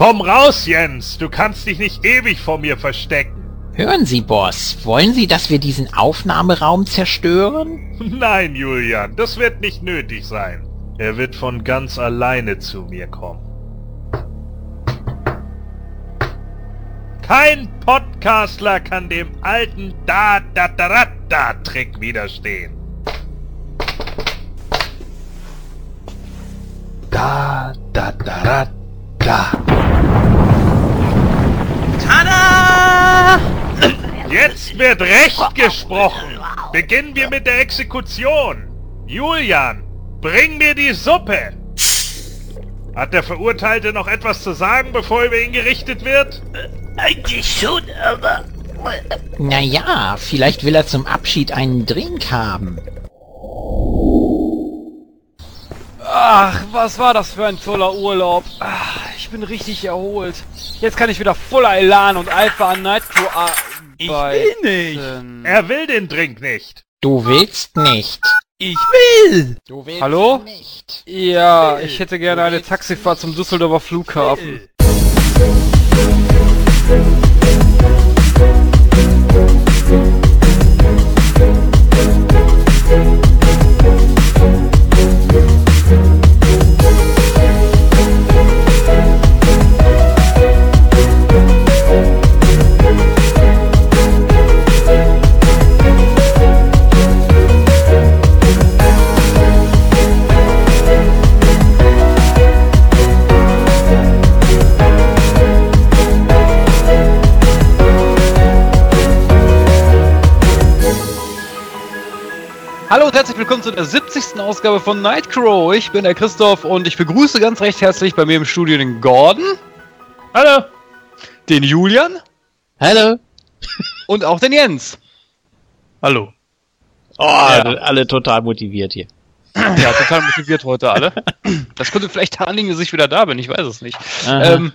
Komm raus, Jens! Du kannst dich nicht ewig vor mir verstecken. Hören Sie, Boss, wollen Sie, dass wir diesen Aufnahmeraum zerstören? Nein, Julian, das wird nicht nötig sein. Er wird von ganz alleine zu mir kommen. Kein Podcastler kann dem alten da da da da da Trick widerstehen. Da da da da da. Tada! Jetzt wird Recht gesprochen. Beginnen wir mit der Exekution. Julian, bring mir die Suppe. Hat der Verurteilte noch etwas zu sagen, bevor über ihn gerichtet wird? Eigentlich schon, aber... Naja, vielleicht will er zum Abschied einen Drink haben. Ach, was war das für ein toller Urlaub. Ach, ich bin richtig erholt. Jetzt kann ich wieder voller Elan und Alpha an Nitro arbeiten. Ich will nicht. Er will den Drink nicht. Du willst nicht. Ich will. Du willst Hallo? nicht. Ja, ich hätte gerne eine Taxifahrt zum Düsseldorfer Flughafen. Hallo und herzlich willkommen zu der 70. Ausgabe von Nightcrow. Ich bin der Christoph und ich begrüße ganz recht herzlich bei mir im Studio den Gordon. Hallo. Den Julian Hallo. und auch den Jens. Hallo. Oh, alle, alle total motiviert hier. Ja, total motiviert heute alle. Das könnte vielleicht daran liegen, dass ich wieder da bin, ich weiß es nicht. Aha. Ähm,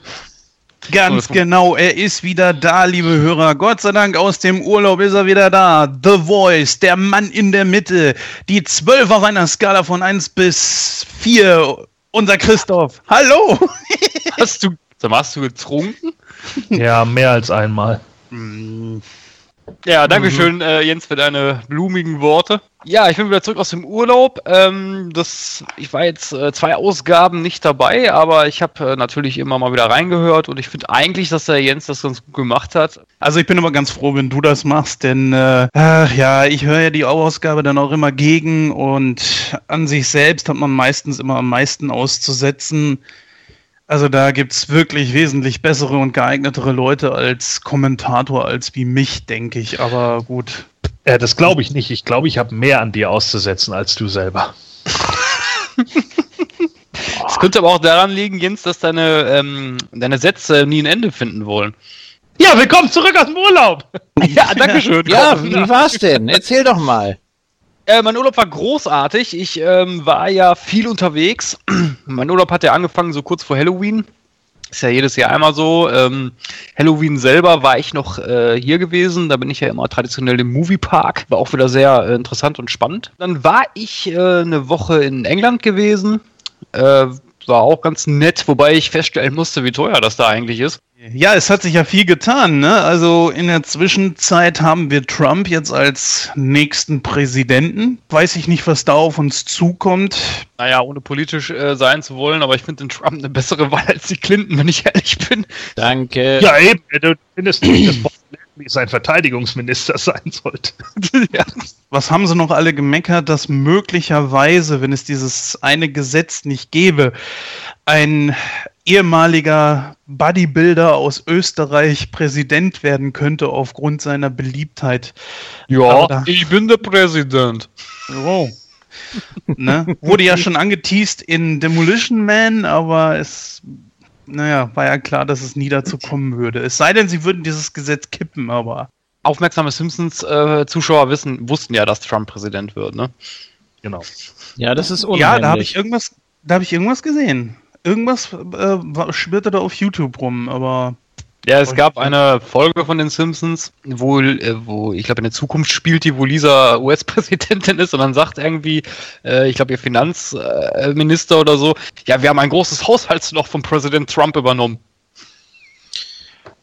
Ganz genau, er ist wieder da, liebe Hörer. Gott sei Dank aus dem Urlaub ist er wieder da. The Voice, der Mann in der Mitte. Die 12 auf einer Skala von 1 bis 4. Unser Christoph. Hallo! hast du, hast du getrunken? Ja, mehr als einmal. Ja, danke schön, äh, Jens, für deine blumigen Worte. Ja, ich bin wieder zurück aus dem Urlaub. Ähm, das, ich war jetzt äh, zwei Ausgaben nicht dabei, aber ich habe äh, natürlich immer mal wieder reingehört und ich finde eigentlich, dass der Jens das ganz gut gemacht hat. Also ich bin immer ganz froh, wenn du das machst, denn äh, ach ja, ich höre ja die Ausgabe dann auch immer gegen und an sich selbst hat man meistens immer am meisten auszusetzen. Also da gibt's wirklich wesentlich bessere und geeignetere Leute als Kommentator als wie mich, denke ich. Aber gut. Äh, das glaube ich nicht. Ich glaube, ich habe mehr an dir auszusetzen als du selber. Es könnte aber auch daran liegen, Jens, dass deine, ähm, deine Sätze nie ein Ende finden wollen. Ja, willkommen zurück aus dem Urlaub. Ja, danke schön. Ja, wie war's denn? Erzähl doch mal. Äh, mein Urlaub war großartig. Ich ähm, war ja viel unterwegs. mein Urlaub hat ja angefangen so kurz vor Halloween. Ist ja jedes Jahr einmal so. Ähm, Halloween selber war ich noch äh, hier gewesen. Da bin ich ja immer traditionell im Moviepark. War auch wieder sehr äh, interessant und spannend. Dann war ich äh, eine Woche in England gewesen. War auch ganz nett, wobei ich feststellen musste, wie teuer das da eigentlich ist. Ja, es hat sich ja viel getan, ne? Also in der Zwischenzeit haben wir Trump jetzt als nächsten Präsidenten. Weiß ich nicht, was da auf uns zukommt. Naja, ohne politisch äh, sein zu wollen, aber ich finde den Trump eine bessere Wahl als die Clinton, wenn ich ehrlich bin. Danke. Ja, eben. Du findest nicht, dass Bob Leslie sein Verteidigungsminister sein sollte. ja. Was haben sie noch alle gemeckert, dass möglicherweise, wenn es dieses eine Gesetz nicht gäbe, ein ehemaliger Bodybuilder aus Österreich Präsident werden könnte aufgrund seiner Beliebtheit. Aber da- ich bin der Präsident. Oh. ne? Wurde ja schon angeteased in Demolition Man, aber es, naja, war ja klar, dass es nie dazu kommen würde. Es sei denn, sie würden dieses Gesetz kippen, aber. Aufmerksame Simpsons-Zuschauer wissen, wussten ja, dass Trump Präsident wird, ne? Genau. Ja, das ist unheimlich. Ja, da habe ich irgendwas, da habe ich irgendwas gesehen. Irgendwas äh, war- schwirrte da auf YouTube rum, aber Ja, es gab eine Folge von den Simpsons, wo, äh, wo ich glaube, in der Zukunft spielt die, wo Lisa US-Präsidentin ist und dann sagt irgendwie, äh, ich glaube, ihr Finanzminister oder so, ja, wir haben ein großes Haushaltsloch von Präsident Trump übernommen.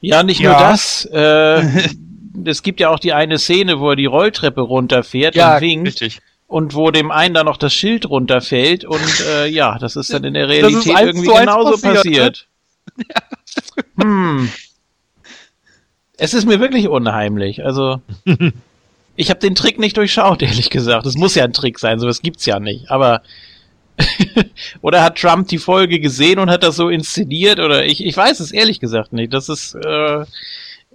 Ja, nicht Ja. nur das. Äh, es gibt ja auch die eine Szene, wo er die Rolltreppe runterfährt Ja, und winkt richtig. und wo dem einen dann noch das Schild runterfällt und äh, ja, das ist dann in der Realität irgendwie genauso passiert, passiert. Hm. Es ist mir wirklich unheimlich. Also ich habe den Trick nicht durchschaut, ehrlich gesagt. Es muss ja ein Trick sein, sowas gibt's ja nicht. Aber oder hat Trump die Folge gesehen und hat das so inszeniert? Oder ich, ich weiß es ehrlich gesagt nicht. Das ist, äh,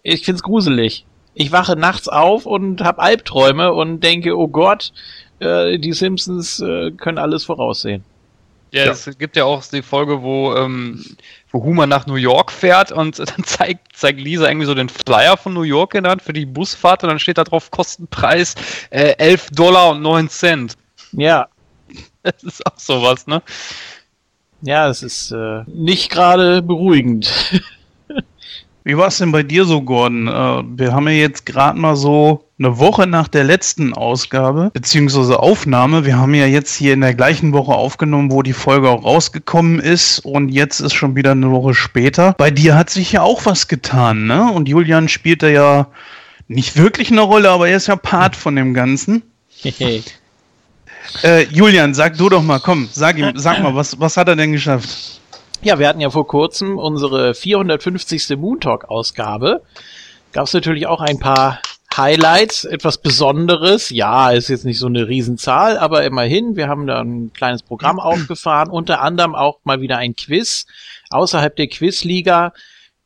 ich find's gruselig. Ich wache nachts auf und habe Albträume und denke, oh Gott, äh, die Simpsons äh, können alles voraussehen. Ja, es gibt ja auch die Folge, wo, ähm, wo Homer nach New York fährt und dann zeigt, zeigt Lisa irgendwie so den Flyer von New York genannt für die Busfahrt und dann steht da drauf Kostenpreis äh, 11 Dollar und 9 Cent. Ja, Das ist auch sowas, ne? ja, es ist äh, nicht gerade beruhigend. Wie war es denn bei dir so, Gordon? Äh, wir haben ja jetzt gerade mal so eine Woche nach der letzten Ausgabe, beziehungsweise Aufnahme. Wir haben ja jetzt hier in der gleichen Woche aufgenommen, wo die Folge auch rausgekommen ist. Und jetzt ist schon wieder eine Woche später. Bei dir hat sich ja auch was getan, ne? Und Julian spielt da ja nicht wirklich eine Rolle, aber er ist ja Part von dem Ganzen. Äh, Julian, sag du doch mal, komm, sag ihm, sag mal, was, was hat er denn geschafft? Ja, wir hatten ja vor kurzem unsere 450. Moon Talk Ausgabe. Gab es natürlich auch ein paar Highlights, etwas Besonderes. Ja, ist jetzt nicht so eine Riesenzahl, aber immerhin, wir haben da ein kleines Programm aufgefahren, unter anderem auch mal wieder ein Quiz außerhalb der Quizliga.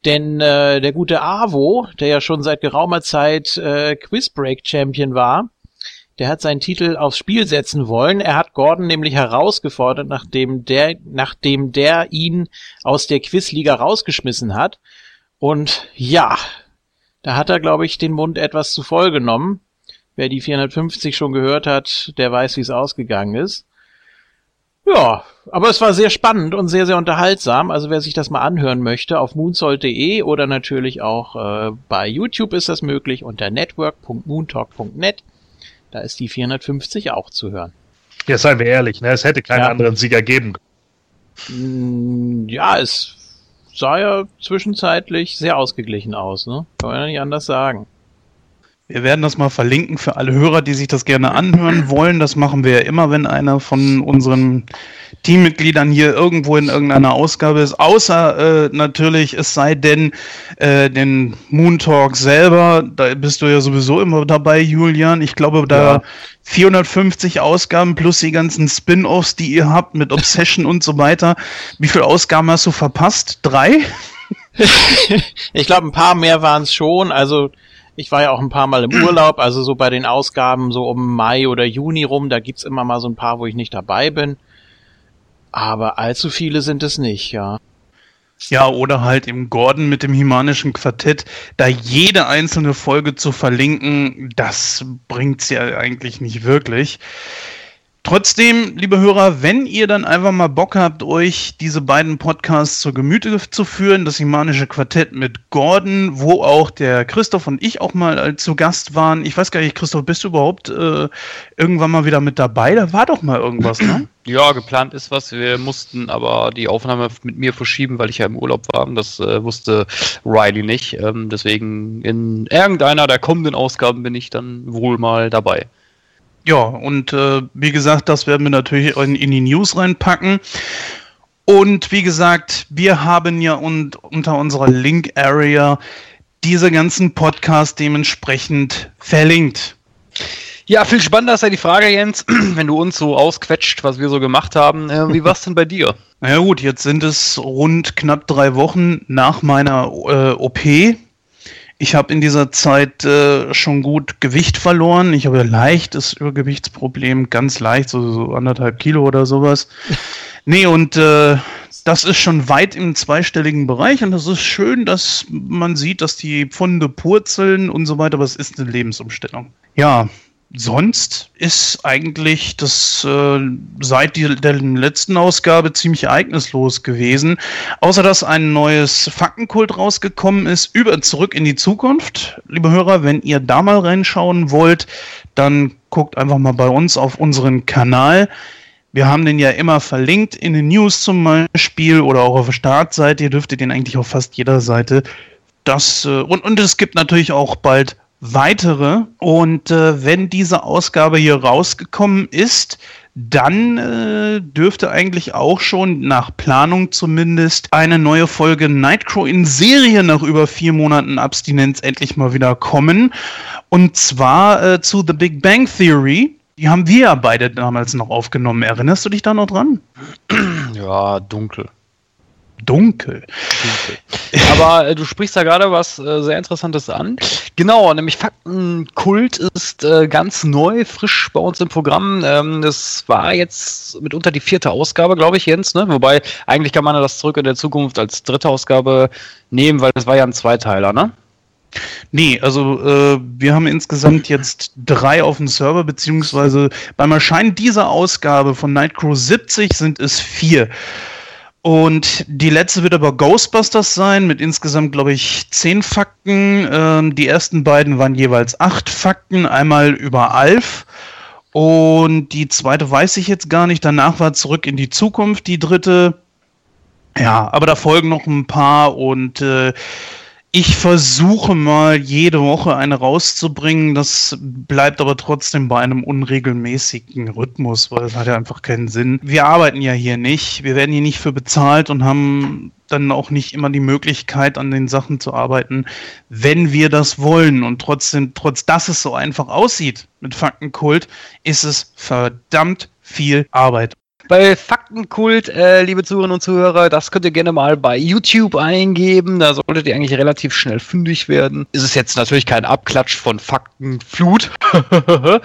Denn äh, der gute Avo, der ja schon seit geraumer Zeit äh, Quizbreak Champion war, der hat seinen Titel aufs Spiel setzen wollen. Er hat Gordon nämlich herausgefordert, nachdem der, nachdem der ihn aus der Quizliga rausgeschmissen hat. Und ja, da hat er, glaube ich, den Mund etwas zu voll genommen. Wer die 450 schon gehört hat, der weiß, wie es ausgegangen ist. Ja, aber es war sehr spannend und sehr, sehr unterhaltsam. Also wer sich das mal anhören möchte, auf moonsold.de oder natürlich auch äh, bei YouTube ist das möglich unter network.moontalk.net. Da ist die 450 auch zu hören. Ja, seien wir ehrlich, ne? es hätte keinen Ja. anderen Sieger geben Mm, Ja, es sah ja zwischenzeitlich sehr ausgeglichen aus, ne? Kann man ja nicht anders sagen. Wir werden das mal verlinken für alle Hörer, die sich das gerne anhören wollen. Das machen wir ja immer, wenn einer von unseren Teammitgliedern hier irgendwo in irgendeiner Ausgabe ist. Außer äh, natürlich, es sei denn, äh, den Moon Talk selber, da bist du ja sowieso immer dabei, Julian. Ich glaube, da Ja. 450 Ausgaben plus die ganzen Spin-offs, die ihr habt mit Obsession und so weiter. Wie viele Ausgaben hast du verpasst? Drei? Ich glaube, ein paar mehr waren es schon. Also ich war ja auch ein paar Mal im Urlaub, also so bei den Ausgaben so um Mai oder Juni rum, da gibt's immer mal so ein paar, wo ich nicht dabei bin. Aber allzu viele sind es nicht, ja. Ja, oder halt im Gordon mit dem Himanischen Quartett, da jede einzelne Folge zu verlinken, das bringt's ja eigentlich nicht wirklich. Trotzdem, liebe Hörer, wenn ihr dann einfach mal Bock habt, euch diese beiden Podcasts zur Gemüte zu führen, das Himanische Quartett mit Gordon, wo auch der Christoph und ich auch mal zu Gast waren. Ich weiß gar nicht, Christoph, bist du überhaupt äh, irgendwann mal wieder mit dabei? Da war doch mal irgendwas, ne? Ja, geplant ist was. Wir mussten aber die Aufnahme mit mir verschieben, weil ich ja im Urlaub war. Und Das äh, wusste Riley nicht. Ähm, deswegen in irgendeiner der kommenden Ausgaben bin ich dann wohl mal dabei. Ja, und äh, wie gesagt, das werden wir natürlich in, in die News reinpacken. Und wie gesagt, wir haben ja und unter unserer Link-Area diese ganzen Podcasts dementsprechend verlinkt. Ja, viel spannender ist ja die Frage, Jens, wenn du uns so ausquetscht, was wir so gemacht haben. Äh, wie war's denn bei dir? Na ja gut, jetzt sind es rund knapp drei Wochen nach meiner äh, OP. Ich habe in dieser Zeit äh, schon gut Gewicht verloren. Ich habe ein leichtes Übergewichtsproblem, ganz leicht, so, so anderthalb Kilo oder sowas. Nee, und äh, das ist schon weit im zweistelligen Bereich und das ist schön, dass man sieht, dass die Pfunde purzeln und so weiter, aber es ist eine Lebensumstellung. Ja, sonst ist eigentlich das äh, seit die, der letzten Ausgabe ziemlich ereignislos gewesen. Außer dass ein neues Faktenkult rausgekommen ist, über zurück in die Zukunft. Liebe Hörer, wenn ihr da mal reinschauen wollt, dann guckt einfach mal bei uns auf unseren Kanal. Wir haben den ja immer verlinkt in den News zum Beispiel oder auch auf der Startseite. Ihr dürftet den eigentlich auf fast jeder Seite das, äh, und, und es gibt natürlich auch bald weitere. Und äh, wenn diese Ausgabe hier rausgekommen ist, dann äh, dürfte eigentlich auch schon nach Planung zumindest eine neue Folge Nightcrow in Serie nach über vier Monaten Abstinenz endlich mal wieder kommen. Und zwar äh, zu The Big Bang Theory. Die haben wir ja beide damals noch aufgenommen. Erinnerst du dich da noch dran? Ja, dunkel. Dunkel. Aber äh, du sprichst da gerade was äh, sehr Interessantes an. Genau, nämlich Faktenkult ist äh, ganz neu, frisch bei uns im Programm. Ähm, das war jetzt mitunter die vierte Ausgabe, glaube ich, Jens. Ne? Wobei eigentlich kann man das zurück in der Zukunft als dritte Ausgabe nehmen, weil das war ja ein Zweiteiler, ne? Nee, also äh, wir haben insgesamt jetzt drei auf dem Server, beziehungsweise beim Erscheinen dieser Ausgabe von Nightcrow 70 sind es vier. Und die letzte wird aber Ghostbusters sein, mit insgesamt, glaube ich, zehn Fakten. Ähm, die ersten beiden waren jeweils acht Fakten, einmal über Alf. Und die zweite weiß ich jetzt gar nicht. Danach war zurück in die Zukunft, die dritte. Ja, aber da folgen noch ein paar und äh, ich versuche mal jede Woche eine rauszubringen. Das bleibt aber trotzdem bei einem unregelmäßigen Rhythmus, weil das hat ja einfach keinen Sinn. Wir arbeiten ja hier nicht. Wir werden hier nicht für bezahlt und haben dann auch nicht immer die Möglichkeit, an den Sachen zu arbeiten, wenn wir das wollen. Und trotzdem, trotz dass es so einfach aussieht mit Faktenkult, ist es verdammt viel Arbeit. Bei Faktenkult, äh, liebe Zuhörerinnen und Zuhörer, das könnt ihr gerne mal bei YouTube eingeben. Da solltet ihr eigentlich relativ schnell fündig werden. Ist es jetzt natürlich kein Abklatsch von Faktenflut,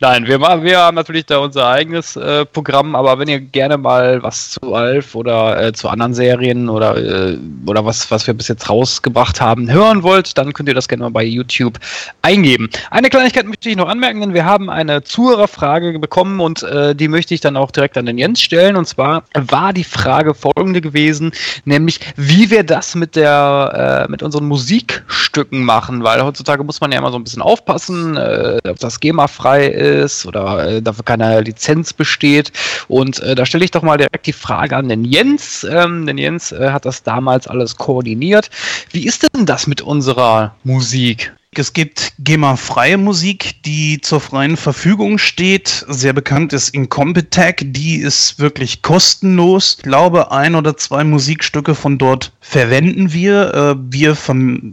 Nein, wir, wir haben natürlich da unser eigenes äh, Programm, aber wenn ihr gerne mal was zu Alf oder äh, zu anderen Serien oder, äh, oder was, was wir bis jetzt rausgebracht haben, hören wollt, dann könnt ihr das gerne mal bei YouTube eingeben. Eine Kleinigkeit möchte ich noch anmerken, denn wir haben eine Zuhörerfrage bekommen und äh, die möchte ich dann auch direkt an den Jens stellen. Und zwar war die Frage folgende gewesen, nämlich wie wir das mit der äh, mit unseren Musikstücken machen, weil heutzutage muss man ja immer so ein bisschen aufpassen, äh, ob das GEMA-frei ist ist oder äh, dafür keine Lizenz besteht. Und äh, da stelle ich doch mal direkt die Frage an den Jens. Ähm, denn Jens äh, hat das damals alles koordiniert. Wie ist denn das mit unserer Musik? Es gibt GEMA-freie Musik, die zur freien Verfügung steht. Sehr bekannt ist Incompetech. Die ist wirklich kostenlos. Ich glaube, ein oder zwei Musikstücke von dort verwenden wir. Äh, wir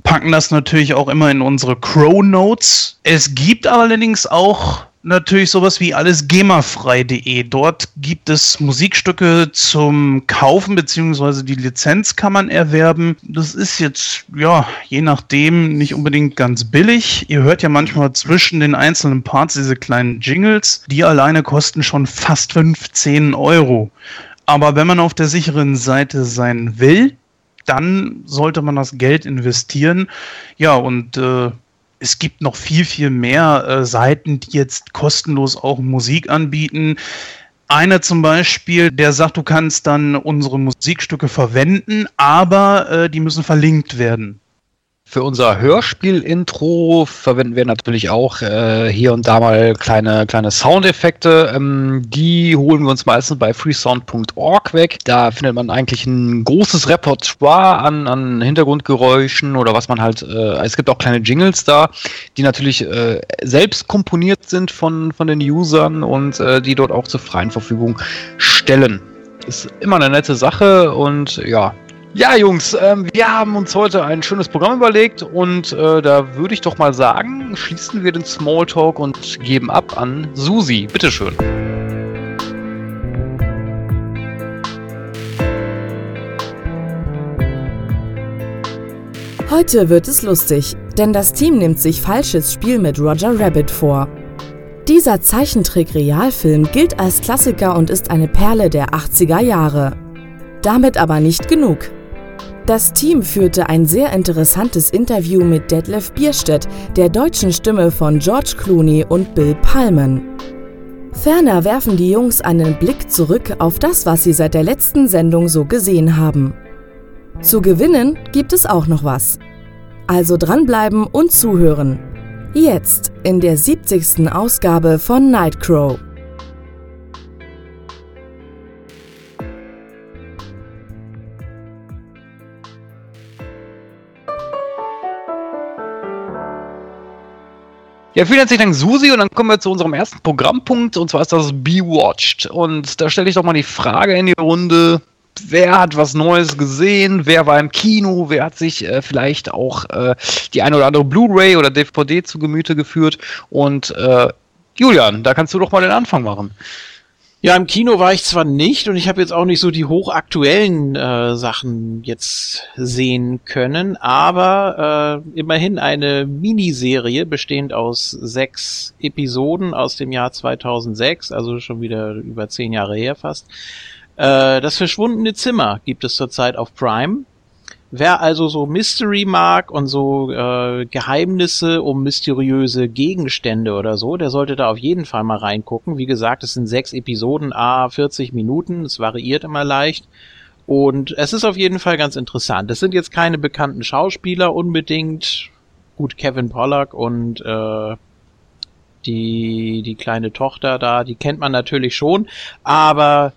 packen das natürlich auch immer in unsere Crow Notes. Es gibt allerdings auch natürlich sowas wie alles GEMA-frei.de. Dort gibt es Musikstücke zum Kaufen, beziehungsweise die Lizenz kann man erwerben. Das ist jetzt, ja, je nachdem nicht unbedingt ganz billig. Ihr hört ja manchmal zwischen den einzelnen Parts diese kleinen Jingles. Die alleine kosten schon fast 15 Euro. Aber wenn man auf der sicheren Seite sein will, dann sollte man das Geld investieren. Ja, und äh, es gibt noch viel, viel mehr äh, Seiten, die jetzt kostenlos auch Musik anbieten. Einer zum Beispiel, der sagt, du kannst dann unsere Musikstücke verwenden, aber äh, die müssen verlinkt werden. Für unser Hörspiel-Intro verwenden wir natürlich auch äh, hier und da mal kleine, kleine Soundeffekte. Ähm, die holen wir uns meistens bei freesound.org weg. Da findet man eigentlich ein großes Repertoire an, an Hintergrundgeräuschen oder was man halt. Äh, es gibt auch kleine Jingles da, die natürlich äh, selbst komponiert sind von, von den Usern und äh, die dort auch zur freien Verfügung stellen. Ist immer eine nette Sache und ja, ja, Jungs, ähm, wir haben uns heute ein schönes Programm überlegt und äh, da würde ich doch mal sagen, schließen wir den Smalltalk und geben ab an Susi. Bitteschön. Heute wird es lustig, denn das Team nimmt sich falsches Spiel mit Roger Rabbit vor. Dieser Zeichentrick-Realfilm gilt als Klassiker und ist eine Perle der 80er Jahre. Damit aber nicht genug. Das Team führte ein sehr interessantes Interview mit Detlef Bierstedt, der deutschen Stimme von George Clooney und Bill Pullman. Ferner werfen die Jungs einen Blick zurück auf das, was sie seit der letzten Sendung so gesehen haben. Zu gewinnen gibt es auch noch was. Also dranbleiben und zuhören. Jetzt in der 70. Ausgabe von Nightcrow. Ja, vielen herzlichen Dank, Susi. Und dann kommen wir zu unserem ersten Programmpunkt, und zwar ist das Be-Watched. Und da stelle ich doch mal die Frage in die Runde, wer hat was Neues gesehen, wer war im Kino, wer hat sich äh, vielleicht auch äh, die eine oder andere Blu-ray oder DVD zu Gemüte geführt. Und äh, Julian, da kannst du doch mal den Anfang machen. Ja, im Kino war ich zwar nicht und ich habe jetzt auch nicht so die hochaktuellen äh, Sachen jetzt sehen können, aber äh, immerhin eine Miniserie bestehend aus sechs Episoden aus dem Jahr 2006, also schon wieder über zehn Jahre her fast. Äh, das verschwundene Zimmer gibt es zurzeit auf Prime. Wer also so Mystery mag und so äh, Geheimnisse um mysteriöse Gegenstände oder so, der sollte da auf jeden Fall mal reingucken. Wie gesagt, es sind sechs Episoden, a 40 Minuten, es variiert immer leicht. Und es ist auf jeden Fall ganz interessant. Es sind jetzt keine bekannten Schauspieler unbedingt. Gut, Kevin Pollack und äh, die, die kleine Tochter da, die kennt man natürlich schon, aber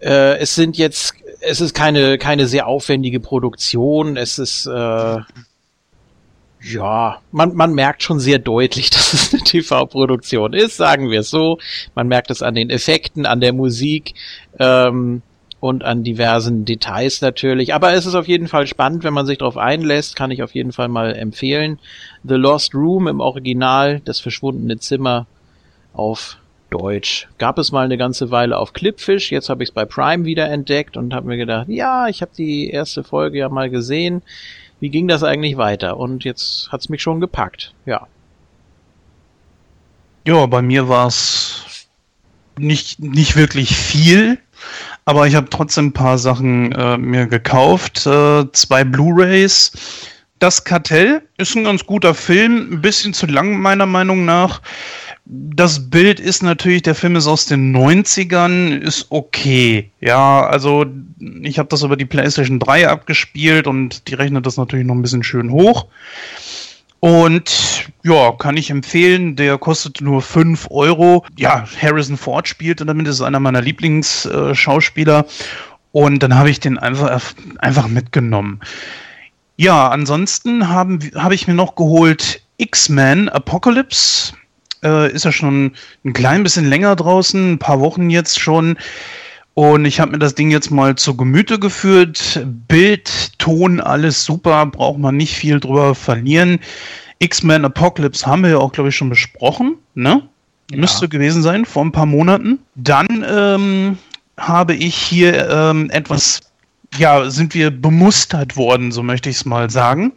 äh, es sind jetzt es ist keine, keine sehr aufwendige Produktion. Es ist, äh, ja, man, man merkt schon sehr deutlich, dass es eine TV-Produktion ist, sagen wir es so. Man merkt es an den Effekten, an der Musik ähm, und an diversen Details natürlich. Aber es ist auf jeden Fall spannend, wenn man sich darauf einlässt, kann ich auf jeden Fall mal empfehlen. The Lost Room im Original, das verschwundene Zimmer auf Deutsch. Gab es mal eine ganze Weile auf Clipfish, jetzt habe ich es bei Prime wieder entdeckt und habe mir gedacht, ja, ich habe die erste Folge ja mal gesehen. Wie ging das eigentlich weiter? Und jetzt hat es mich schon gepackt, ja. Ja, bei mir war es nicht, nicht wirklich viel, aber ich habe trotzdem ein paar Sachen äh, mir gekauft. Äh, zwei Blu-rays. Das Kartell ist ein ganz guter Film, ein bisschen zu lang meiner Meinung nach das Bild ist natürlich, der Film ist aus den 90ern, ist okay. Ja, also ich habe das über die PlayStation 3 abgespielt und die rechnet das natürlich noch ein bisschen schön hoch. Und ja, kann ich empfehlen, der kostet nur 5 Euro. Ja, Harrison Ford spielt und damit ist einer meiner Lieblingsschauspieler. Äh, und dann habe ich den einfach, einfach mitgenommen. Ja, ansonsten habe hab ich mir noch geholt X-Men Apocalypse äh, ist ja schon ein klein bisschen länger draußen, ein paar Wochen jetzt schon. Und ich habe mir das Ding jetzt mal zu Gemüte geführt. Bild, Ton, alles super, braucht man nicht viel drüber verlieren. X-Men Apocalypse haben wir ja auch, glaube ich, schon besprochen. Ne? Ja. Müsste gewesen sein, vor ein paar Monaten. Dann ähm, habe ich hier ähm, etwas, ja, sind wir bemustert worden, so möchte ich es mal sagen.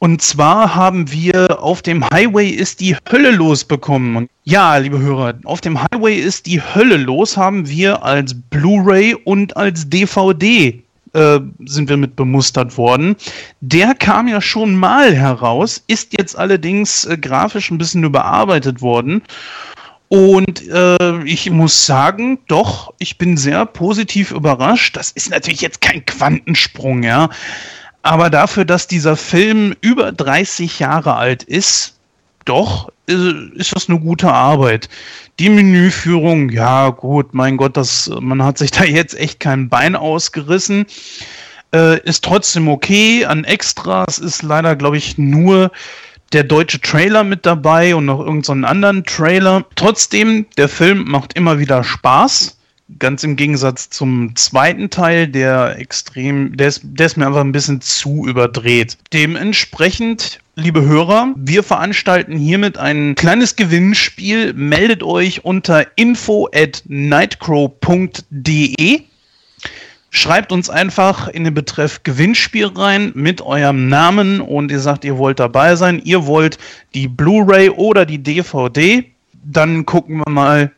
Und zwar haben wir auf dem Highway ist die Hölle los bekommen. Ja, liebe Hörer, auf dem Highway ist die Hölle los haben wir als Blu-ray und als DVD äh, sind wir mit bemustert worden. Der kam ja schon mal heraus, ist jetzt allerdings äh, grafisch ein bisschen überarbeitet worden. Und äh, ich muss sagen, doch, ich bin sehr positiv überrascht. Das ist natürlich jetzt kein Quantensprung, ja. Aber dafür, dass dieser Film über 30 Jahre alt ist, doch, ist das eine gute Arbeit. Die Menüführung, ja gut, mein Gott, das, man hat sich da jetzt echt kein Bein ausgerissen. Äh, ist trotzdem okay. An Extras ist leider, glaube ich, nur der deutsche Trailer mit dabei und noch irgendeinen so anderen Trailer. Trotzdem, der Film macht immer wieder Spaß. Ganz im Gegensatz zum zweiten Teil, der extrem, der ist, der ist mir einfach ein bisschen zu überdreht. Dementsprechend, liebe Hörer, wir veranstalten hiermit ein kleines Gewinnspiel. Meldet euch unter info at nightcrow.de. Schreibt uns einfach in den Betreff Gewinnspiel rein mit eurem Namen und ihr sagt, ihr wollt dabei sein. Ihr wollt die Blu-ray oder die DVD. Dann gucken wir mal,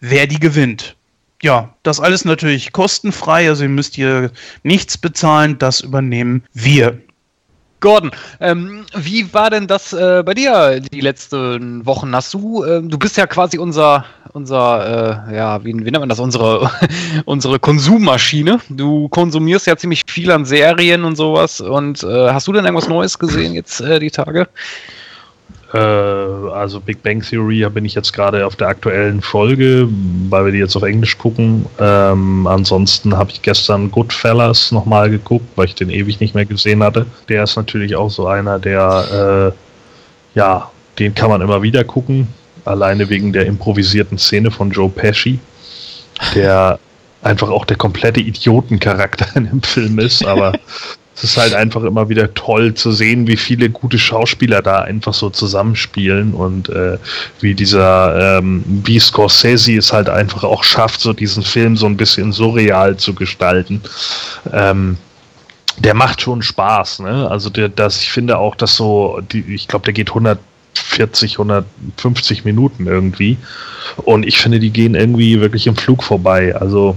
wer die gewinnt ja, das alles natürlich kostenfrei, also ihr müsst hier nichts bezahlen, das übernehmen wir. Gordon, ähm, wie war denn das äh, bei dir die letzten Wochen? Hast du, äh, du bist ja quasi unser, unser, äh, ja, wie, wie nennt man das, unsere, unsere Konsummaschine. Du konsumierst ja ziemlich viel an Serien und sowas. Und äh, hast du denn irgendwas Neues gesehen jetzt äh, die Tage? Äh, also Big Bang Theory bin ich jetzt gerade auf der aktuellen Folge, weil wir die jetzt auf Englisch gucken. Ähm, ansonsten habe ich gestern Goodfellas nochmal geguckt, weil ich den ewig nicht mehr gesehen hatte. Der ist natürlich auch so einer, der äh, ja Den kann man immer wieder gucken, alleine wegen der improvisierten Szene von Joe Pesci, der einfach auch der komplette Idiotencharakter in dem Film ist, aber es ist halt einfach immer wieder toll zu sehen, wie viele gute Schauspieler da einfach so zusammenspielen und äh, wie dieser, ähm, wie Scorsese es halt einfach auch schafft, so diesen Film so ein bisschen surreal zu gestalten. Ähm, der macht schon Spaß, ne? Also der, das, ich finde auch, dass so, die, ich glaube, der geht 140, 150 Minuten irgendwie. Und ich finde, die gehen irgendwie wirklich im Flug vorbei. Also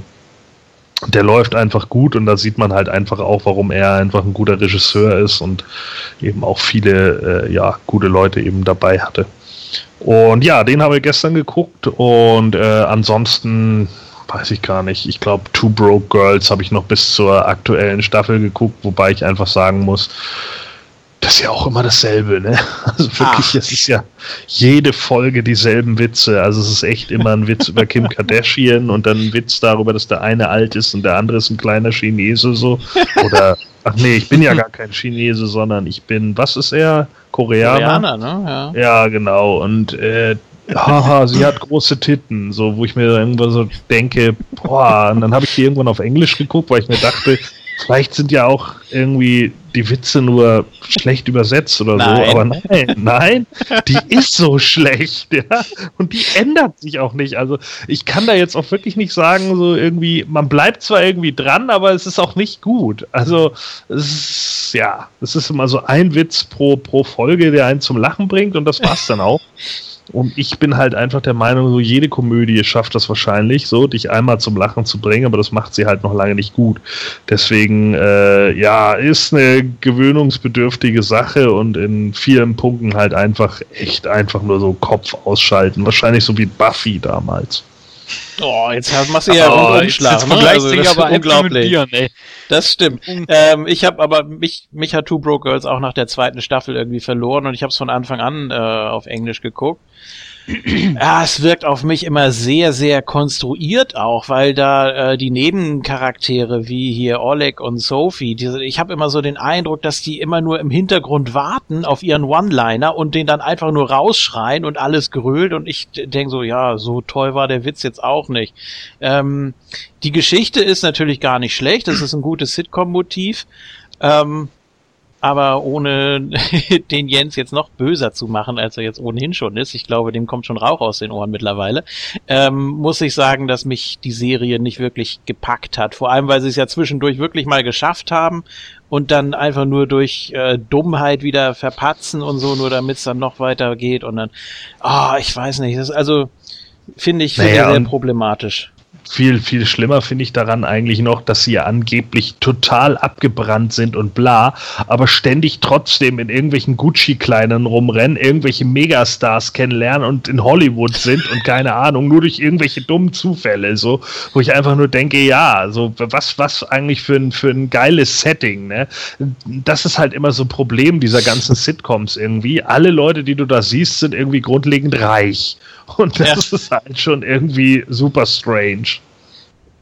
der läuft einfach gut und da sieht man halt einfach auch, warum er einfach ein guter Regisseur ist und eben auch viele äh, ja, gute Leute eben dabei hatte. Und ja, den habe ich gestern geguckt und äh, ansonsten weiß ich gar nicht. Ich glaube, Two Broke Girls habe ich noch bis zur aktuellen Staffel geguckt, wobei ich einfach sagen muss, das ist ja auch immer dasselbe, ne? Also wirklich, Ach. es ist ja jede Folge dieselben Witze. Also es ist echt immer ein Witz über Kim Kardashian und dann ein Witz darüber, dass der eine alt ist und der andere ist ein kleiner Chinese so. Oder, ach nee, ich bin ja gar kein Chinese, sondern ich bin, was ist er? Koreaner? Koreaner, ne? Ja, ja genau. Und äh, haha, sie hat große Titten, so wo ich mir irgendwann so denke, boah, und dann habe ich die irgendwann auf Englisch geguckt, weil ich mir dachte, Vielleicht sind ja auch irgendwie die Witze nur schlecht übersetzt oder nein. so, aber nein, nein, die ist so schlecht, ja. Und die ändert sich auch nicht. Also ich kann da jetzt auch wirklich nicht sagen, so irgendwie, man bleibt zwar irgendwie dran, aber es ist auch nicht gut. Also es ist, ja, es ist immer so ein Witz pro, pro Folge, der einen zum Lachen bringt und das war's dann auch. Und ich bin halt einfach der Meinung, so jede Komödie schafft das wahrscheinlich, so dich einmal zum Lachen zu bringen, aber das macht sie halt noch lange nicht gut. Deswegen, äh, ja, ist eine gewöhnungsbedürftige Sache und in vielen Punkten halt einfach echt einfach nur so Kopf ausschalten. Wahrscheinlich so wie Buffy damals. Oh, jetzt machst du ja oh, Umschlag. Jetzt, jetzt ne? also, das aber unglaublich. Bier, nee. Das stimmt. Ähm, ich habe aber mich, mich hat Two Broke Girls auch nach der zweiten Staffel irgendwie verloren und ich habe es von Anfang an äh, auf Englisch geguckt ja, es wirkt auf mich immer sehr, sehr konstruiert auch, weil da äh, die Nebencharaktere wie hier Oleg und Sophie, diese, ich habe immer so den Eindruck, dass die immer nur im Hintergrund warten auf ihren One-Liner und den dann einfach nur rausschreien und alles gerölt und ich denke so, ja, so toll war der Witz jetzt auch nicht. Ähm, die Geschichte ist natürlich gar nicht schlecht, das ist ein gutes Sitcom-Motiv. Ähm, aber ohne den Jens jetzt noch böser zu machen, als er jetzt ohnehin schon ist, ich glaube, dem kommt schon Rauch aus den Ohren mittlerweile, ähm, muss ich sagen, dass mich die Serie nicht wirklich gepackt hat. Vor allem, weil sie es ja zwischendurch wirklich mal geschafft haben und dann einfach nur durch äh, Dummheit wieder verpatzen und so, nur damit es dann noch weiter geht und dann, ah, oh, ich weiß nicht, das ist also finde ich naja, sehr problematisch viel, viel schlimmer finde ich daran eigentlich noch, dass sie ja angeblich total abgebrannt sind und bla, aber ständig trotzdem in irgendwelchen Gucci-Kleinen rumrennen, irgendwelche Megastars kennenlernen und in Hollywood sind und keine Ahnung, nur durch irgendwelche dummen Zufälle, so, wo ich einfach nur denke, ja, so, was, was eigentlich für ein, für ein geiles Setting, ne? Das ist halt immer so ein Problem dieser ganzen Sitcoms irgendwie. Alle Leute, die du da siehst, sind irgendwie grundlegend reich. Und das ja. ist halt schon irgendwie super strange.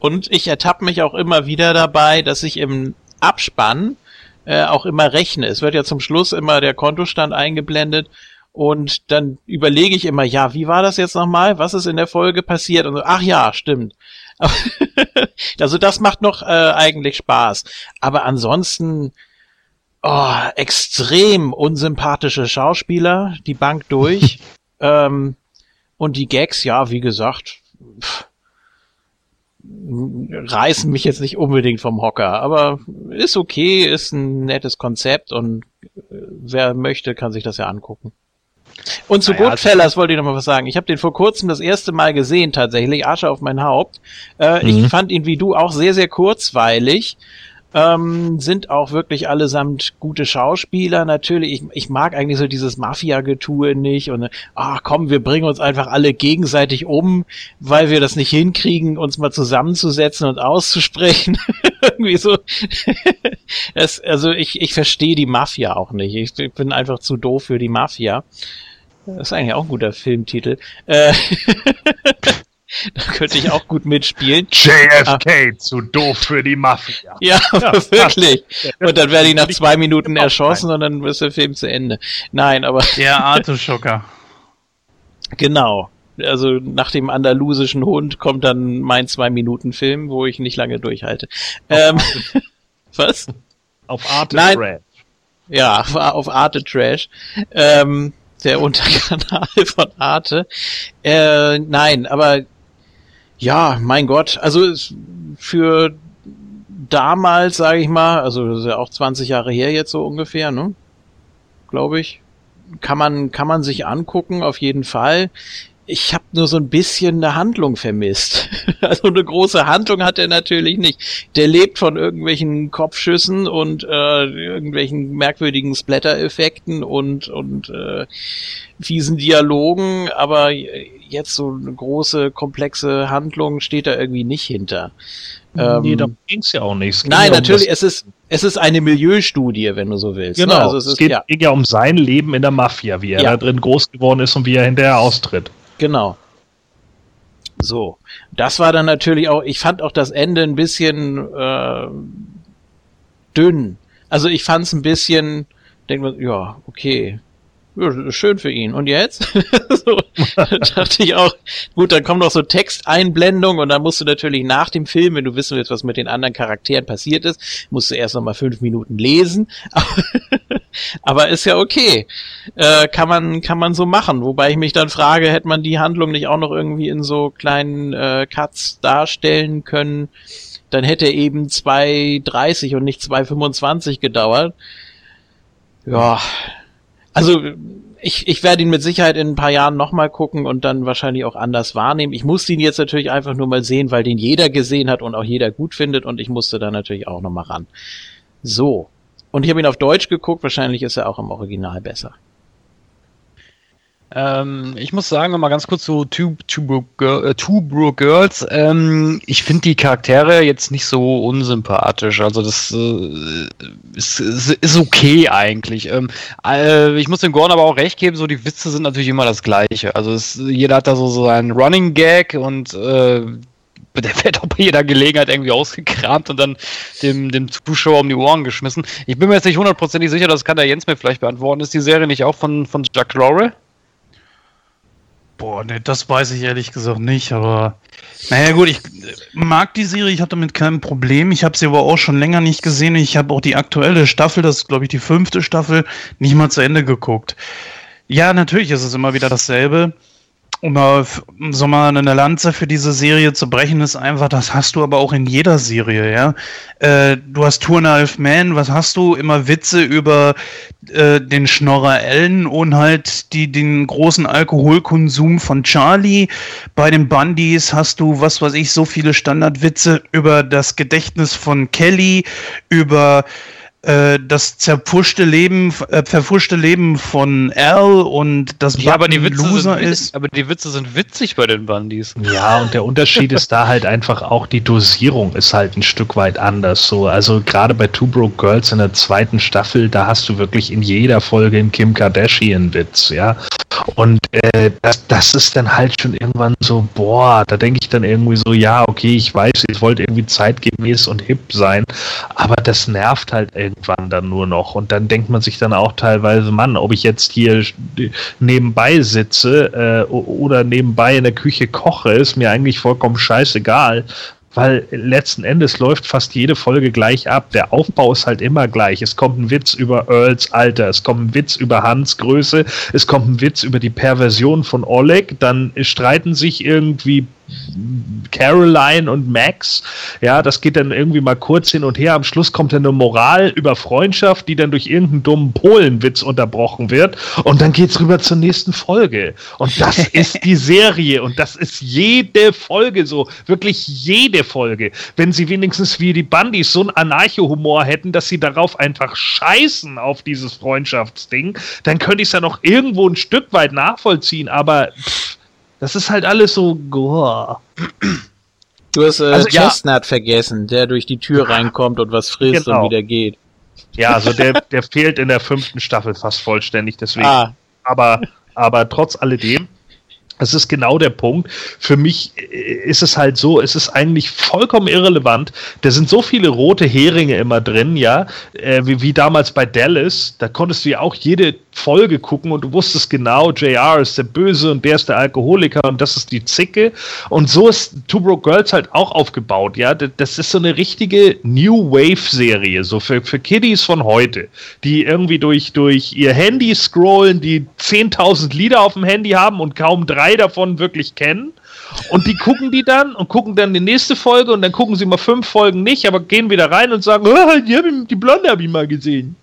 Und ich ertappe mich auch immer wieder dabei, dass ich im Abspann äh, auch immer rechne. Es wird ja zum Schluss immer der Kontostand eingeblendet und dann überlege ich immer, ja, wie war das jetzt nochmal? Was ist in der Folge passiert? Und so, ach ja, stimmt. also das macht noch äh, eigentlich Spaß. Aber ansonsten oh, extrem unsympathische Schauspieler, die Bank durch. ähm, und die Gags, ja, wie gesagt, pff, reißen mich jetzt nicht unbedingt vom Hocker, aber ist okay, ist ein nettes Konzept und äh, wer möchte, kann sich das ja angucken. Und zu naja, Goodfellas also wollte ich noch mal was sagen. Ich habe den vor kurzem das erste Mal gesehen, tatsächlich, Asche auf mein Haupt. Äh, mhm. Ich fand ihn wie du auch sehr, sehr kurzweilig ähm, sind auch wirklich allesamt gute Schauspieler. Natürlich, ich, ich mag eigentlich so dieses Mafia-Getue nicht und ach komm, wir bringen uns einfach alle gegenseitig um, weil wir das nicht hinkriegen, uns mal zusammenzusetzen und auszusprechen. Irgendwie so. das, also ich, ich verstehe die Mafia auch nicht. Ich bin einfach zu doof für die Mafia. Das ist eigentlich auch ein guter Filmtitel. Äh da könnte ich auch gut mitspielen. JFK, zu doof für die Mafia. Ja, wirklich. Und dann werde ich nach zwei Minuten erschossen und dann ist der Film zu Ende. Nein, aber Der Arteschocker. genau. Also nach dem andalusischen Hund kommt dann mein Zwei-Minuten-Film, wo ich nicht lange durchhalte. Ähm, was? Auf Arte Nein. Trash. Ja, auf, auf Arte Trash. Ähm, der Unterkanal von Arte. Äh, nein, aber ja, mein Gott, also für damals, sage ich mal, also das ist ja auch 20 Jahre her jetzt so ungefähr, ne? Glaube ich. Kann man, kann man sich angucken, auf jeden Fall. Ich habe nur so ein bisschen eine Handlung vermisst. Also eine große Handlung hat er natürlich nicht. Der lebt von irgendwelchen Kopfschüssen und äh, irgendwelchen merkwürdigen Splatter-Effekten und und äh, fiesen Dialogen, aber jetzt so eine große komplexe Handlung steht da irgendwie nicht hinter. Ähm, nee, da ging's ja auch nicht. Ging Nein, ja um natürlich, das- es ist es ist eine Milieustudie, wenn du so willst. Genau, Ne? Also es es ist, geht, ja, ging ja um sein Leben in der Mafia, wie er Ja. da drin groß geworden ist und wie er hinterher austritt. Genau. So, das war dann natürlich auch, ich fand auch das Ende ein bisschen äh, dünn. Also ich fand es ein bisschen, denk mir, ja, okay, schön für ihn. Und jetzt? so, da dachte ich auch, gut, dann kommt noch so Texteinblendung und dann musst du natürlich nach dem Film, wenn du wissen willst, was mit den anderen Charakteren passiert ist, musst du erst noch mal fünf Minuten lesen. Aber ist ja okay. Äh, kann man, kann man so machen. Wobei ich mich dann frage, hätte man die Handlung nicht auch noch irgendwie in so kleinen äh, Cuts darstellen können? Dann hätte eben 2,30 und nicht 2,25 gedauert. Ja. Also, ich, ich werde ihn mit Sicherheit in ein paar Jahren nochmal gucken und dann wahrscheinlich auch anders wahrnehmen. Ich musste ihn jetzt natürlich einfach nur mal sehen, weil den jeder gesehen hat und auch jeder gut findet und ich musste da natürlich auch nochmal ran. So. Und ich habe ihn auf Deutsch geguckt, wahrscheinlich ist er auch im Original besser. Ähm, ich muss sagen, mal ganz kurz zu Two, Broke, Girl- äh, Girls. Ähm, ich finde die Charaktere jetzt nicht so unsympathisch. Also das äh, ist, ist, okay eigentlich. Ähm, äh, ich muss dem Gordon aber auch recht geben, so die Witze sind natürlich immer das gleiche. Also es, jeder hat da so, so einen Running Gag und äh, der wird auch bei jeder Gelegenheit irgendwie ausgekramt und dann dem, dem Zuschauer um die Ohren geschmissen. Ich bin mir jetzt nicht hundertprozentig sicher, das kann der Jens mir vielleicht beantworten. Ist die Serie nicht auch von, von Jack Lowry? Boah, ne, das weiß ich ehrlich gesagt nicht, aber naja gut, ich äh, mag die Serie, ich habe damit kein Problem. Ich habe sie aber auch schon länger nicht gesehen. Ich habe auch die aktuelle Staffel, das ist glaube ich die fünfte Staffel, nicht mal zu Ende geguckt. Ja, natürlich ist es immer wieder dasselbe. Um mal so mal eine Lanze für diese Serie zu brechen, ist einfach, das hast du aber auch in jeder Serie, ja. Äh, du hast Two and Half Man, was hast du? Immer Witze über äh, den Schnorrer Ellen und halt die, den großen Alkoholkonsum von Charlie. Bei den Bundys hast du, was weiß ich, so viele Standardwitze über das Gedächtnis von Kelly, über das zerpfuschte Leben, äh, verpfuschte Leben von Al und das Ja, aber die Witze Loser sind, ist. aber die Witze sind witzig bei den Bundys. Ja, und der Unterschied ist da halt einfach auch, die Dosierung ist halt ein Stück weit anders. So, also gerade bei Two Broke Girls in der zweiten Staffel, da hast du wirklich in jeder Folge einen Kim Kardashian-Witz, ja. Und äh, das, das ist dann halt schon irgendwann so, boah, da denke ich dann irgendwie so, ja, okay, ich weiß, ich wollte irgendwie zeitgemäß und hip sein, aber das nervt halt irgendwann dann nur noch. Und dann denkt man sich dann auch teilweise, Mann, ob ich jetzt hier nebenbei sitze äh, oder nebenbei in der Küche koche, ist mir eigentlich vollkommen scheißegal. Weil letzten Endes läuft fast jede Folge gleich ab. Der Aufbau ist halt immer gleich. Es kommt ein Witz über Earls Alter, es kommt ein Witz über Hans Größe, es kommt ein Witz über die Perversion von Oleg, dann streiten sich irgendwie Caroline und Max. Ja, das geht dann irgendwie mal kurz hin und her. Am Schluss kommt dann eine Moral über Freundschaft, die dann durch irgendeinen dummen Polenwitz unterbrochen wird. Und dann geht's rüber zur nächsten Folge. Und das ist die Serie. Und das ist jede Folge so. Wirklich jede Folge. Wenn sie wenigstens wie die Bundys so einen Anarcho-Humor hätten, dass sie darauf einfach scheißen auf dieses Freundschaftsding, dann könnte ich es ja noch irgendwo ein Stück weit nachvollziehen. Aber pff, das ist halt alles so. Goah. Du hast äh, Also, ja. Chestnut vergessen, der durch die Tür reinkommt und was frisst Genau. und wieder geht. Ja, also der, der fehlt in der fünften Staffel fast vollständig, deswegen. Ah, Aber, aber trotz alledem, Das ist genau der Punkt. Für mich äh, ist es halt so, es ist eigentlich vollkommen irrelevant. Da sind so viele rote Heringe immer drin, ja, äh, wie, wie damals bei Dallas. Da konntest du ja auch jede Folge gucken und du wusstest genau, JR ist der Böse und der ist der Alkoholiker und das ist die Zicke. Und so ist Two Broke Girls halt auch aufgebaut, ja. Das ist so eine richtige New Wave-Serie, so für, für Kiddies von heute, die irgendwie durch, durch ihr Handy scrollen, die 10.000 Lieder auf dem Handy haben und kaum drei davon wirklich kennen. Und die gucken die dann und gucken dann die nächste Folge und dann gucken sie mal fünf Folgen nicht, aber gehen wieder rein und sagen, oh, die, die Blonde habe ich mal gesehen.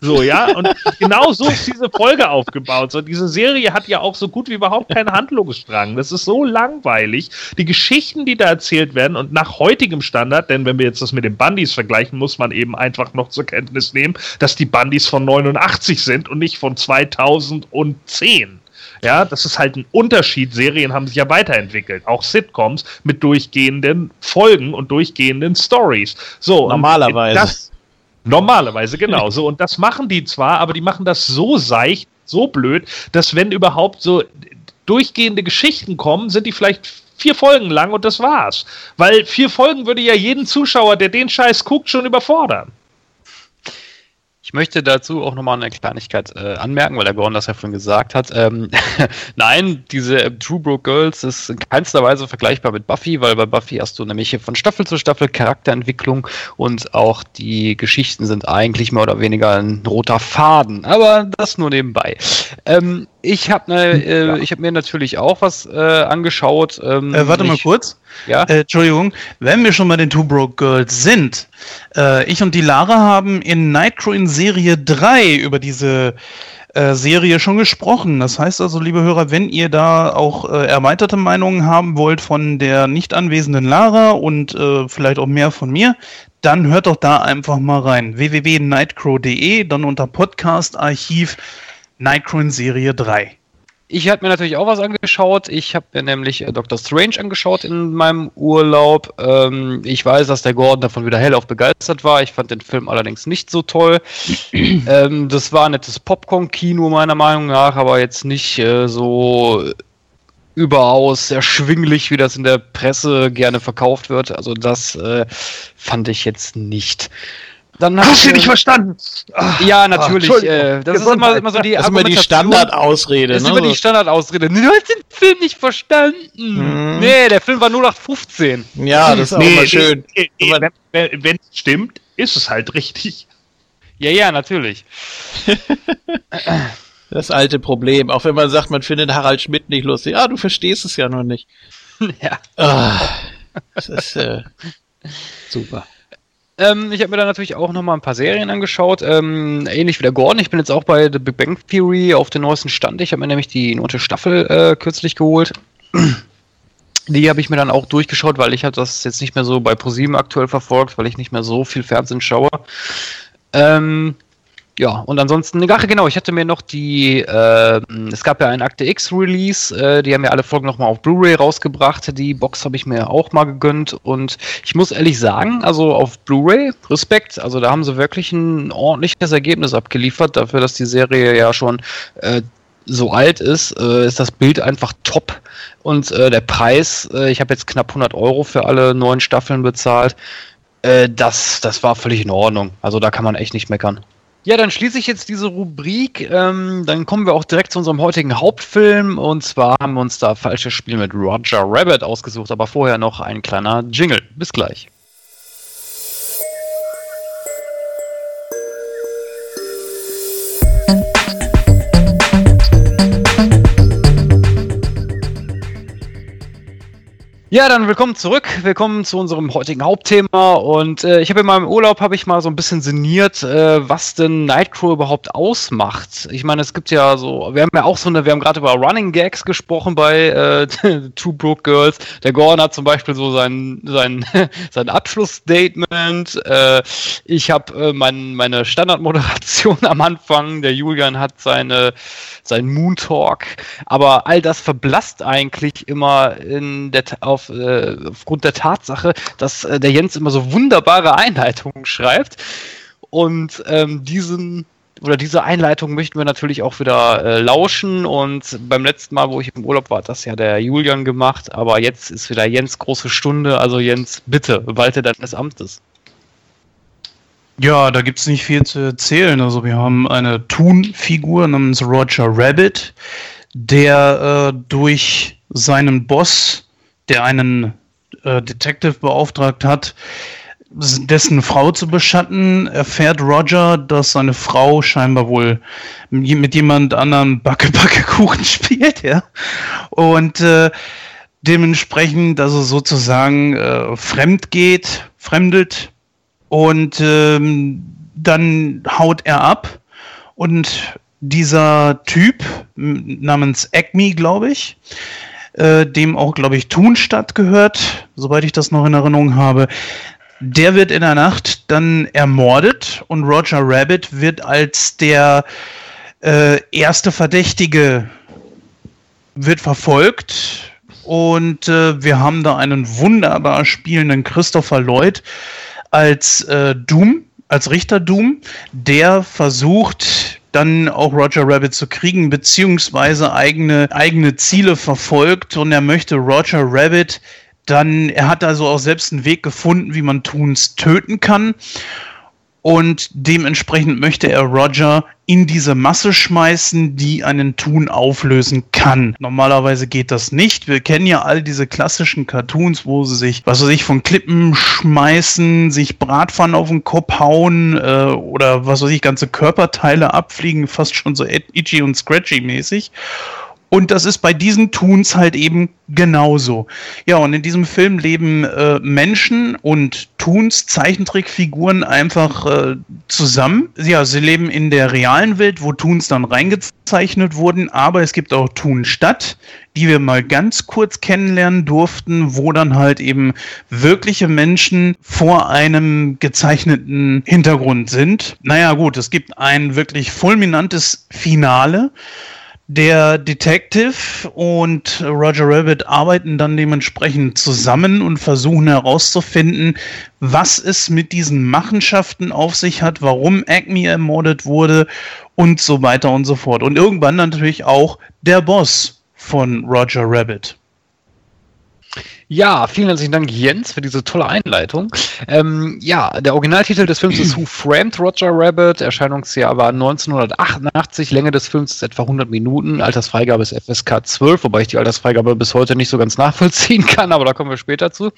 So, ja, und genau so ist diese Folge aufgebaut. So, diese Serie hat ja auch so gut wie überhaupt keinen Handlungsstrang. Das ist so langweilig. Die Geschichten, die da erzählt werden und nach heutigem Standard, denn wenn wir jetzt das mit den Bandys vergleichen, muss man eben einfach noch zur Kenntnis nehmen, dass die Bandys von 89 sind und nicht von 2010. Ja, das ist halt ein Unterschied. Serien haben sich ja weiterentwickelt. Auch Sitcoms mit durchgehenden Folgen und durchgehenden Stories. So. Normalerweise. Das, Normalerweise, genau. So, und das machen die zwar, aber die machen das so seicht, so blöd, dass wenn überhaupt so durchgehende Geschichten kommen, sind die vielleicht vier Folgen lang und das war's. Weil vier Folgen würde ja jeden Zuschauer, der den Scheiß guckt, schon überfordern. Ich möchte dazu auch nochmal eine Kleinigkeit äh, anmerken, weil der Gordon das ja vorhin gesagt hat. Ähm, Nein, diese äh, True Broke Girls ist in keinster Weise vergleichbar mit Buffy, weil bei Buffy hast du nämlich von Staffel zu Staffel Charakterentwicklung und auch die Geschichten sind eigentlich mehr oder weniger ein roter Faden. Aber das nur nebenbei. Ähm, ich habe ne, äh, ja. hab mir natürlich auch was äh, angeschaut. Ähm, äh, warte ich, mal kurz. Ja? Äh, Entschuldigung, wenn wir schon bei den Two Broke Girls sind, äh, ich und die Lara haben in Nitro in Serie 3 über diese äh, Serie schon gesprochen. Das heißt also, liebe Hörer, wenn ihr da auch erweiterte Meinungen haben wollt von der nicht anwesenden Lara und vielleicht auch mehr von mir, dann hört doch da einfach mal rein. www.nightcrow.de, dann unter Podcast Archiv In Serie 3. Ich habe mir natürlich auch was angeschaut. Ich habe mir nämlich äh, Doctor Strange angeschaut in meinem Urlaub. Ähm, ich weiß, dass der Gordon davon wieder hellauf begeistert war. Ich fand den Film allerdings nicht so toll. ähm, das war ein nettes Popcorn-Kino meiner Meinung nach, aber jetzt nicht äh, so überaus erschwinglich, wie das in der Presse gerne verkauft wird. Also das äh, fand ich jetzt nicht. Dann Hast du nicht verstanden? Ach, ja, natürlich. Ach, äh, das ist immer, immer, so die das ist immer die Standardausrede. Das ist ne? immer die Standardausrede. Du hast den Film nicht verstanden. Hm. Nee, der Film war nur nach 15. Ja, das ist nee, auch mal schön. Nee, nee, wenn es stimmt, ist es halt richtig. Ja, ja, natürlich. das alte Problem. Auch wenn man sagt, man findet Harald Schmidt nicht lustig. Ah, du verstehst es ja noch nicht. ja. Ah, das ist äh, super. Ähm, ich habe mir dann natürlich auch nochmal ein paar Serien angeschaut. Ähm, ähnlich wie der Gordon. Ich bin jetzt auch bei The Big Bang Theory auf den neuesten Stand. Ich habe mir nämlich die neunte Staffel äh, kürzlich geholt. Die habe ich mir dann auch durchgeschaut, weil ich habe das jetzt nicht mehr so bei ProSieben aktuell verfolgt, weil ich nicht mehr so viel Fernsehen schaue. Ähm, ja, und ansonsten, ach genau, ich hatte mir noch die, äh, es gab ja ein Akte X-Release, äh, die haben ja alle Folgen nochmal auf Blu-ray rausgebracht. Die Box habe ich mir auch mal gegönnt und ich muss ehrlich sagen, also auf Blu-ray, Respekt, also da haben sie wirklich ein ordentliches Ergebnis abgeliefert, dafür, dass die Serie ja schon äh, so alt ist, äh, ist das Bild einfach top und äh, der Preis, äh, ich habe jetzt knapp 100 Euro für alle neuen Staffeln bezahlt, äh, das, das war völlig in Ordnung. Also da kann man echt nicht meckern. Ja, dann schließe ich jetzt diese Rubrik. Ähm, dann kommen wir auch direkt zu unserem heutigen Hauptfilm. Und zwar haben wir uns da falsches Spiel mit Roger Rabbit ausgesucht. Aber vorher noch ein kleiner Jingle. Bis gleich. Ja, dann willkommen zurück. Willkommen zu unserem heutigen Hauptthema. Und äh, ich habe in meinem Urlaub habe ich mal so ein bisschen sinniert, äh, was denn Nightcrow überhaupt ausmacht. Ich meine, es gibt ja so, wir haben ja auch so eine, wir haben gerade über Running Gags gesprochen bei äh, Two Broke Girls. Der Gordon hat zum Beispiel so sein sein sein Abschlussstatement. Äh, ich habe äh, mein, meine Standardmoderation am Anfang. Der Julian hat seine sein Moon Talk. Aber all das verblasst eigentlich immer in der auf auf, äh, aufgrund der Tatsache, dass äh, der Jens immer so wunderbare Einleitungen schreibt und ähm, diesen oder diese Einleitung möchten wir natürlich auch wieder äh, lauschen. Und beim letzten Mal, wo ich im Urlaub war, hat das ja der Julian gemacht. Aber jetzt ist wieder Jens große Stunde. Also Jens, bitte, walte deines Amtes. Ja, da gibt's nicht viel zu erzählen. Also wir haben eine Toon-Figur namens Roger Rabbit, der äh, durch seinen Boss, der einen äh, Detective beauftragt hat, dessen Frau zu beschatten, erfährt Roger, dass seine Frau scheinbar wohl mit jemand anderem Backe Backe Kuchen spielt, ja. Und äh, dementsprechend also sozusagen äh, fremd geht, fremdet und ähm, dann haut er ab und dieser Typ namens Acme, glaube ich, äh, dem auch, glaube ich, Thunstadt gehört, soweit ich das noch in Erinnerung habe, der wird in der Nacht dann ermordet und Roger Rabbit wird als der äh, erste Verdächtige wird verfolgt. Und äh, wir haben da einen wunderbar spielenden Christopher Lloyd als äh, Doom, als Richter Doom, der versucht dann auch Roger Rabbit zu kriegen, beziehungsweise eigene, eigene Ziele verfolgt und er möchte Roger Rabbit dann, er hat also auch selbst einen Weg gefunden, wie man Toons töten kann. Und dementsprechend möchte er Roger in diese Masse schmeißen, die einen Toon auflösen kann. Normalerweise geht das nicht. Wir kennen ja all diese klassischen Cartoons, wo sie sich, was weiß ich, von Klippen schmeißen, sich Bratpfannen auf den Kopf hauen äh, oder was weiß ich, ganze Körperteile abfliegen, fast schon so itchy und scratchy mäßig. Und das ist bei diesen Toons halt eben genauso. Ja, und in diesem Film leben äh, Menschen und Toons, Zeichentrickfiguren einfach äh, zusammen. Ja, sie leben in der realen Welt, wo Toons dann reingezeichnet wurden, aber es gibt auch Toonstadt, die wir mal ganz kurz kennenlernen durften, wo dann halt eben wirkliche Menschen vor einem gezeichneten Hintergrund sind. Naja, gut, es gibt ein wirklich fulminantes Finale. Der Detective und Roger Rabbit arbeiten dann dementsprechend zusammen und versuchen herauszufinden, was es mit diesen Machenschaften auf sich hat, warum Acme ermordet wurde und so weiter und so fort. Und irgendwann natürlich auch der Boss von Roger Rabbit. Ja, vielen herzlichen Dank, Jens, für diese tolle Einleitung. Ähm, ja, der Originaltitel des Films ist Who Framed Roger Rabbit? Erscheinungsjahr war 1988. Länge des Films ist etwa 100 Minuten. Altersfreigabe ist FSK 12, wobei ich die Altersfreigabe bis heute nicht so ganz nachvollziehen kann, aber da kommen wir später zu.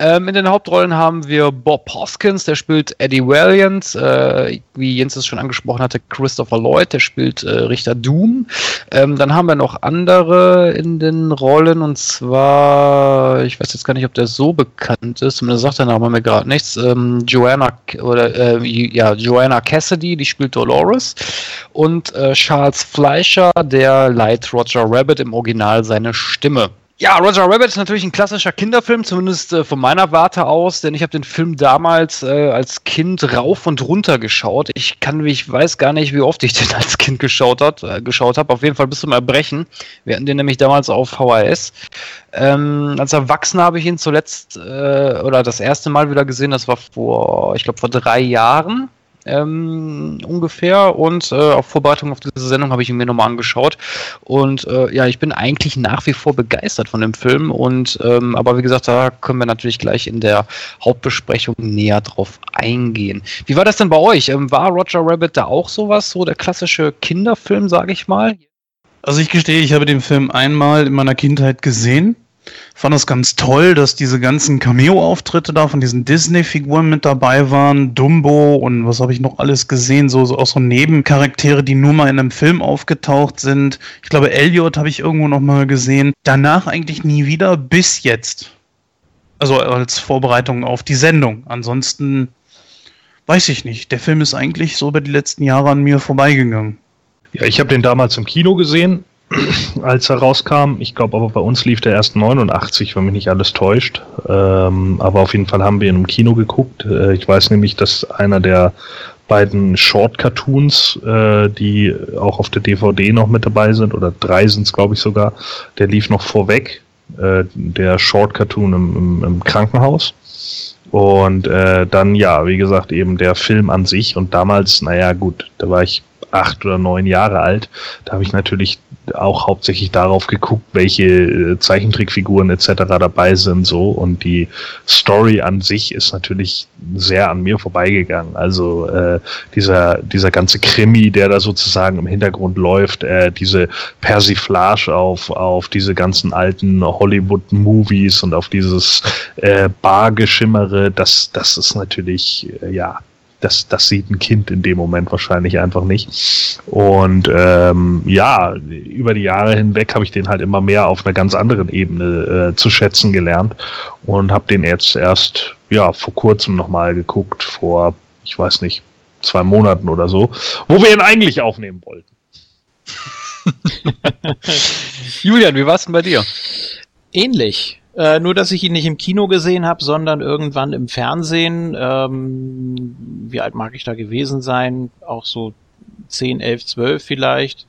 Ähm, in den Hauptrollen haben wir Bob Hoskins, der spielt Eddie Valiant, äh, wie Jens es schon angesprochen hatte, Christopher Lloyd, der spielt äh, Richter Doom. Ähm, dann haben wir noch andere in den Rollen und zwar, ich weiß jetzt gar nicht, ob der so bekannt ist, zumindest sagt der Name mir gerade nichts. Ähm, Joanna oder äh, ja, Joanna Cassidy, die spielt Dolores und äh, Charles Fleischer, der leiht Roger Rabbit im Original seine Stimme. Ja, Roger Rabbit ist natürlich ein klassischer Kinderfilm, zumindest äh, von meiner Warte aus, denn ich habe den Film damals äh, als Kind rauf und runter geschaut. Ich kann, ich weiß gar nicht, wie oft ich den als Kind geschaut hat, äh, geschaut habe. Auf jeden Fall bis zum Erbrechen. Wir hatten den nämlich damals auf VHS. Ähm, als Erwachsener habe ich ihn zuletzt äh, oder das erste Mal wieder gesehen. Das war vor, ich glaube, vor drei Jahren ähm, ungefähr. Und äh, auf Vorbereitung auf diese Sendung habe ich ihn mir nochmal angeschaut. Und äh, ja, ich bin eigentlich nach wie vor begeistert von dem Film. Und ähm, aber wie gesagt, da können wir natürlich gleich in der Hauptbesprechung näher drauf eingehen. Wie war das denn bei euch? Ähm, war Roger Rabbit da auch sowas, so der klassische Kinderfilm, sage ich mal? Also ich gestehe, ich habe den Film einmal in meiner Kindheit gesehen fand das ganz toll, dass diese ganzen Cameo-Auftritte da von diesen Disney-Figuren mit dabei waren. Dumbo und was habe ich noch alles gesehen? So, so auch so Nebencharaktere, die nur mal in einem Film aufgetaucht sind. Ich glaube, Elliot habe ich irgendwo noch mal gesehen. Danach eigentlich nie wieder, bis jetzt. Also als Vorbereitung auf die Sendung. Ansonsten weiß ich nicht. Der Film ist eigentlich so über die letzten Jahre an mir vorbeigegangen. Ja, ich habe den damals im Kino gesehen als er rauskam. Ich glaube aber bei uns lief der erst 89, wenn mich nicht alles täuscht. Ähm, aber auf jeden Fall haben wir ihn im Kino geguckt. Äh, ich weiß nämlich, dass einer der beiden Short-Cartoons, äh, die auch auf der DVD noch mit dabei sind, oder drei sind es, glaube ich, sogar, der lief noch vorweg. Äh, der Short-Cartoon im, im, im Krankenhaus. Und äh, dann, ja, wie gesagt, eben der Film an sich. Und damals, naja, gut, da war ich acht oder neun Jahre alt. Da habe ich natürlich auch hauptsächlich darauf geguckt, welche äh, Zeichentrickfiguren etc. dabei sind so und die Story an sich ist natürlich sehr an mir vorbeigegangen. Also äh, dieser dieser ganze Krimi, der da sozusagen im Hintergrund läuft, äh, diese Persiflage auf auf diese ganzen alten Hollywood-Movies und auf dieses äh, Bargeschimmere, das das ist natürlich äh, ja das, das sieht ein Kind in dem Moment wahrscheinlich einfach nicht. Und ähm, ja, über die Jahre hinweg habe ich den halt immer mehr auf einer ganz anderen Ebene äh, zu schätzen gelernt und habe den jetzt erst ja vor kurzem nochmal geguckt, vor, ich weiß nicht, zwei Monaten oder so, wo wir ihn eigentlich aufnehmen wollten. Julian, wie war es denn bei dir? Ähnlich. Äh, nur, dass ich ihn nicht im Kino gesehen habe, sondern irgendwann im Fernsehen. Ähm, wie alt mag ich da gewesen sein? Auch so 10, 11, 12 vielleicht.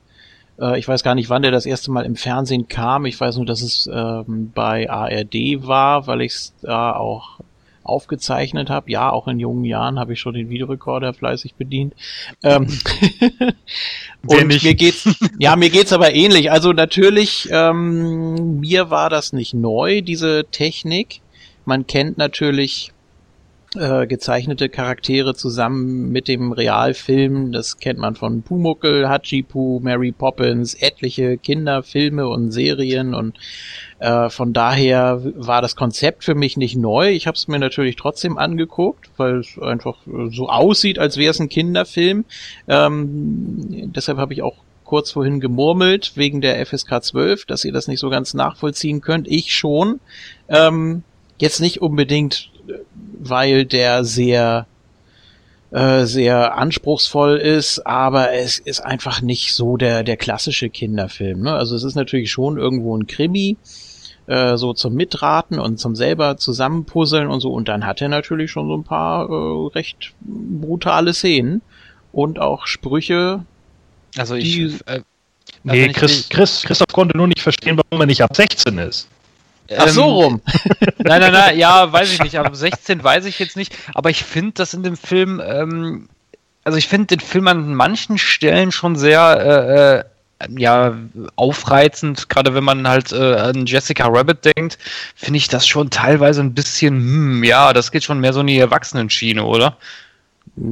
Äh, ich weiß gar nicht, wann der das erste Mal im Fernsehen kam. Ich weiß nur, dass es ähm, bei ARD war, weil ich es da auch aufgezeichnet habe. Ja, auch in jungen Jahren habe ich schon den Videorekorder fleißig bedient. Ähm und nicht? mir geht's, ja, mir geht's aber ähnlich. Also natürlich, ähm, mir war das nicht neu, diese Technik. Man kennt natürlich äh, gezeichnete Charaktere zusammen mit dem Realfilm. Das kennt man von Pumuckel, Hachipu, Mary Poppins, etliche Kinderfilme und Serien und äh, von daher war das Konzept für mich nicht neu. Ich habe es mir natürlich trotzdem angeguckt, weil es einfach so aussieht, als wäre es ein Kinderfilm. Ähm, deshalb habe ich auch kurz vorhin gemurmelt wegen der FSK 12, dass ihr das nicht so ganz nachvollziehen könnt. Ich schon. Ähm, jetzt nicht unbedingt, weil der sehr äh, sehr anspruchsvoll ist, aber es ist einfach nicht so der der klassische Kinderfilm. Ne? Also es ist natürlich schon irgendwo ein Krimi, äh, so zum Mitraten und zum selber zusammenpuzzeln und so. Und dann hat er natürlich schon so ein paar äh, recht brutale Szenen und auch Sprüche. Also ich. Die- Äh, Nee, also Chris, Chris, Christoph konnte nur nicht verstehen, warum er nicht ab 16 ist. Ach so ähm, rum. Nein, nein, nein, ja, weiß ich nicht. Aber 16 weiß ich jetzt nicht. Aber ich finde das in dem Film, ähm, also ich finde den Film an manchen Stellen schon sehr, äh, äh, ja, aufreizend. Gerade wenn man halt äh, an Jessica Rabbit denkt, finde ich das schon teilweise ein bisschen, hm, ja, das geht schon mehr so in die Erwachsenenschiene, oder?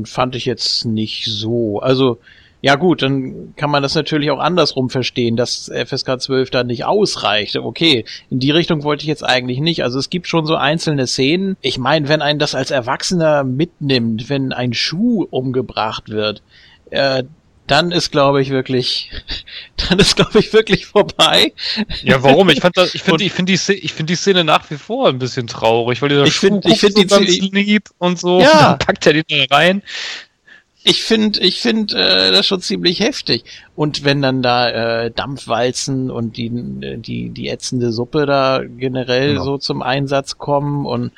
Fand ich jetzt nicht so. Also, ja gut, dann kann man das natürlich auch andersrum verstehen, dass FSK 12 da nicht ausreicht. Okay, in die Richtung wollte ich jetzt eigentlich nicht. Also es gibt schon so einzelne Szenen. Ich meine, wenn ein das als Erwachsener mitnimmt, wenn ein Schuh umgebracht wird, äh, dann ist, glaube ich, wirklich, dann ist, glaube ich, wirklich vorbei. Ja, warum? Ich fand das, ich finde, ich finde die, ich finde die Szene nach wie vor ein bisschen traurig, weil dieser Ich find- Schuh ich find guckt die so ganz lieb und so, Ja. und dann packt er die da rein. Ich finde, ich finde äh, das schon ziemlich heftig. Und wenn dann da äh, Dampfwalzen und die die die ätzende Suppe da generell Genau. so zum Einsatz kommen und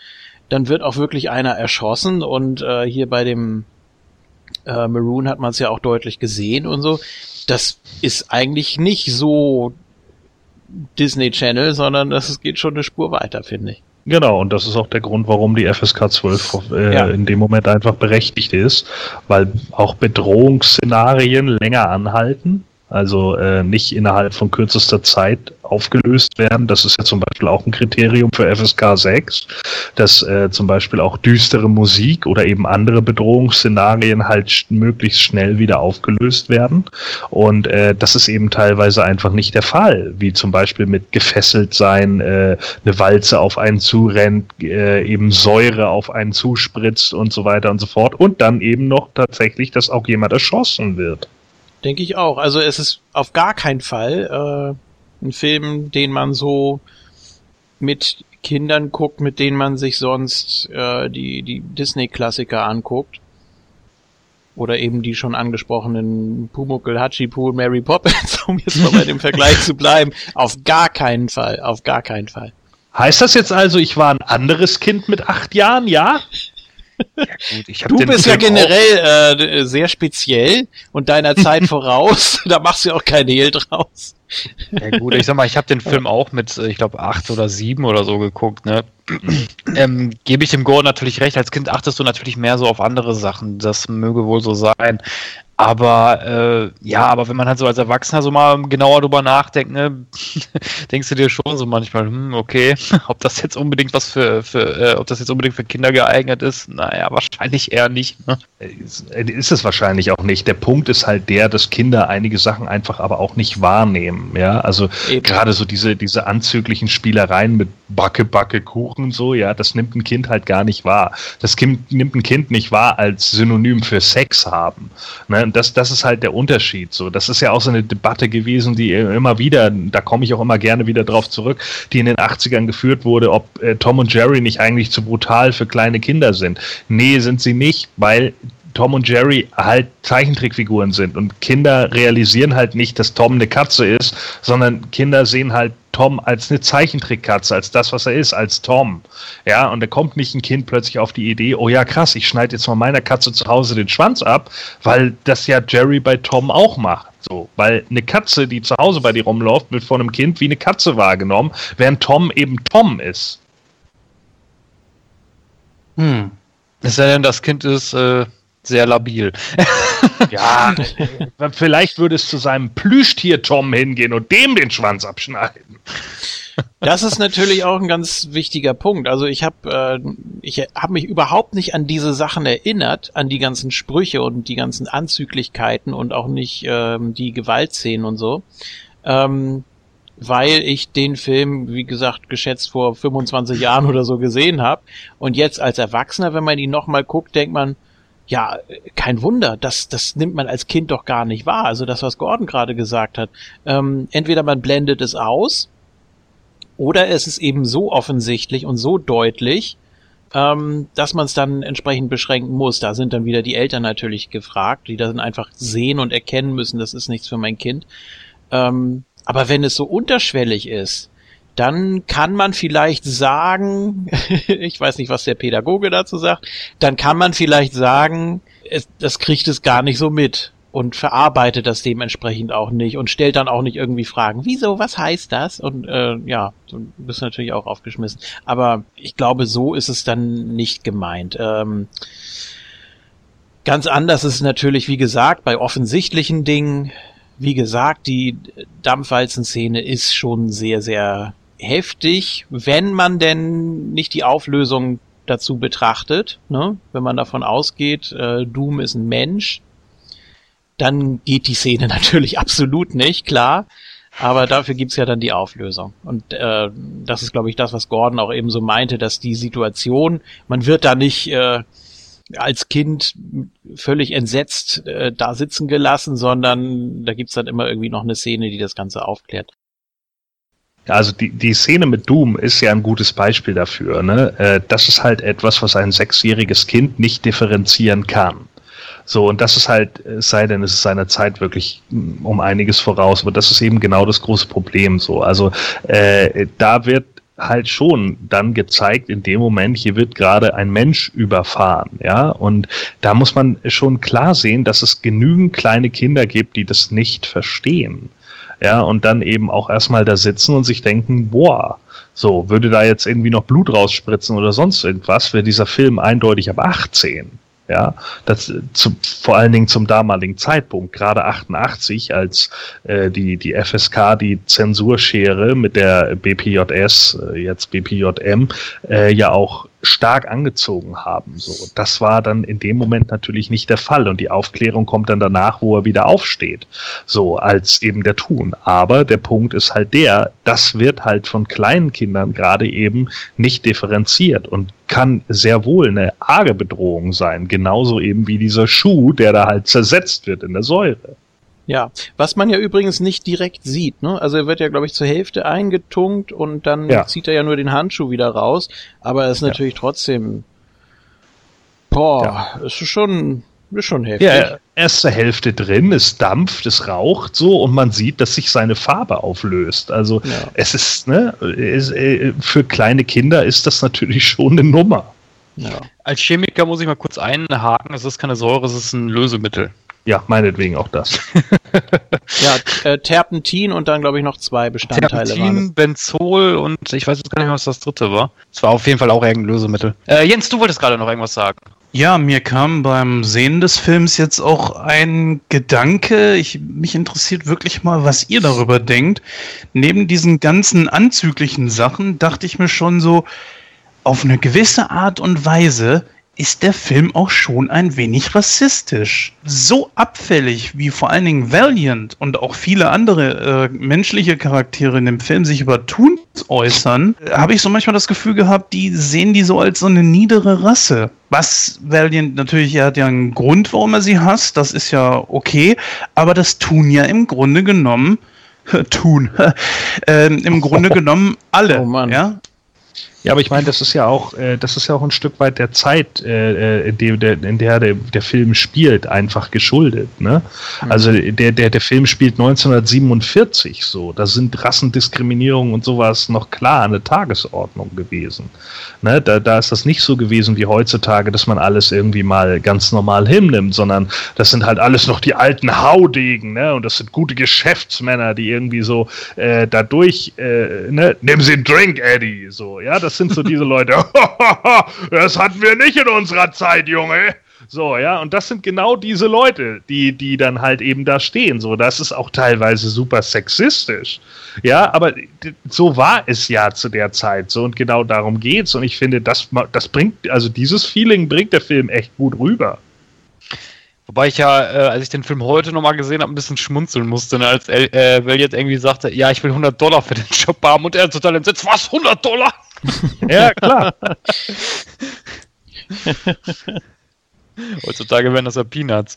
dann wird auch wirklich einer erschossen und äh, hier bei dem äh, Maroon hat man es ja auch deutlich gesehen und so. Das ist eigentlich nicht so Disney Channel, sondern das geht schon eine Spur weiter, finde ich. Genau, und das ist auch der Grund, warum die FSK 12 äh, Ja. in dem Moment einfach berechtigt ist, weil auch Bedrohungsszenarien länger anhalten, also äh, nicht innerhalb von kürzester Zeit aufgelöst werden. Das ist ja zum Beispiel auch ein Kriterium für FSK 6, dass äh, zum Beispiel auch düstere Musik oder eben andere Bedrohungsszenarien halt sch möglichst schnell wieder aufgelöst werden. Und äh, das ist eben teilweise einfach nicht der Fall, wie zum Beispiel mit gefesselt sein, äh, eine Walze auf einen zurennt, äh, eben Säure auf einen zuspritzt und so weiter und so fort. Und dann eben noch tatsächlich, dass auch jemand erschossen wird. Denke ich auch. Also es ist auf gar keinen Fall äh, ein Film, den man so mit Kindern guckt, mit denen man sich sonst äh, die, die Disney-Klassiker anguckt. Oder eben die schon angesprochenen Pumuckl, Hachipu, Mary Poppins, um jetzt mal bei dem Vergleich zu bleiben. Auf gar keinen Fall, auf gar keinen Fall. Heißt das jetzt also, ich war ein anderes Kind mit acht Jahren, ja? Ja, gut, Du bist ja Film auch- generell äh, sehr speziell und deiner Zeit voraus. Da machst du ja auch kein Hehl draus. Ja gut, ich sag mal, ich habe den Film auch mit, äh, ich glaube, acht oder sieben oder so geguckt, ne? ähm, Gebe ich dem Gore natürlich recht, als Kind achtest du natürlich mehr so auf andere Sachen. Das möge wohl so sein. Aber äh, ja, aber wenn man halt so als Erwachsener so mal genauer drüber nachdenkt, ne, denkst du dir schon so manchmal, hm, okay, ob das jetzt unbedingt was für, für äh, ob das jetzt unbedingt für Kinder geeignet ist, naja, wahrscheinlich eher nicht. Ne? Ist, ist es wahrscheinlich auch nicht. Der Punkt ist halt der, dass Kinder einige Sachen einfach aber auch nicht wahrnehmen. Ja, also gerade so diese, diese anzüglichen Spielereien mit Backe, Backe, Kuchen, so, ja, das nimmt ein Kind halt gar nicht wahr. Das kind, nimmt ein Kind nicht wahr als Synonym für Sex haben. Ne? das, das ist halt der Unterschied. So, das ist ja auch so eine Debatte gewesen, die immer wieder, da komme ich auch immer gerne wieder drauf zurück, die in den 80ern geführt wurde, ob äh, Tom und Jerry nicht eigentlich zu brutal für kleine Kinder sind. Nee, sind sie nicht, weil Tom und Jerry halt Zeichentrickfiguren sind und Kinder realisieren halt nicht, dass Tom eine Katze ist, sondern Kinder sehen halt Tom als eine Zeichentrickkatze, als das, was er ist, als Tom. Ja, und da kommt nicht ein Kind plötzlich auf die Idee, oh ja, krass, ich schneide jetzt mal meiner Katze zu Hause den Schwanz ab, weil das ja Jerry bei Tom auch macht. So, weil eine Katze, die zu Hause bei dir rumläuft, wird von einem Kind wie eine Katze wahrgenommen, während Tom eben Tom ist. Hm. Es sei denn, das Kind ist äh, sehr labil. ja, vielleicht würde es zu seinem Plüschtier Tom hingehen und dem den Schwanz abschneiden. Das ist natürlich auch ein ganz wichtiger Punkt. Also ich habe äh, ich habe mich überhaupt nicht an diese Sachen erinnert, an die ganzen Sprüche und die ganzen Anzüglichkeiten und auch nicht ähm, die Gewaltszenen und so. Ähm, weil ich den Film, wie gesagt, geschätzt vor 25 Jahren oder so gesehen habe. Und jetzt als Erwachsener, wenn man ihn nochmal guckt, denkt man, ja, kein Wunder, das, das nimmt man als Kind doch gar nicht wahr. Also das, was Gordon gerade gesagt hat. Ähm, entweder man blendet es aus, oder es ist eben so offensichtlich und so deutlich, ähm, dass man es dann entsprechend beschränken muss. Da sind dann wieder die Eltern natürlich gefragt, die dann einfach sehen und erkennen müssen, das ist nichts für mein Kind. Ähm, aber wenn es so unterschwellig ist, dann kann man vielleicht sagen, ich weiß nicht, was der Pädagoge dazu sagt, dann kann man vielleicht sagen, es, das kriegt es gar nicht so mit und verarbeitet das dementsprechend auch nicht und stellt dann auch nicht irgendwie Fragen, wieso, was heißt das? Und äh, ja, du bist natürlich auch aufgeschmissen. Aber ich glaube, so ist es dann nicht gemeint. Ähm, ganz anders ist es natürlich, wie gesagt, bei offensichtlichen Dingen. Wie gesagt, die Dampfwalzen-Szene ist schon sehr, sehr heftig, wenn man denn nicht die Auflösung dazu betrachtet, ne? wenn man davon ausgeht, äh, Doom ist ein Mensch, dann geht die Szene natürlich absolut nicht, klar. Aber dafür gibt's ja dann die Auflösung. Und äh, das ist, glaube ich, das, was Gordon auch eben so meinte, dass die Situation, man wird da nicht äh, als Kind völlig entsetzt äh, da sitzen gelassen, sondern da gibt's dann immer irgendwie noch eine Szene, die das Ganze aufklärt. Also die, die Szene mit Doom ist ja ein gutes Beispiel dafür. Ne? Äh, das ist halt etwas, was ein sechsjähriges Kind nicht differenzieren kann. So, und das ist halt, es sei denn, es ist seiner Zeit wirklich mm, um einiges voraus, aber das ist eben genau das große Problem so. Also äh, da wird halt schon dann gezeigt, in dem Moment, hier wird gerade ein Mensch überfahren, ja, und da muss man schon klar sehen, dass es genügend kleine Kinder gibt, die das nicht verstehen ja, und dann eben auch erstmal da sitzen und sich denken, boah, so, würde da jetzt irgendwie noch Blut rausspritzen oder sonst irgendwas, wäre dieser Film eindeutig ab 18. Ja, das zu, vor allen Dingen zum damaligen Zeitpunkt, gerade 88, als äh, die, die FSK die Zensurschere mit der BPJS, äh, jetzt BPJM, äh, ja auch stark angezogen haben. So, das war dann in dem Moment natürlich nicht der Fall und die Aufklärung kommt dann danach, wo er wieder aufsteht, so als eben der Tun. Aber der Punkt ist halt der, das wird halt von kleinen Kindern gerade eben nicht differenziert und kann sehr wohl eine arge Bedrohung sein, genauso eben wie dieser Schuh, der da halt zersetzt wird in der Säure. Ja, was man ja übrigens nicht direkt sieht, ne? Also er wird ja, glaube ich, zur Hälfte eingetunkt und dann ja. zieht er ja nur den Handschuh wieder raus, aber er ist natürlich ja. trotzdem. Boah, ja. ist schon, ist schon heftig. Ja, er ist zur Hälfte drin, es dampft, es raucht so und man sieht, dass sich seine Farbe auflöst. Also ja. es ist, ne, es, äh, für kleine Kinder ist das natürlich schon eine Nummer. Ja. Als Chemiker muss ich mal kurz einhaken, es ist keine Säure, es ist ein Lösemittel. Ja, meinetwegen auch das. Ja, äh, Terpentin und dann, glaube ich, noch zwei Bestandteile waren. Terpentin, Benzol und ich weiß jetzt gar nicht mehr, was das dritte war. Es war auf jeden Fall auch irgendein Lösemittel. Äh, Jens, du wolltest gerade noch irgendwas sagen. Ja, mir kam beim Sehen des Films jetzt auch ein Gedanke. Ich, mich interessiert wirklich mal, was ihr darüber denkt. Neben diesen ganzen anzüglichen Sachen dachte ich mir schon so, auf eine gewisse Art und Weise ist der Film auch schon ein wenig rassistisch. So abfällig, wie vor allen Dingen Valiant und auch viele andere äh, menschliche Charaktere in dem Film sich über Toons äußern, äh, habe ich so manchmal das Gefühl gehabt, die sehen die so als so eine niedere Rasse. Was Valiant natürlich, er hat ja einen Grund, warum er sie hasst, das ist ja okay, aber das tun ja im Grunde genommen tun. ähm, Im Grunde genommen alle. Oh Mann. Ja? Ja, aber ich meine, das ist ja auch, äh, das ist ja auch ein Stück weit der Zeit, äh, äh in, dem, der, in der der, der Film spielt, einfach geschuldet. Ne? Also der, der, der Film spielt 1947 so. Da sind Rassendiskriminierung und sowas noch klar an der Tagesordnung gewesen. Ne? Da, da ist das nicht so gewesen wie heutzutage, dass man alles irgendwie mal ganz normal hinnimmt, sondern das sind halt alles noch die alten Haudegen, ne? Und das sind gute Geschäftsmänner, die irgendwie so äh, dadurch, äh, ne, nimm sie einen Drink, Eddie. So, ja, das sind so diese Leute. das hatten wir nicht in unserer Zeit, Junge. So, ja, und das sind genau diese Leute, die, die dann halt eben da stehen. So, das ist auch teilweise super sexistisch. Ja, aber so war es ja zu der Zeit. So, und genau darum geht's. Und ich finde, das, das bringt, also dieses Feeling bringt der Film echt gut rüber. Wobei ich ja, äh, als ich den Film heute nochmal gesehen habe, ein bisschen schmunzeln musste, ne, als äh, Valiant irgendwie sagte, ja, ich will 100 Dollar für den Job haben und er total entsetzt, was, 100 Dollar? Ja, klar. Heutzutage wären das ja Peanuts.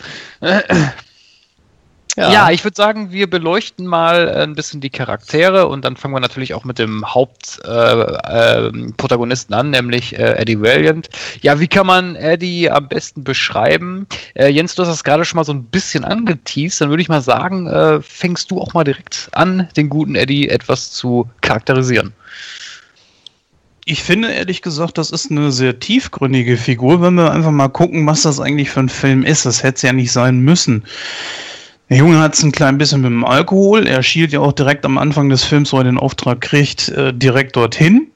Ja, ich würde sagen, wir beleuchten mal äh, ein bisschen die Charaktere und dann fangen wir natürlich auch mit dem Hauptprotagonisten äh, Protagonisten an, nämlich äh, Eddie Valiant. Ja, wie kann man Eddie am besten beschreiben? Äh, Jens, du hast das gerade schon mal so ein bisschen angeteased, dann würde ich mal sagen, äh, fängst du auch mal direkt an, den guten Eddie etwas zu charakterisieren. Ich finde ehrlich gesagt, das ist eine sehr tiefgründige Figur, wenn wir einfach mal gucken, was das eigentlich für ein Film ist. Das hätte es ja nicht sein müssen. Der Junge hat es ein klein bisschen mit dem Alkohol. Er schielt ja auch direkt am Anfang des Films, wo er den Auftrag kriegt, äh, direkt dorthin.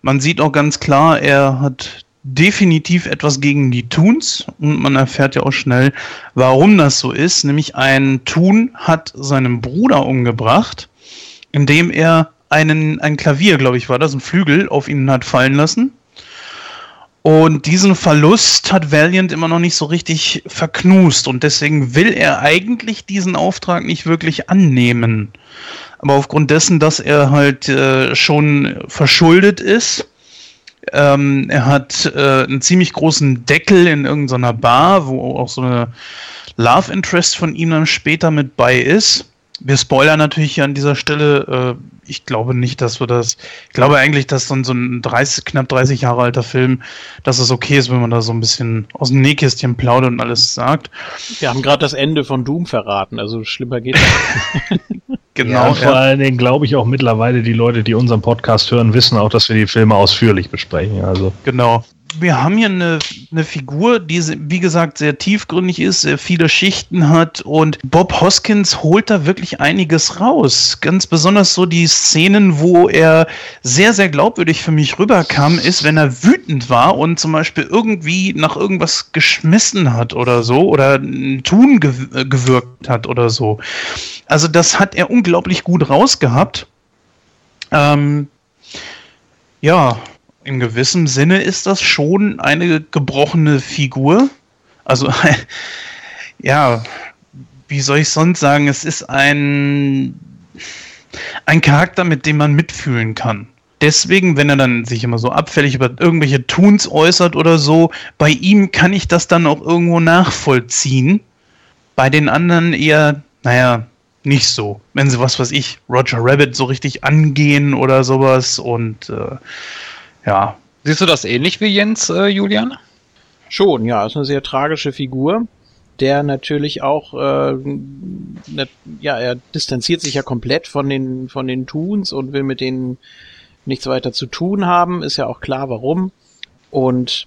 Man sieht auch ganz klar, er hat definitiv etwas gegen die Toons und man erfährt ja auch schnell, warum das so ist. Nämlich ein Toon hat seinen Bruder umgebracht, indem er einen, ein Klavier, glaube ich, war das, ein Flügel auf ihn hat fallen lassen. Und diesen Verlust hat Valiant immer noch nicht so richtig verknust und deswegen will er eigentlich diesen Auftrag nicht wirklich annehmen. Aber aufgrund dessen, dass er halt äh, schon verschuldet ist, ähm, er hat äh, einen ziemlich großen Deckel in irgendeiner Bar, wo auch so eine Love Interest von ihm dann später mit bei ist. Wir spoilern natürlich hier an dieser Stelle. Äh, ich glaube nicht, dass wir das. Ich glaube eigentlich, dass so ein, so ein 30, knapp 30 Jahre alter Film, dass es okay ist, wenn man da so ein bisschen aus dem Nähkästchen plaudert und alles sagt. Wir haben gerade das Ende von Doom verraten, also schlimmer geht das. Genau. ja, vor allen Dingen glaube ich auch mittlerweile, die Leute, die unseren Podcast hören, wissen auch, dass wir die Filme ausführlich besprechen. Also Genau. Wir haben hier eine, eine Figur, die, wie gesagt, sehr tiefgründig ist, sehr viele Schichten hat und Bob Hoskins holt da wirklich einiges raus. Ganz besonders so die Szenen, wo er sehr, sehr glaubwürdig für mich rüberkam, ist, wenn er wütend war und zum Beispiel irgendwie nach irgendwas geschmissen hat oder so oder ein Tun äh, gewirkt hat oder so. Also das hat er unglaublich gut rausgehabt. Ähm, ja, in gewissem Sinne ist das schon eine gebrochene Figur. Also, ja, wie soll ich sonst sagen? Es ist ein, ein Charakter, mit dem man mitfühlen kann. Deswegen, wenn er dann sich immer so abfällig über irgendwelche Tuns äußert oder so, bei ihm kann ich das dann auch irgendwo nachvollziehen. Bei den anderen eher, naja, nicht so. Wenn sie, was weiß ich, Roger Rabbit so richtig angehen oder sowas und äh, ja, Siehst du das ähnlich wie Jens, äh, Julian? Schon, ja, ist eine sehr tragische Figur, der natürlich auch, äh, ne, ja, er distanziert sich ja komplett von den, von den Toons und will mit denen nichts weiter zu tun haben, ist ja auch klar, warum. Und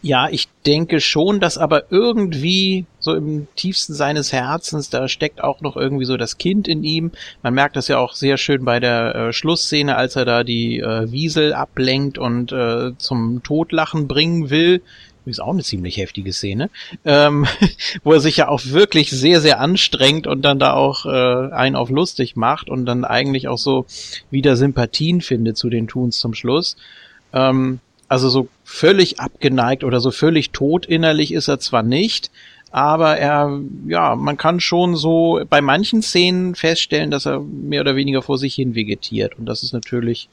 Ja, ich denke schon, dass aber irgendwie so im tiefsten seines Herzens, da steckt auch noch irgendwie so das Kind in ihm. Man merkt das ja auch sehr schön bei der äh, Schlussszene, als er da die äh, Wiesel ablenkt und äh, zum Todlachen bringen will. Ist auch eine ziemlich heftige Szene, ähm, wo er sich ja auch wirklich sehr, sehr anstrengt und dann da auch äh, einen auf lustig macht und dann eigentlich auch so wieder Sympathien findet zu den Tuns zum Schluss. Ähm, also so völlig abgeneigt oder so völlig tot innerlich ist er zwar nicht, aber er, ja, man kann schon so bei manchen Szenen feststellen, dass er mehr oder weniger vor sich hin vegetiert. Und das ist natürlich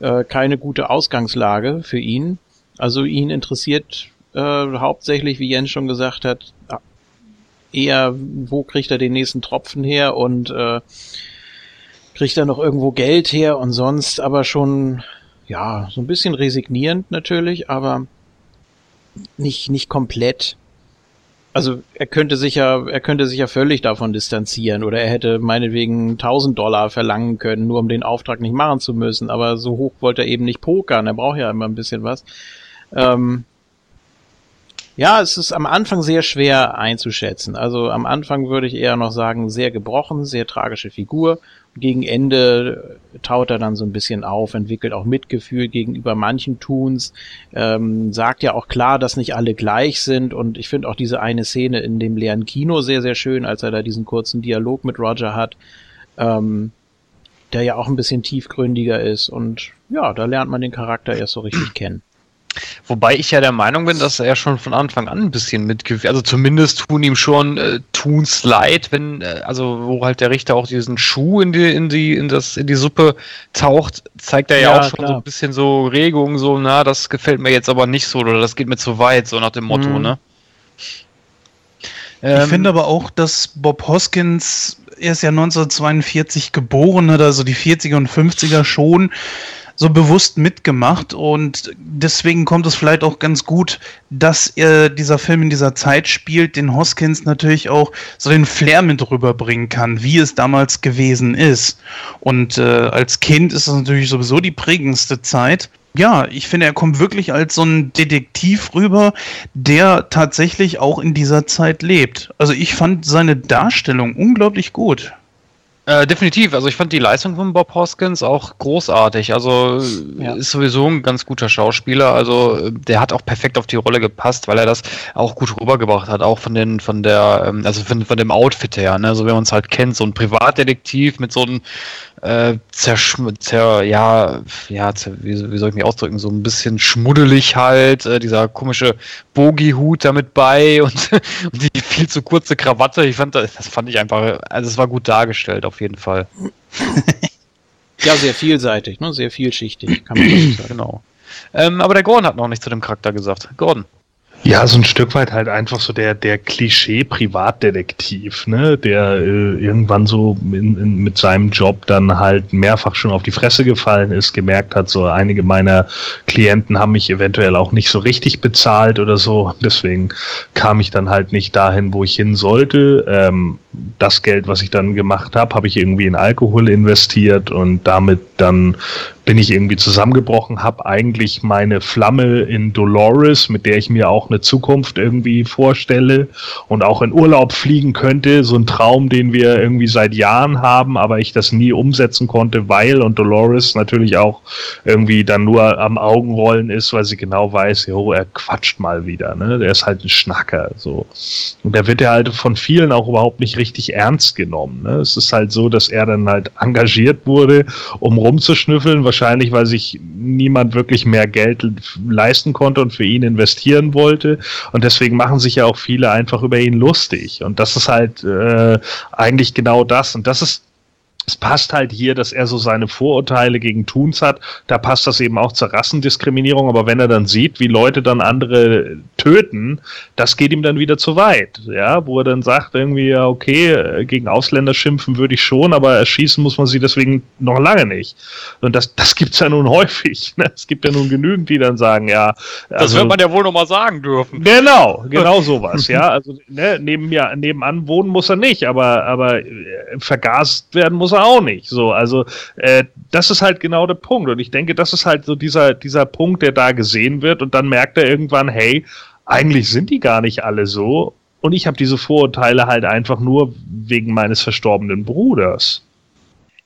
äh, keine gute Ausgangslage für ihn. Also ihn interessiert äh, hauptsächlich, wie Jens schon gesagt hat, eher, wo kriegt er den nächsten Tropfen her und äh, kriegt er noch irgendwo Geld her und sonst aber schon ja, so ein bisschen resignierend natürlich, aber nicht, nicht komplett. Also er könnte sich ja, er könnte sich ja völlig davon distanzieren oder er hätte meinetwegen 1000 Dollar verlangen können, nur um den Auftrag nicht machen zu müssen. Aber so hoch wollte er eben nicht pokern. Er braucht ja immer ein bisschen was. Ähm, ja, es ist am Anfang sehr schwer einzuschätzen. Also am Anfang würde ich eher noch sagen, sehr gebrochen, sehr tragische Figur gegen Ende taut er dann so ein bisschen auf, entwickelt auch Mitgefühl gegenüber manchen Tuns, ähm, sagt ja auch klar, dass nicht alle gleich sind und ich finde auch diese eine Szene in dem leeren Kino sehr, sehr schön, als er da diesen kurzen Dialog mit Roger hat, ähm, der ja auch ein bisschen tiefgründiger ist und ja, da lernt man den Charakter erst so richtig kennen. Wobei ich ja der Meinung bin, dass er schon von Anfang an ein bisschen mitgewirkt, also zumindest tun ihm schon äh, Tuns leid, wenn, äh, also wo halt der Richter auch diesen Schuh in die, in die, in das, in die Suppe taucht, zeigt er ja, ja auch schon klar. so ein bisschen so Regungen, so, na, das gefällt mir jetzt aber nicht so, oder das geht mir zu weit, so nach dem Motto, mhm. ne? Ich ähm, finde aber auch, dass Bob Hoskins, er ist ja 1942 geboren, hat also die 40er und 50er schon so bewusst mitgemacht und deswegen kommt es vielleicht auch ganz gut, dass äh, dieser Film in dieser Zeit spielt, den Hoskins natürlich auch so den Flair mit rüberbringen kann, wie es damals gewesen ist. Und äh, als Kind ist das natürlich sowieso die prägendste Zeit. Ja, ich finde, er kommt wirklich als so ein Detektiv rüber, der tatsächlich auch in dieser Zeit lebt. Also ich fand seine Darstellung unglaublich gut. Äh, definitiv. Also ich fand die Leistung von Bob Hoskins auch großartig. Also ja. ist sowieso ein ganz guter Schauspieler. Also der hat auch perfekt auf die Rolle gepasst, weil er das auch gut rübergebracht hat. Auch von den, von der, ähm, also von, von dem Outfit her. Ne? So wie man es halt kennt, so ein Privatdetektiv mit so einem äh, zerschm zer ja, ja, zer wie, wie, soll ich mich ausdrücken, so ein bisschen schmuddelig halt, äh, dieser komische Bogi-Hut damit bei und, und, die viel zu kurze Krawatte. Ich fand das, das fand ich einfach, also es war gut dargestellt auf jeden Fall. ja, sehr vielseitig, ne? sehr vielschichtig, kann man sagen. Genau. Ähm, aber der Gordon hat noch nichts zu dem Charakter gesagt. Gordon. Ja, so ein Stück weit halt einfach so der, der Klischee-Privatdetektiv, ne, der äh, irgendwann so in, in, mit seinem Job dann halt mehrfach schon auf die Fresse gefallen ist, gemerkt hat, so einige meiner Klienten haben mich eventuell auch nicht so richtig bezahlt oder so. Deswegen kam ich dann halt nicht dahin, wo ich hin sollte. Ähm, das Geld, was ich dann gemacht habe, habe ich irgendwie in Alkohol investiert und damit dann bin ich irgendwie zusammengebrochen, habe eigentlich meine Flamme in Dolores, mit der ich mir auch eine Zukunft irgendwie vorstelle und auch in Urlaub fliegen könnte. So ein Traum, den wir irgendwie seit Jahren haben, aber ich das nie umsetzen konnte, weil und Dolores natürlich auch irgendwie dann nur am Augenrollen ist, weil sie genau weiß, jo, er quatscht mal wieder. Ne? Der ist halt ein Schnacker. So. Und da wird er halt von vielen auch überhaupt nicht richtig ernst genommen. Ne? Es ist halt so, dass er dann halt engagiert wurde, um rumzuschnüffeln, wahrscheinlich weil sich niemand wirklich mehr Geld leisten konnte und für ihn investieren wollte. Und deswegen machen sich ja auch viele einfach über ihn lustig. Und das ist halt äh, eigentlich genau das. Und das ist es passt halt hier, dass er so seine Vorurteile gegen Tuns hat. Da passt das eben auch zur Rassendiskriminierung. Aber wenn er dann sieht, wie Leute dann andere töten, das geht ihm dann wieder zu weit. Ja, wo er dann sagt irgendwie, ja, okay, gegen Ausländer schimpfen würde ich schon, aber erschießen muss man sie deswegen noch lange nicht. Und das, das gibt's ja nun häufig. Ne? Es gibt ja nun genügend, die dann sagen, ja. Also, das wird man ja wohl noch mal sagen dürfen. Genau, genau sowas. ja, also ne, neben mir, nebenan wohnen muss er nicht, aber, aber äh, vergast werden muss er aber auch nicht. So, also äh, das ist halt genau der Punkt. Und ich denke, das ist halt so dieser, dieser Punkt, der da gesehen wird und dann merkt er irgendwann, hey, eigentlich sind die gar nicht alle so. Und ich habe diese Vorurteile halt einfach nur wegen meines verstorbenen Bruders.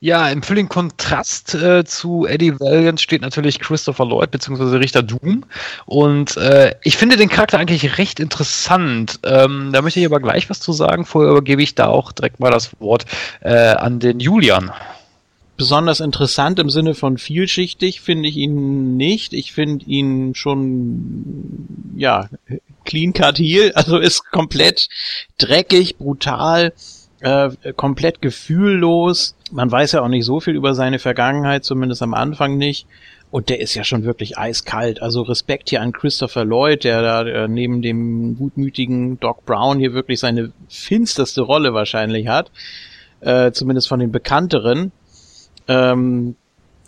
Ja, im völligen Kontrast äh, zu Eddie Valiant steht natürlich Christopher Lloyd bzw. Richter Doom. Und äh, ich finde den Charakter eigentlich recht interessant. Ähm, da möchte ich aber gleich was zu sagen. Vorher übergebe ich da auch direkt mal das Wort äh, an den Julian. Besonders interessant im Sinne von vielschichtig finde ich ihn nicht. Ich finde ihn schon, ja, clean cut heel, also ist komplett dreckig, brutal, äh, komplett gefühllos. Man weiß ja auch nicht so viel über seine Vergangenheit, zumindest am Anfang nicht. Und der ist ja schon wirklich eiskalt. Also Respekt hier an Christopher Lloyd, der da äh, neben dem gutmütigen Doc Brown hier wirklich seine finsterste Rolle wahrscheinlich hat. Äh, zumindest von den bekannteren. Ähm,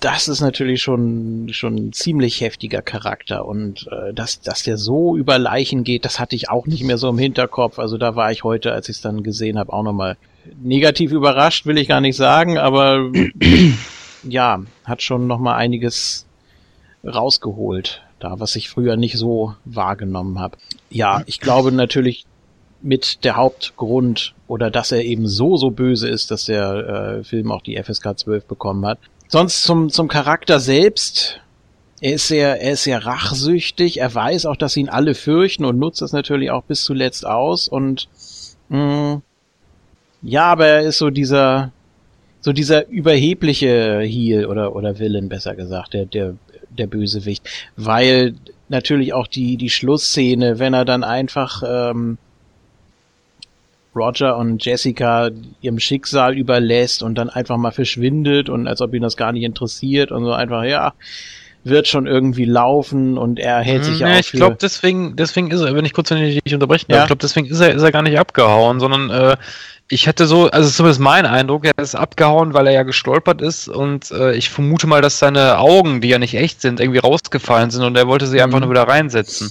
das ist natürlich schon schon ein ziemlich heftiger Charakter und äh, dass dass der so über Leichen geht, das hatte ich auch nicht mehr so im Hinterkopf. Also da war ich heute, als ich es dann gesehen habe, auch nochmal negativ überrascht, will ich gar nicht sagen, aber ja, hat schon nochmal einiges rausgeholt, da was ich früher nicht so wahrgenommen habe. Ja, ich glaube natürlich mit der Hauptgrund oder dass er eben so so böse ist, dass der äh, Film auch die FSK 12 bekommen hat Sonst zum, zum Charakter selbst. Er ist sehr, er ist sehr rachsüchtig. Er weiß auch, dass ihn alle fürchten und nutzt das natürlich auch bis zuletzt aus. Und mh, ja, aber er ist so dieser, so dieser überhebliche Heel oder oder Villain besser gesagt, der der der Bösewicht, weil natürlich auch die die Schlussszene, wenn er dann einfach ähm, Roger und Jessica ihrem Schicksal überlässt und dann einfach mal verschwindet und als ob ihn das gar nicht interessiert und so einfach, ja, wird schon irgendwie laufen und er hält sich ja Nee, auch ich glaube, deswegen, deswegen ist er, wenn ich kurz wenn ich dich unterbrechen darf, Ja. ich glaube, deswegen ist er, ist er gar nicht abgehauen, sondern äh, ich hätte so, also zumindest mein Eindruck, er ist abgehauen, weil er ja gestolpert ist und äh, ich vermute mal, dass seine Augen, die ja nicht echt sind, irgendwie rausgefallen sind und er wollte sie einfach Mhm. nur wieder reinsetzen.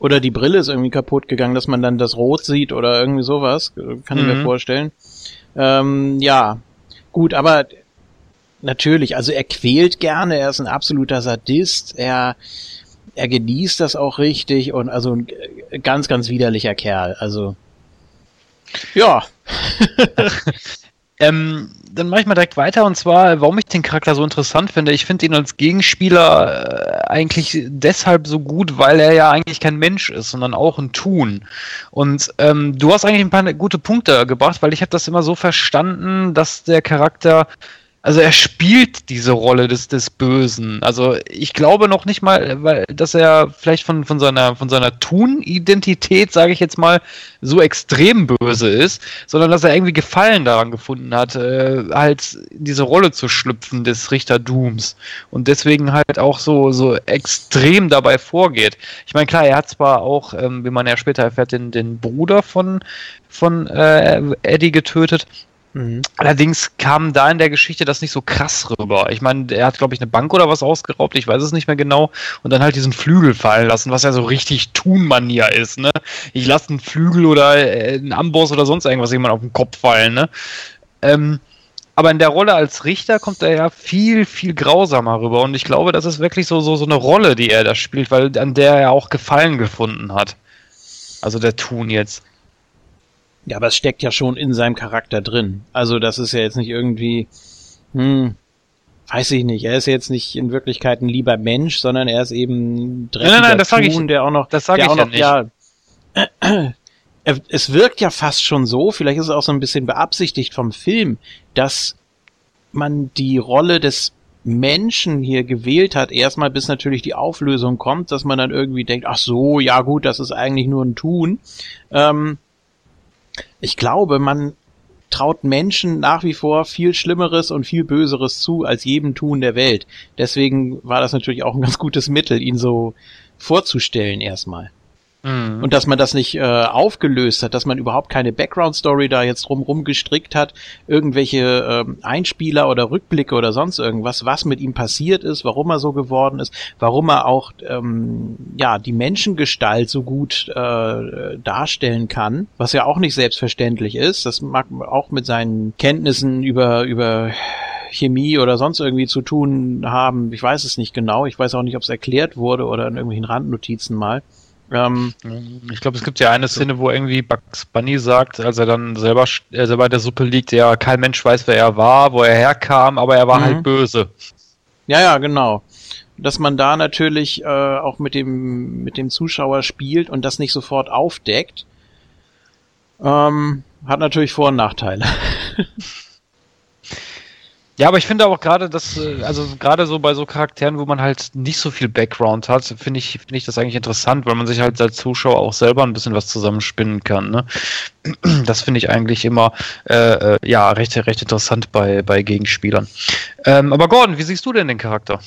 Oder die Brille ist irgendwie kaputt gegangen, dass man dann das Rot sieht oder irgendwie sowas. Kann ich mir Mhm. vorstellen. Ähm, ja, gut, aber natürlich, also er quält gerne, er ist ein absoluter Sadist, er, er genießt das auch richtig und also ein äh, ganz, ganz widerlicher Kerl. Also, ja, Ähm, dann mache ich mal direkt weiter und zwar, warum ich den Charakter so interessant finde. Ich finde ihn als Gegenspieler äh, eigentlich deshalb so gut, weil er ja eigentlich kein Mensch ist, sondern auch ein Tun. Und ähm, du hast eigentlich ein paar gute Punkte gebracht, weil ich habe das immer so verstanden, dass der Charakter also er spielt diese Rolle des, des Bösen. Also ich glaube noch nicht mal, weil, dass er vielleicht von, von seiner, von seiner Tun-Identität, sage ich jetzt mal, so extrem böse ist, sondern dass er irgendwie Gefallen daran gefunden hat, äh, halt diese Rolle zu schlüpfen des Richter Dooms. Und deswegen halt auch so, so extrem dabei vorgeht. Ich meine, klar, er hat zwar auch, ähm, wie man ja später erfährt, den, den Bruder von, von äh, Eddie getötet, Allerdings kam da in der Geschichte das nicht so krass rüber. Ich meine, er hat, glaube ich, eine Bank oder was ausgeraubt, ich weiß es nicht mehr genau, und dann halt diesen Flügel fallen lassen, was ja so richtig Tun-Manier ist, ne? Ich lasse einen Flügel oder äh, einen Amboss oder sonst irgendwas jemand auf den Kopf fallen, ne? Ähm, aber in der Rolle als Richter kommt er ja viel, viel grausamer rüber. Und ich glaube, das ist wirklich so, so, so eine Rolle, die er da spielt, weil an der er auch Gefallen gefunden hat. Also der Tun jetzt. Ja, aber es steckt ja schon in seinem Charakter drin. Also das ist ja jetzt nicht irgendwie, hm, weiß ich nicht. Er ist jetzt nicht in Wirklichkeit ein lieber Mensch, sondern er ist eben ein dreckiger Nein, nein, nein, das ich- der auch noch, das sag ich auch ja noch, nicht. ja, es wirkt ja fast schon so, vielleicht ist es auch so ein bisschen beabsichtigt vom Film, dass man die Rolle des Menschen hier gewählt hat, erstmal bis natürlich die Auflösung kommt, dass man dann irgendwie denkt, ach so, ja gut, das ist eigentlich nur ein Tun. Ähm, ich glaube, man traut Menschen nach wie vor viel Schlimmeres und viel Böseres zu als jedem Tun der Welt. Deswegen war das natürlich auch ein ganz gutes Mittel, ihn so vorzustellen erstmal. Mhm. Und dass man das nicht äh, aufgelöst hat, dass man überhaupt keine Background-Story da jetzt drumrum gestrickt hat, irgendwelche ähm, Einspieler oder Rückblicke oder sonst irgendwas, was mit ihm passiert ist, warum er so geworden ist, warum er auch ähm, ja die Menschengestalt so gut äh, darstellen kann, was ja auch nicht selbstverständlich ist. Das mag auch mit seinen Kenntnissen über über Chemie oder sonst irgendwie zu tun haben. Ich weiß es nicht genau. Ich weiß auch nicht, ob es erklärt wurde oder in irgendwelchen Randnotizen mal. Ähm, Ich glaube, es gibt ja eine Szene, wo irgendwie Bugs Bunny sagt, als er dann selber, äh, selber in der Suppe liegt, ja, kein Mensch weiß, wer er war, wo er herkam, aber er war Mhm. halt böse. Ja, ja, genau. Dass man da natürlich äh, auch mit dem, mit dem Zuschauer spielt und das nicht sofort aufdeckt, ähm, hat natürlich Vor- und Nachteile. Ja, aber ich finde auch gerade, dass, äh, also gerade so bei so Charakteren, wo man halt nicht so viel Background hat, finde ich, finde ich das eigentlich interessant, weil man sich halt als Zuschauer auch selber ein bisschen was zusammenspinnen kann. Ne? Das finde ich eigentlich immer äh, äh, ja recht, recht interessant bei, bei Gegenspielern. Ähm, aber Gordon, wie siehst du denn den Charakter?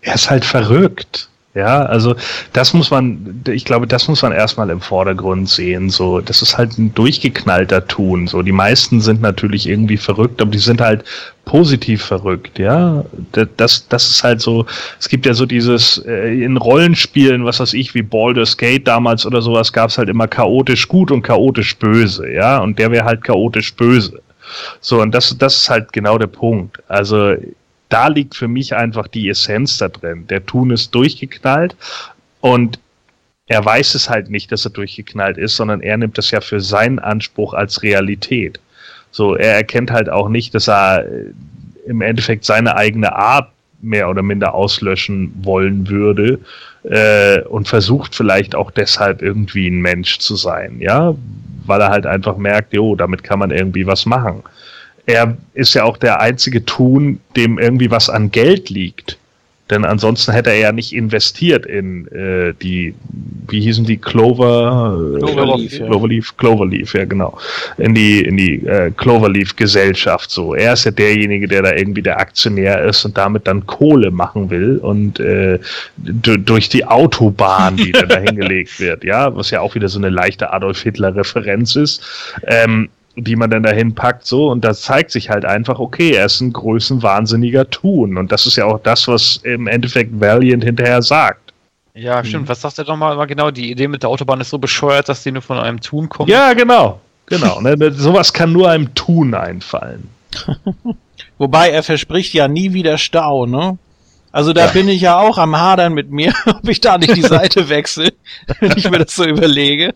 Er ist halt verrückt. Ja, also das muss man, ich glaube, das muss man erstmal im Vordergrund sehen. So, das ist halt ein durchgeknallter Tun. So, die meisten sind natürlich irgendwie verrückt, aber die sind halt positiv verrückt. Ja, Da- das, das ist halt so. Es gibt ja so dieses äh, in Rollenspielen, was weiß ich, wie Baldur's Gate damals oder sowas, gab es halt immer chaotisch gut und chaotisch böse. Ja, und der wäre halt chaotisch böse. So, und das, das ist halt genau der Punkt. Also da liegt für mich einfach die Essenz da drin. Der Tun ist durchgeknallt und er weiß es halt nicht, dass er durchgeknallt ist, sondern er nimmt das ja für seinen Anspruch als Realität. So, er erkennt halt auch nicht, dass er äh, im Endeffekt seine eigene Art mehr oder minder auslöschen wollen würde äh, und versucht vielleicht auch deshalb irgendwie ein Mensch zu sein, ja, weil er halt einfach merkt, jo, damit kann man irgendwie was machen er ist ja auch der einzige Tun, dem irgendwie was an Geld liegt. Denn ansonsten hätte er ja nicht investiert in äh, die, wie hießen die, Clover, Cloverleaf, äh, ja. Cloverleaf, Cloverleaf, ja genau, in die in die äh, Cloverleaf-Gesellschaft so. Er ist ja derjenige, der da irgendwie der Aktionär ist und damit dann Kohle machen will und äh, du- durch die Autobahn, die dann da hingelegt wird, ja, was ja auch wieder so eine leichte Adolf Hitler-Referenz ist. Ähm, die man dann dahin packt, so, und das zeigt sich halt einfach, okay, er ist ein größenwahnsinniger Tun. Und das ist ja auch das, was im Endeffekt Valiant hinterher sagt. Ja, stimmt. Was sagt er doch mal immer genau? Die Idee mit der Autobahn ist so bescheuert, dass die nur von einem Tun kommt. Ja, genau. Genau. Ne, ne, sowas kann nur einem Tun einfallen. Wobei er verspricht ja nie wieder Stau, ne? Also da bin ich ja auch am Hadern mit mir, ob ich da nicht die Seite wechsle, wenn ich mir das so überlege.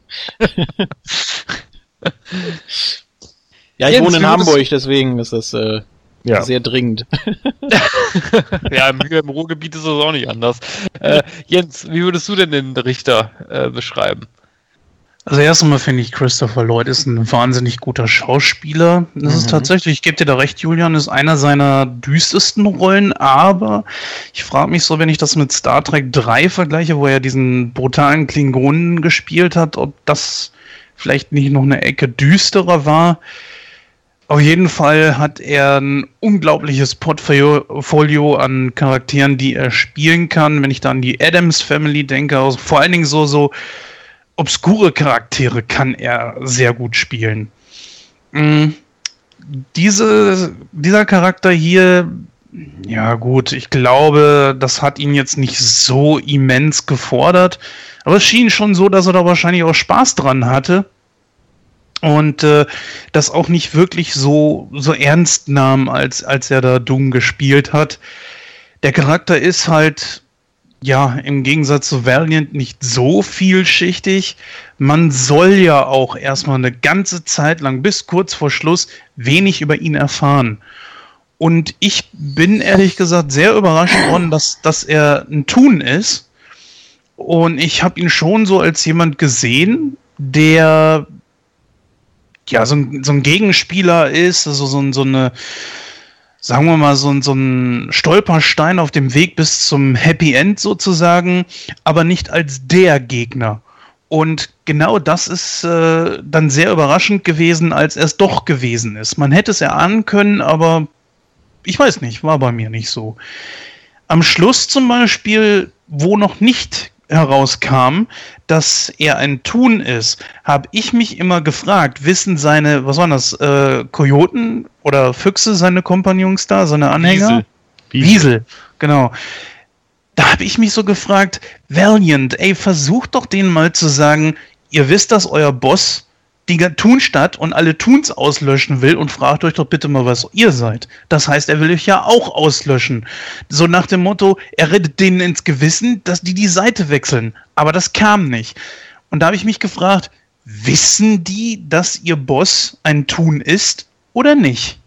Ja, ich Jens, wohne in Hamburg, deswegen ist das äh, Ja. sehr dringend. ja, im, im Ruhrgebiet ist das auch nicht anders. Äh, Jens, wie würdest du denn den Richter äh, beschreiben? Also erst einmal finde ich, Christopher Lloyd ist ein wahnsinnig guter Schauspieler. Das ist tatsächlich, ich gebe dir da recht, Julian, ist einer seiner düstersten Rollen, aber ich frage mich so, wenn ich das mit Star Trek 3 vergleiche, wo er diesen brutalen Klingonen gespielt hat, ob das vielleicht nicht noch eine Ecke düsterer war. Auf jeden Fall hat er ein unglaubliches Portfolio an Charakteren, die er spielen kann. Wenn ich da an die Adams Family denke, also vor allen Dingen so, so obskure Charaktere kann er sehr gut spielen. Mm, Diese, dieser Charakter hier, ja gut, ich glaube, das hat ihn jetzt nicht so immens gefordert, aber es schien schon so, dass er da wahrscheinlich auch Spaß dran hatte und äh, das auch nicht wirklich so, so ernst nahm, als, als er da Doom gespielt hat. Der Charakter ist halt ja, im Gegensatz zu Valiant nicht so vielschichtig. Man soll ja auch erstmal eine ganze Zeit lang bis kurz vor Schluss wenig über ihn erfahren. Und ich bin ehrlich gesagt sehr überrascht worden, dass, dass er ein Tun ist. Und ich habe ihn schon so als jemand gesehen, der ja so ein, so ein Gegenspieler ist, also so, ein- so eine sagen wir mal, so, ein- so ein Stolperstein auf dem Weg bis zum Happy End sozusagen, aber nicht als der Gegner. Und genau das ist äh, dann sehr überraschend gewesen, als er es doch gewesen ist. Man hätte es erahnen können, aber ich weiß nicht, war bei mir nicht so. Am Schluss zum Beispiel, wo noch nicht herauskam, dass er ein Thun ist, habe ich mich immer gefragt, wissen seine, was waren das, äh, Kojoten oder Füchse, seine Kompagnons da, seine Anhänger? Wiesel. Wiesel, genau. Da habe ich mich so gefragt, Valiant, ey, versucht doch denen mal zu sagen, ihr wisst, dass euer Boss die Tunstadt und alle Tuns auslöschen will und fragt euch doch bitte mal, was ihr seid. Das heißt, er will euch ja auch auslöschen. So nach dem Motto, er redet denen ins Gewissen, dass die die Seite wechseln. Aber das kam nicht. Und da habe ich mich gefragt, wissen die, dass ihr Boss ein Tun ist oder nicht?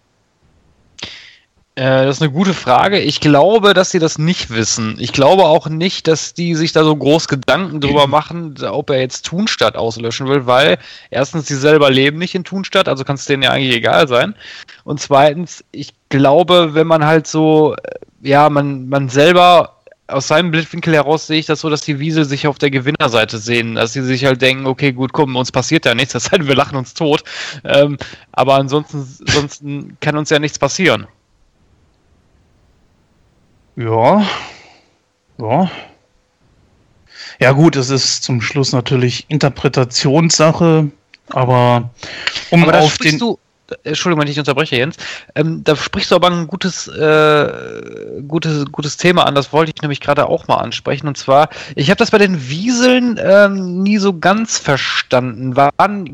Äh, das ist eine gute Frage. Ich glaube, dass sie das nicht wissen. Ich glaube auch nicht, dass die sich da so groß Gedanken drüber machen, ob er jetzt Thunstadt auslöschen will, weil erstens, sie selber leben nicht in Thunstadt, also kann es denen ja eigentlich egal sein. Und zweitens, ich glaube, wenn man halt so, äh, ja, man, man selber aus seinem Blickwinkel heraus sehe ich das so, dass die Wiesel sich auf der Gewinnerseite sehen, dass sie sich halt denken, okay, gut, komm, uns passiert ja nichts, das heißt, wir lachen uns tot. Ähm, aber ansonsten, ansonsten kann uns ja nichts passieren. Ja. Ja. Ja, gut, es ist zum Schluss natürlich Interpretationssache, aber um aber auf den. du, Entschuldigung, wenn ich dich unterbreche, Jens, ähm, da sprichst du aber ein gutes, äh, gutes, gutes Thema an, das wollte ich nämlich gerade auch mal ansprechen. Und zwar, ich habe das bei den Wieseln ähm, nie so ganz verstanden.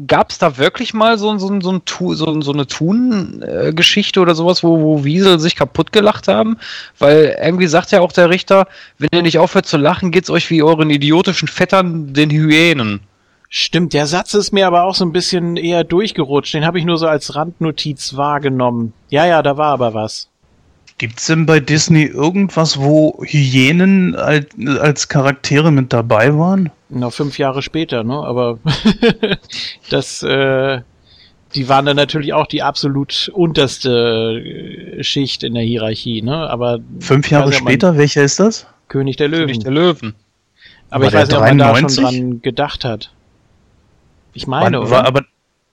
Gab es da wirklich mal so, so, so, so, so eine Thun-Geschichte oder sowas, wo, wo Wiesel sich kaputt gelacht haben? Weil irgendwie sagt ja auch der Richter, wenn ihr nicht aufhört zu lachen, geht's euch wie euren idiotischen Vettern, den Hyänen. Stimmt, der Satz ist mir aber auch so ein bisschen eher durchgerutscht. Den habe ich nur so als Randnotiz wahrgenommen. Ja, ja, da war aber was. Gibt's denn bei Disney irgendwas, wo Hyänen als, als Charaktere mit dabei waren? Noch fünf Jahre später, ne? Aber das, äh, die waren dann natürlich auch die absolut unterste äh, Schicht in der Hierarchie, ne? Aber Fünf Jahre weiß später, welcher ist das? König der Löwen. König der Löwen. aber ich War weiß der nicht, ob man da 93? schon dran gedacht hat. Ich meine, war, oder? war aber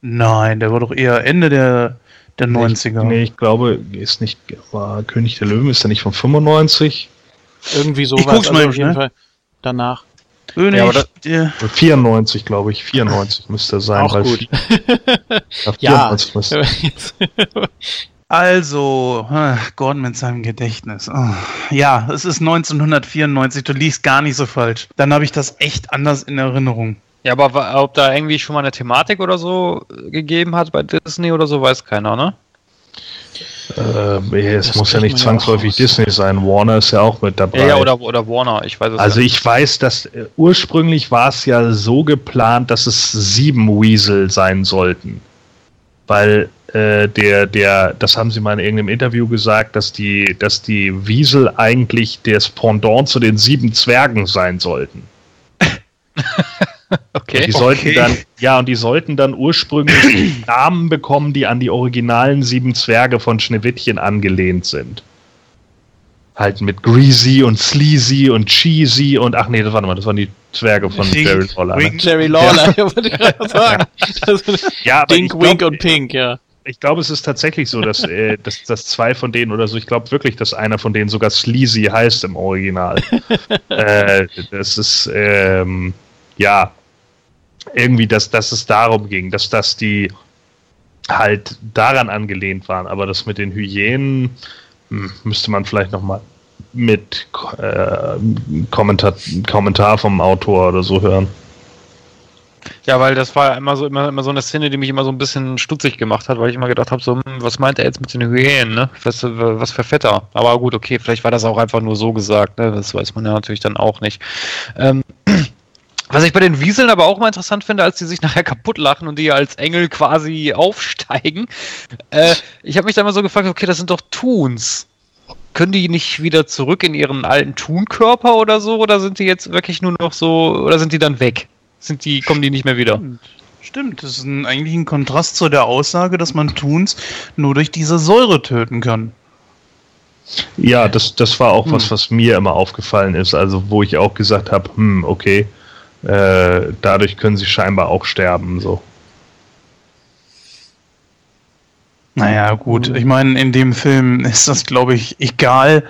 nein, der war doch eher Ende der, der 90er. Nee, ich glaube, ist nicht, war König der Löwen, ist der nicht von 95? Irgendwie guck's sowas. mal Also auf jeden schnell. Fall danach. König, Ja, aber das- der, 94, glaube ich. 94 müsste er sein. Auch gut. Ja, Ja. 94 müsste Also, Gordon mit seinem Gedächtnis. Oh. Ja, es ist 1994, du liegst gar nicht so falsch. Dann habe ich das echt anders in Erinnerung. Ja, aber ob da irgendwie schon mal eine Thematik oder so äh, gegeben hat bei Disney oder so, weiß keiner, ne? Äh, es Das muss ja nicht ja zwangsläufig raus. Disney sein. Warner ist ja auch mit dabei. Ja, ja oder, oder Warner, ich weiß es also ja. ich weiß, dass äh, ursprünglich war es ja so geplant, dass es sieben Weasel sein sollten. Weil äh, der, der, das haben sie mal in irgendeinem Interview gesagt, dass die, dass die Wiesel eigentlich das Pendant zu den sieben Zwergen sein sollten. Okay. Die sollten Okay. dann, ja, und die sollten dann ursprünglich Namen bekommen, die an die originalen sieben Zwerge von Schneewittchen angelehnt sind. Halt mit Greasy und Sleazy und Cheesy und ach nee, das warte mal, das waren die Zwerge von Wink, Jerry Lawler. Ne? wink. Jerry Lawler, ja. wollte ich gerade sagen. Ja, aber Dink, ich Wink glaub- und Pink, ja. Ich glaube, es ist tatsächlich so, dass, äh, dass, dass zwei von denen oder so, ich glaube wirklich, dass einer von denen sogar Sleazy heißt im Original. äh, das ist, ähm, ja, irgendwie, dass, dass es darum ging, dass das die halt daran angelehnt waren. Aber das mit den Hyänen hm, müsste man vielleicht nochmal mit äh, Kommentar, Kommentar vom Autor oder so hören. Ja, weil das war immer so immer, immer so eine Szene, die mich immer so ein bisschen stutzig gemacht hat, weil ich immer gedacht habe, so, hm, was meint er jetzt mit den Hyänen, ne? Was, was für Vetter. Aber gut, okay, vielleicht war das auch einfach nur so gesagt, ne? Das weiß man ja natürlich dann auch nicht. Ähm, was ich bei den Wieseln aber auch mal interessant finde, als die sich nachher kaputt lachen und die als Engel quasi aufsteigen. Äh, ich habe mich da immer so gefragt, okay, das sind doch Toons. Können die nicht wieder zurück in ihren alten Toon-Körper oder so? Oder sind die jetzt wirklich nur noch so, oder sind die dann weg? Sind die, kommen die nicht mehr wieder? Stimmt, das ist ein, eigentlich ein Kontrast zu der Aussage, dass man Tuns nur durch diese Säure töten kann. Ja, das, das war auch was, was mir immer aufgefallen ist. Also, wo ich auch gesagt habe, hm, okay, äh, dadurch können sie scheinbar auch sterben. So. Naja, gut, ich meine, in dem Film ist das, glaube ich, egal.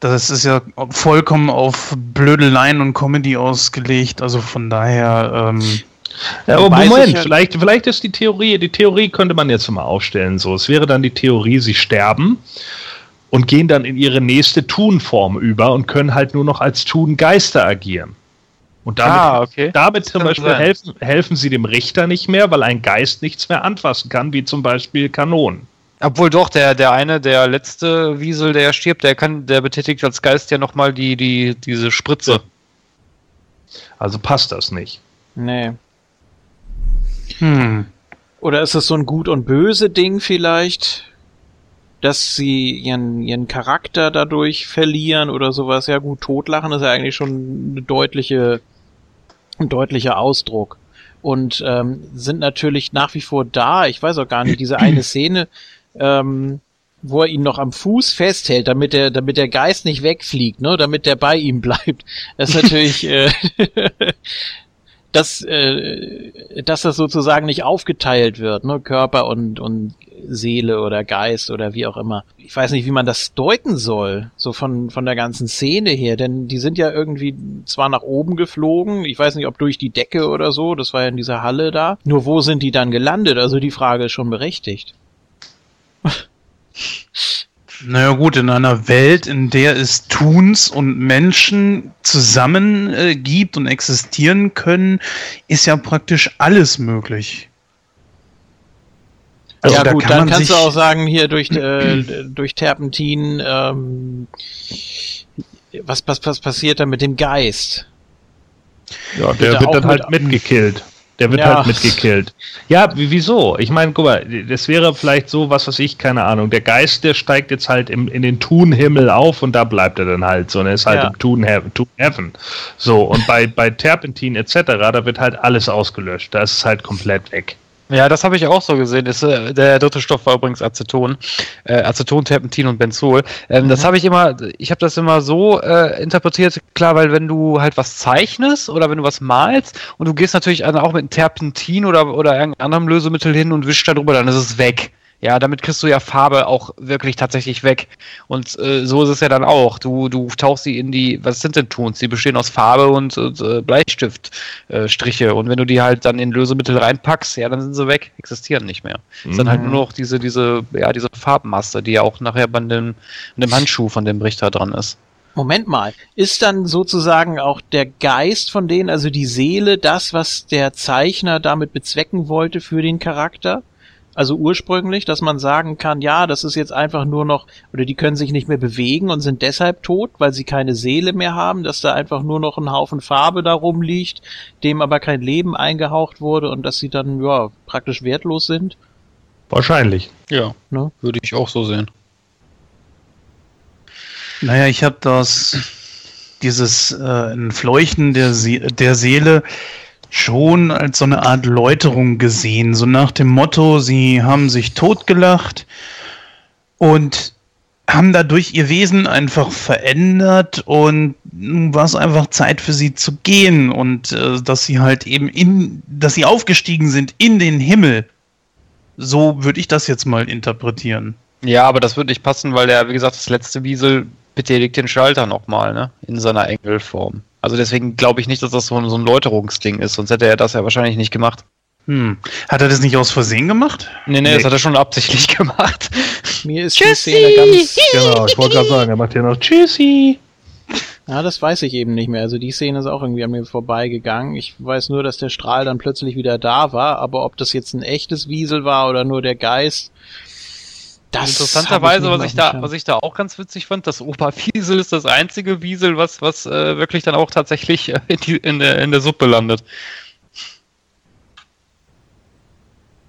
Das ist ja vollkommen auf Blödeleien und Comedy ausgelegt. Also von daher. Ähm, Ja, aber Moment, ja- vielleicht, vielleicht ist die Theorie, die Theorie könnte man jetzt mal aufstellen. So, es wäre dann die Theorie, sie sterben und gehen dann in ihre nächste Tunform über und können halt nur noch als Tungeister agieren. Und damit, Ah, okay. damit zum Beispiel sein. helfen, helfen sie dem Richter nicht mehr, weil ein Geist nichts mehr anfassen kann, wie zum Beispiel Kanonen. Obwohl doch, der, der eine, der letzte Wiesel, der stirbt, der kann, der betätigt als Geist ja nochmal die, die, diese Spritze. Also passt das nicht. Nee. hm. Oder ist es so ein Gut- und Böse-Ding vielleicht? Dass sie ihren, ihren Charakter dadurch verlieren oder sowas? Ja gut, totlachen ist ja eigentlich schon eine deutliche, deutlicher Ausdruck. Und ähm, sind natürlich nach wie vor da. Ich weiß auch gar nicht, diese eine Szene, ähm, wo er ihn noch am Fuß festhält, damit der, damit der Geist nicht wegfliegt, ne, damit der bei ihm bleibt. Das ist natürlich, äh, dass, äh, dass das sozusagen nicht aufgeteilt wird, ne, Körper und, und Seele oder Geist oder wie auch immer. Ich weiß nicht, wie man das deuten soll, so von, von der ganzen Szene her, denn die sind ja irgendwie zwar nach oben geflogen, ich weiß nicht, ob durch die Decke oder so, das war ja in dieser Halle da, nur wo sind die dann gelandet? Also die Frage ist schon berechtigt. Naja gut, in einer Welt, in der es Tuns und Menschen zusammen äh, gibt und existieren können, ist ja praktisch alles möglich. Also ja da gut, kann dann man kannst du sich- auch sagen, hier durch, äh, durch Terpentin, ähm, was, was, was passiert da mit dem Geist? Ja, Wird der er wird auch dann halt mit- mitgekillt. Der wird Ja. halt mitgekillt. Ja, wie- wieso? Ich meine, guck mal, das wäre vielleicht so, was weiß ich, keine Ahnung. Der Geist, der steigt jetzt halt im, in den Tunhimmel auf und da bleibt er dann halt so. Und er ist halt Ja. im Tun Heaven. Heaven. So, und bei, bei Terpentin etc., da wird halt alles ausgelöscht. Da ist es halt komplett weg. Ja, das habe ich auch so gesehen. Ist, äh, der dritte Stoff war übrigens Aceton. Äh, Aceton, Terpentin und Benzol. Ähm, Das habe ich immer, ich habe das immer so äh, interpretiert, klar, weil wenn du halt was zeichnest oder wenn du was malst und du gehst natürlich auch mit einem Terpentin oder, oder irgendeinem anderen Lösemittel hin und wischst da drüber, dann ist es weg. Ja, damit kriegst du ja Farbe auch wirklich tatsächlich weg. Und äh, so ist es ja dann auch. Du, du tauchst sie in die, was sind denn Tons? Die bestehen aus Farbe und, und äh, Bleistiftstriche. Äh, und wenn du die halt dann in Lösemittel reinpackst, ja, dann sind sie weg, existieren nicht mehr. Ist dann halt nur noch diese, diese, ja, diese Farbmasse, die ja auch nachher bei dem, dem Handschuh von dem Richter dran ist. Moment mal, ist dann sozusagen auch der Geist von denen, also die Seele, das, was der Zeichner damit bezwecken wollte für den Charakter? Also ursprünglich, dass man sagen kann, ja, das ist jetzt einfach nur noch, oder die können sich nicht mehr bewegen und sind deshalb tot, weil sie keine Seele mehr haben, dass da einfach nur noch ein Haufen Farbe da rumliegt, dem aber kein Leben eingehaucht wurde und dass sie dann, ja, praktisch wertlos sind. Wahrscheinlich. Ja, Ne? würde ich auch so sehen. Naja, ich habe das, dieses äh, Entfleuchten der, See der Seele schon als so eine Art Läuterung gesehen. So nach dem Motto, sie haben sich totgelacht und haben dadurch ihr Wesen einfach verändert und nun war es einfach Zeit für sie zu gehen und äh, dass sie halt eben in, dass sie aufgestiegen sind in den Himmel. So würde ich das jetzt mal interpretieren. Ja, aber das würde nicht passen, weil der, wie gesagt, das letzte Wiesel betätigt den Schalter nochmal, ne? In seiner Engelform. Also deswegen glaube ich nicht, dass das so ein, so ein Läuterungsding ist, sonst hätte er das ja wahrscheinlich nicht gemacht. Hm. Hat er das nicht aus Versehen gemacht? Nee, nee, Nee. das hat er schon absichtlich gemacht. Mir ist die Szene ganz, Genau, ich wollte gerade sagen, er macht ja noch Tschüssi. Ja, das weiß ich eben nicht mehr. Also die Szene ist auch irgendwie an mir vorbeigegangen. Ich weiß nur, dass der Strahl dann plötzlich wieder da war, aber ob das jetzt ein echtes Wiesel war oder nur der Geist, das Interessanterweise, was ich da, was ich da auch ganz witzig fand, das Opa-Wiesel ist das einzige Wiesel, was, was äh, wirklich dann auch tatsächlich äh, in, die, in, der, in der Suppe landet.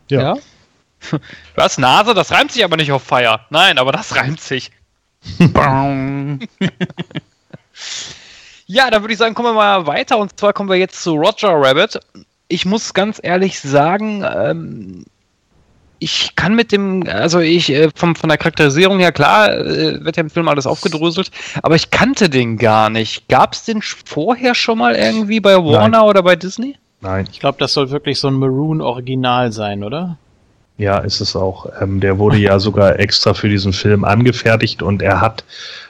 Ja. Ja? Was? Nase? Das reimt sich aber nicht auf Feier. Nein, aber das reimt sich. Ja, dann würde ich sagen, kommen wir mal weiter. Und zwar kommen wir jetzt zu Roger Rabbit. Ich muss ganz ehrlich sagen, ähm, ich kann mit dem, also ich, äh, vom, von der Charakterisierung her, klar, äh, wird ja im Film alles aufgedröselt, aber ich kannte den gar nicht. Gab es den vorher schon mal irgendwie bei Warner oder bei Disney? Nein. Ich glaube, das soll wirklich so ein Maroon-Original sein, oder? Ja, ist es auch. Ähm, der wurde ja sogar extra für diesen Film angefertigt und er hat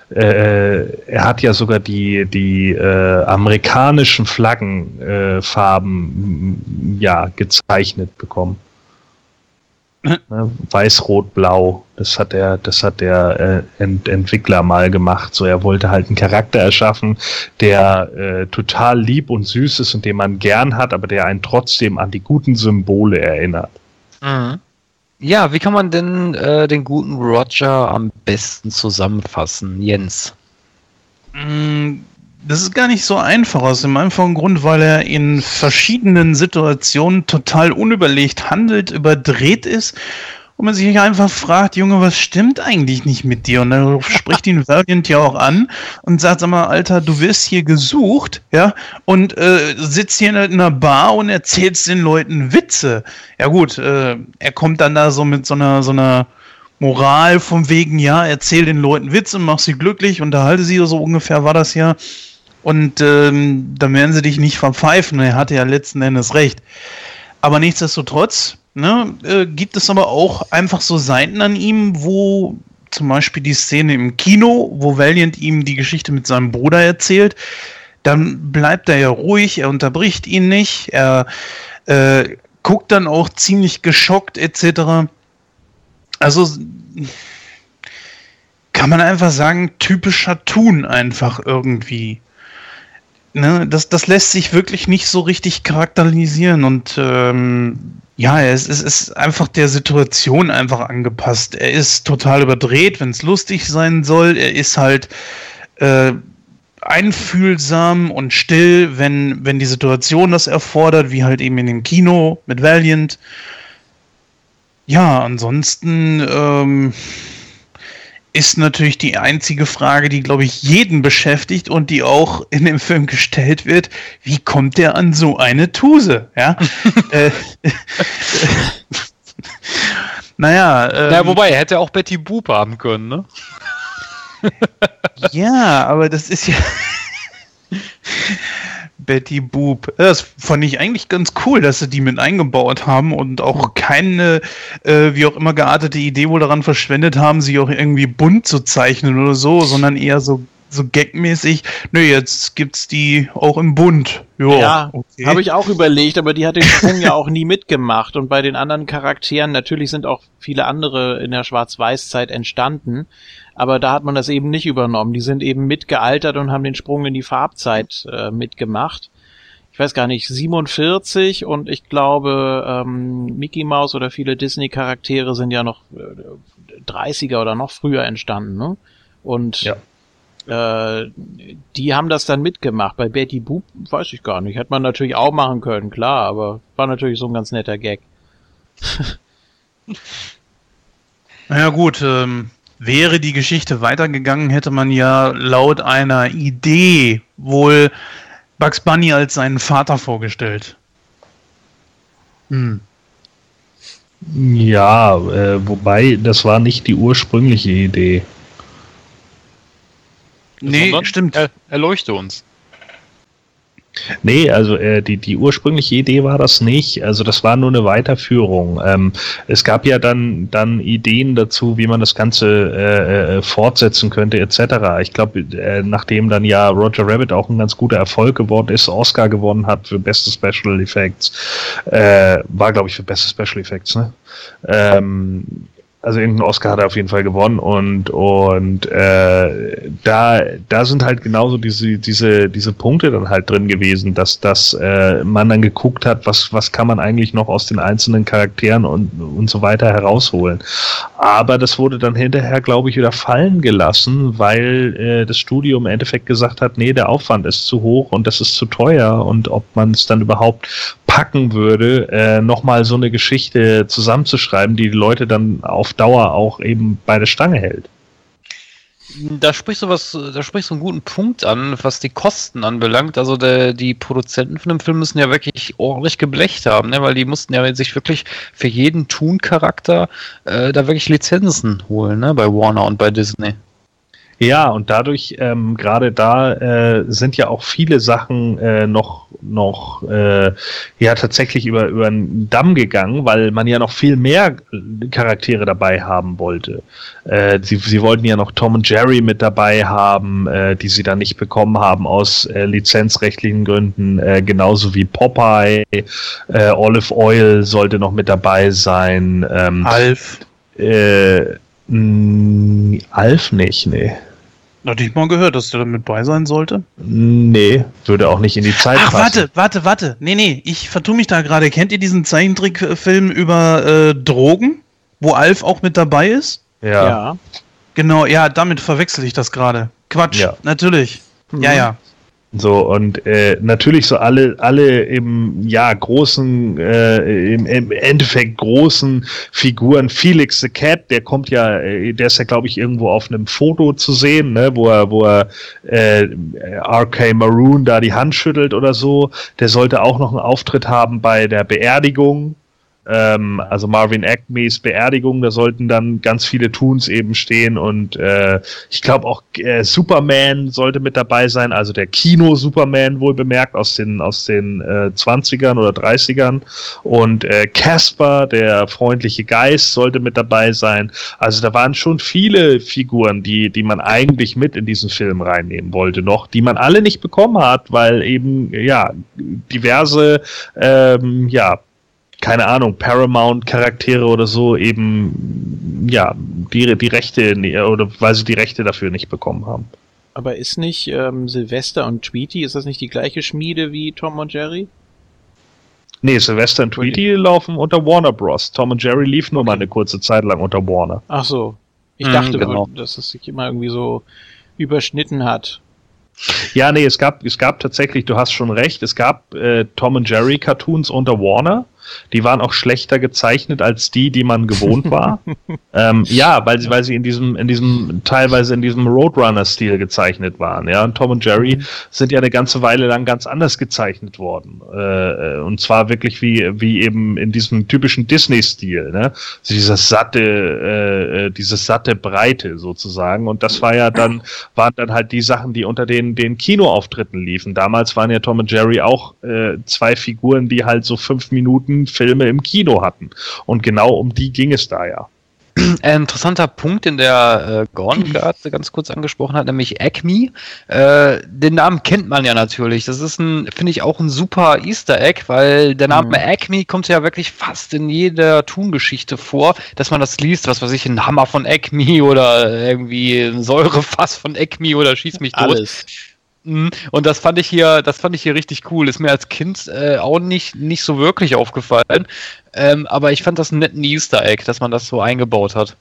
äh, er hat ja sogar die, die äh, amerikanischen Flaggenfarben äh, ja, gezeichnet bekommen. Ne, Weiß, Rot, Blau. Das hat der, das hat der äh, Ent Entwickler mal gemacht. So, er wollte halt einen Charakter erschaffen, der äh, total lieb und süß ist und den man gern hat, aber der einen trotzdem an die guten Symbole erinnert. Mhm. Ja, wie kann man denn äh, den guten Roger am besten zusammenfassen, Jens? Mm, Das ist gar nicht so einfach aus dem einfachen Grund, weil er in verschiedenen Situationen total unüberlegt handelt, überdreht ist und man sich einfach fragt, Junge, was stimmt eigentlich nicht mit dir? Und dann spricht ihn Valiant ja auch an und sagt, sag mal, Alter, du wirst hier gesucht, ja, und äh, sitzt hier in einer Bar und erzählst den Leuten Witze. Ja gut, äh, er kommt dann da so mit so einer, so einer Moral vom wegen, ja, erzähl den Leuten Witze, mach sie glücklich, unterhalte sie, so ungefähr war das ja. Und ähm, dann werden sie dich nicht verpfeifen. Er hatte ja letzten Endes recht. Aber nichtsdestotrotz ne, äh, gibt es aber auch einfach so Seiten an ihm, wo zum Beispiel die Szene im Kino, wo Valiant ihm die Geschichte mit seinem Bruder erzählt, dann bleibt er ja ruhig, er unterbricht ihn nicht, er äh, guckt dann auch ziemlich geschockt etc. Also kann man einfach sagen, typischer Tun einfach irgendwie. Ne, das, das lässt sich wirklich nicht so richtig charakterisieren und ähm, ja, es, es ist einfach der Situation einfach angepasst. Er ist total überdreht, wenn es lustig sein soll. Er ist halt äh, einfühlsam und still, wenn, wenn die Situation das erfordert, wie halt eben in dem Kino mit Valiant. Ja, ansonsten ähm, ist natürlich die einzige Frage, die, glaube ich, jeden beschäftigt und die auch in dem Film gestellt wird, wie kommt der an so eine Tuse? Ja. äh, naja. Ähm, Na, wobei, er hätte auch Betty Boop haben können, ne? ja, aber das ist ja. Betty Boop. Das fand ich eigentlich ganz cool, dass sie die mit eingebaut haben und auch keine, äh, wie auch immer geartete Idee wohl daran verschwendet haben, sie auch irgendwie bunt zu zeichnen oder so, sondern eher so, so gagmäßig. Nö, jetzt gibt's die auch im Bunt. Jo, ja, okay. habe ich auch überlegt, aber die hat den Sprung ja auch nie mitgemacht. Und bei den anderen Charakteren, natürlich sind auch viele andere in der Schwarz-Weiß-Zeit entstanden, aber da hat man das eben nicht übernommen. Die sind eben mitgealtert und haben den Sprung in die Farbzeit äh, mitgemacht. Ich weiß gar nicht, 47 und ich glaube, ähm, Mickey Mouse oder viele Disney-Charaktere sind ja noch äh, 30er oder noch früher entstanden, ne? Und Ja. äh, die haben das dann mitgemacht. Bei Betty Boop weiß ich gar nicht. Hätte man natürlich auch machen können, klar, aber war natürlich so ein ganz netter Gag. Naja gut, ähm, wäre die Geschichte weitergegangen, hätte man ja laut einer Idee wohl Bugs Bunny als seinen Vater vorgestellt. Hm. Ja, äh, wobei, das war nicht die ursprüngliche Idee. Nee, Sondern stimmt. Er, erleuchte uns. Nee, also äh, die, die ursprüngliche Idee war das nicht. Also das war nur eine Weiterführung. Ähm, es gab ja dann, dann Ideen dazu, wie man das Ganze äh, äh, fortsetzen könnte, etc. Ich glaube, äh, nachdem dann ja Roger Rabbit auch ein ganz guter Erfolg geworden ist, Oscar gewonnen hat für beste Special Effects, äh, war glaube ich für beste Special Effects, ne? Ähm, also irgendeinen Oscar hat er auf jeden Fall gewonnen und und äh, da da sind halt genauso diese diese diese Punkte dann halt drin gewesen, dass dass äh, man dann geguckt hat, was was kann man eigentlich noch aus den einzelnen Charakteren und und so weiter herausholen. Aber das wurde dann hinterher, glaube ich, wieder fallen gelassen, weil äh, das Studio im Endeffekt gesagt hat, nee, der Aufwand ist zu hoch und das ist zu teuer und ob man es dann überhaupt packen würde, äh, nochmal so eine Geschichte zusammenzuschreiben, die die Leute dann auf Dauer auch eben bei der Stange hält. Da sprichst du was, da sprichst du einen guten Punkt an, was die Kosten anbelangt. Also der, die Produzenten von dem Film müssen ja wirklich ordentlich geblecht haben, ne? weil die mussten ja sich wirklich für jeden Toon-Charakter äh, da wirklich Lizenzen holen, ne? bei Warner und bei Disney. Ja, und dadurch, ähm, gerade da äh, sind ja auch viele Sachen äh, noch, noch äh, ja tatsächlich über, über einen Damm gegangen, weil man ja noch viel mehr Charaktere dabei haben wollte. Äh, sie, sie wollten ja noch Tom und Jerry mit dabei haben, äh, die sie dann nicht bekommen haben aus äh, lizenzrechtlichen Gründen, äh, genauso wie Popeye, äh, Olive Oil sollte noch mit dabei sein. Ähm, Alf. äh, mh, Alf nicht, nee. Hatte ich mal gehört, dass der da mit bei sein sollte. Nee, würde auch nicht in die Zeit Ach, passen. warte, warte, warte. Nee, nee, ich vertue mich da gerade. Kennt ihr diesen Zeichentrickfilm über äh, Drogen, wo Alf auch mit dabei ist? Ja. Ja. Genau, ja, damit verwechsel ich das gerade. Quatsch, Ja. natürlich. Ja, ja. So, und äh, natürlich so alle, alle im ja großen, äh, im, im Endeffekt großen Figuren. Felix the Cat, der kommt ja, äh, der ist ja, glaube ich, irgendwo auf einem Foto zu sehen, ne, wo er, wo er äh, RK Maroon da die Hand schüttelt oder so. Der sollte auch noch einen Auftritt haben bei der Beerdigung. Ähm, also Marvin Acme's Beerdigung, da sollten dann ganz viele Toons eben stehen und äh, ich glaube auch äh, Superman sollte mit dabei sein, also der Kino-Superman wohl bemerkt aus den, aus den äh, 20ern oder 30ern und äh, Casper, der freundliche Geist, sollte mit dabei sein. Also da waren schon viele Figuren, die, die man eigentlich mit in diesen Film reinnehmen wollte noch, die man alle nicht bekommen hat, weil eben, ja, diverse, ähm, ja, keine Ahnung, Paramount-Charaktere oder so eben, ja, die, die Rechte, oder weil sie die Rechte dafür nicht bekommen haben. Aber ist nicht ähm, Sylvester und Tweety, ist das nicht die gleiche Schmiede wie Tom und Jerry? Nee, Sylvester und Tweety laufen unter Warner Bros. Tom und Jerry lief nur mal eine kurze Zeit lang unter Warner. Ach so. Ich Mhm, dachte, genau. dass es sich immer irgendwie so überschnitten hat. Ja, nee, es gab, es gab tatsächlich, du hast schon recht, es gab äh, Tom und Jerry Cartoons unter Warner. Die waren auch schlechter gezeichnet als die, die man gewohnt war. ähm, ja, weil sie, weil sie in diesem, in diesem, teilweise in diesem Roadrunner-Stil gezeichnet waren. Ja, und Tom und Jerry sind ja eine ganze Weile lang ganz anders gezeichnet worden. Äh, und zwar wirklich wie, wie eben in diesem typischen Disney-Stil, ne? So dieses satte, äh, äh, dieses satte Breite sozusagen. Und das war ja dann, waren dann halt die Sachen, die unter den, den Kinoauftritten liefen. Damals waren ja Tom und Jerry auch äh, zwei Figuren, die halt so fünf Minuten Filme im Kino hatten. Und genau um die ging es da ja. Ein interessanter Punkt, den der äh, Gordon gerade ganz kurz angesprochen hat, nämlich Acme. Äh, den Namen kennt man ja natürlich. Das ist ein, finde ich, auch ein super Easter Egg, weil der Name Mhm. Acme kommt ja wirklich fast in jeder Tun-Geschichte vor, dass man das liest, was weiß ich, ein Hammer von Acme oder irgendwie ein Säurefass von Acme oder schieß mich tot. Alles. Mhm. Und das fand ich hier, das fand ich hier richtig cool. Ist mir als Kind äh, auch nicht, nicht so wirklich aufgefallen. Ähm, aber ich fand das einen netten Easter Egg, dass man das so eingebaut hat.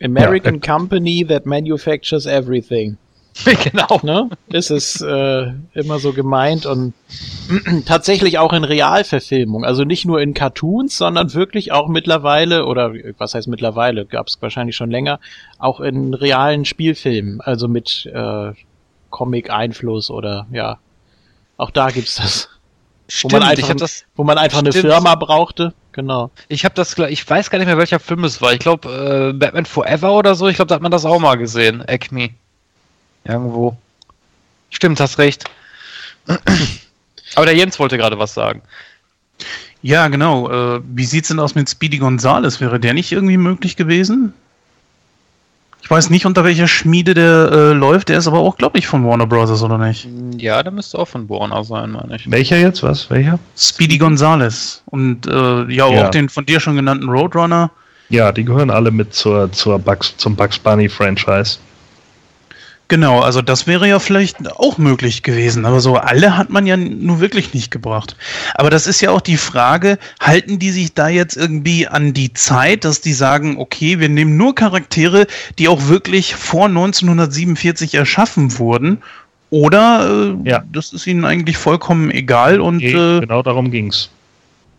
American Company that manufactures everything. genau. Ne? Ist es äh, immer so gemeint und tatsächlich auch in Realverfilmung. Also nicht nur in Cartoons, sondern wirklich auch mittlerweile, oder was heißt mittlerweile, gab es wahrscheinlich schon länger, auch in realen Spielfilmen. Also mit äh, Comic-Einfluss oder ja. Auch da gibt's das. Wo man Stimmt, einfach, ich habe das, wo man einfach eine Stimmt. Firma brauchte. Genau. ich habe das, ich weiß gar nicht mehr, welcher Film es war. Ich glaube, äh, Batman Forever oder so. Ich glaube, da hat man das auch mal gesehen. Acme. Irgendwo. Stimmt, hast recht. Aber der Jens wollte gerade was sagen. Ja, genau. Äh, wie sieht's denn aus mit Speedy Gonzales? Wäre der nicht irgendwie möglich gewesen? Ich weiß nicht, unter welcher Schmiede der äh, läuft. Der ist aber auch, glaube ich, von Warner Bros. oder nicht? Ja, der müsste auch von Warner sein, meine ich. Welcher jetzt? Was? Welcher? Speedy Gonzales. Und äh, ja, Ja. auch den von dir schon genannten Roadrunner. Ja, die gehören alle mit zur, zur Bugs, zum Bugs Bunny Franchise. Genau, also das wäre ja vielleicht auch möglich gewesen, aber so alle hat man ja nur wirklich nicht gebracht. Aber das ist ja auch die Frage, halten die sich da jetzt irgendwie an die Zeit, dass die sagen, okay, wir nehmen nur Charaktere, die auch wirklich vor 1947 erschaffen wurden, oder äh, Ja. das ist ihnen eigentlich vollkommen egal und Nee, äh, genau darum ging's.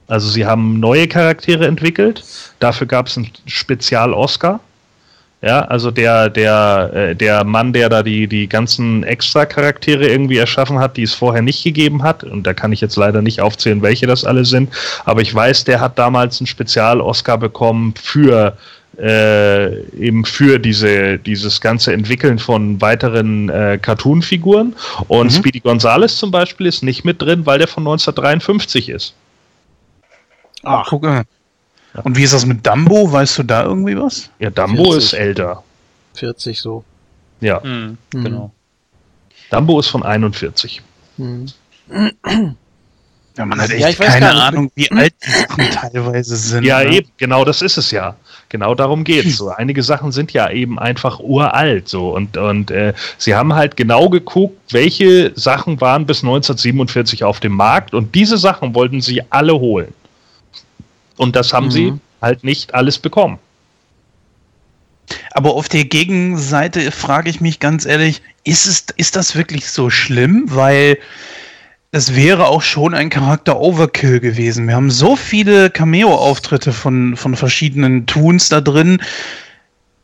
Also sie haben neue Charaktere entwickelt. Dafür gab es einen Spezial-Oscar. Ja, also der, der, äh, der Mann, der da die, die ganzen Extra-Charaktere irgendwie erschaffen hat, die es vorher nicht gegeben hat, und da kann ich jetzt leider nicht aufzählen, welche das alle sind, aber ich weiß, der hat damals einen Spezial-Oscar bekommen für äh, eben für diese, dieses ganze Entwickeln von weiteren äh, Cartoon-Figuren. Und Mhm. Speedy Gonzales zum Beispiel ist nicht mit drin, weil der von 1953 ist. Ach, Guck mal. Und wie ist das mit Dumbo? Weißt du da irgendwie was? Ja, Dumbo 40. ist älter. 40 so. Ja, Mhm, Mhm. Genau. Dumbo ist von 41. Hm. Ja, man hat echt Ja, ich weiß keine. Ahnung, wie alt die Sachen teilweise sind. Ja, ne? eben, genau das ist es ja. Genau darum geht's. So, einige Sachen sind ja eben einfach uralt so und und äh, sie haben halt genau geguckt, welche Sachen waren bis 1947 auf dem Markt und diese Sachen wollten sie alle holen. Und das haben Mhm. sie halt nicht alles bekommen. Aber auf der Gegenseite frage ich mich ganz ehrlich, ist, es, ist das wirklich so schlimm? Weil es wäre auch schon ein Charakter Overkill gewesen. Wir haben so viele Cameo-Auftritte von, von verschiedenen Toons da drin.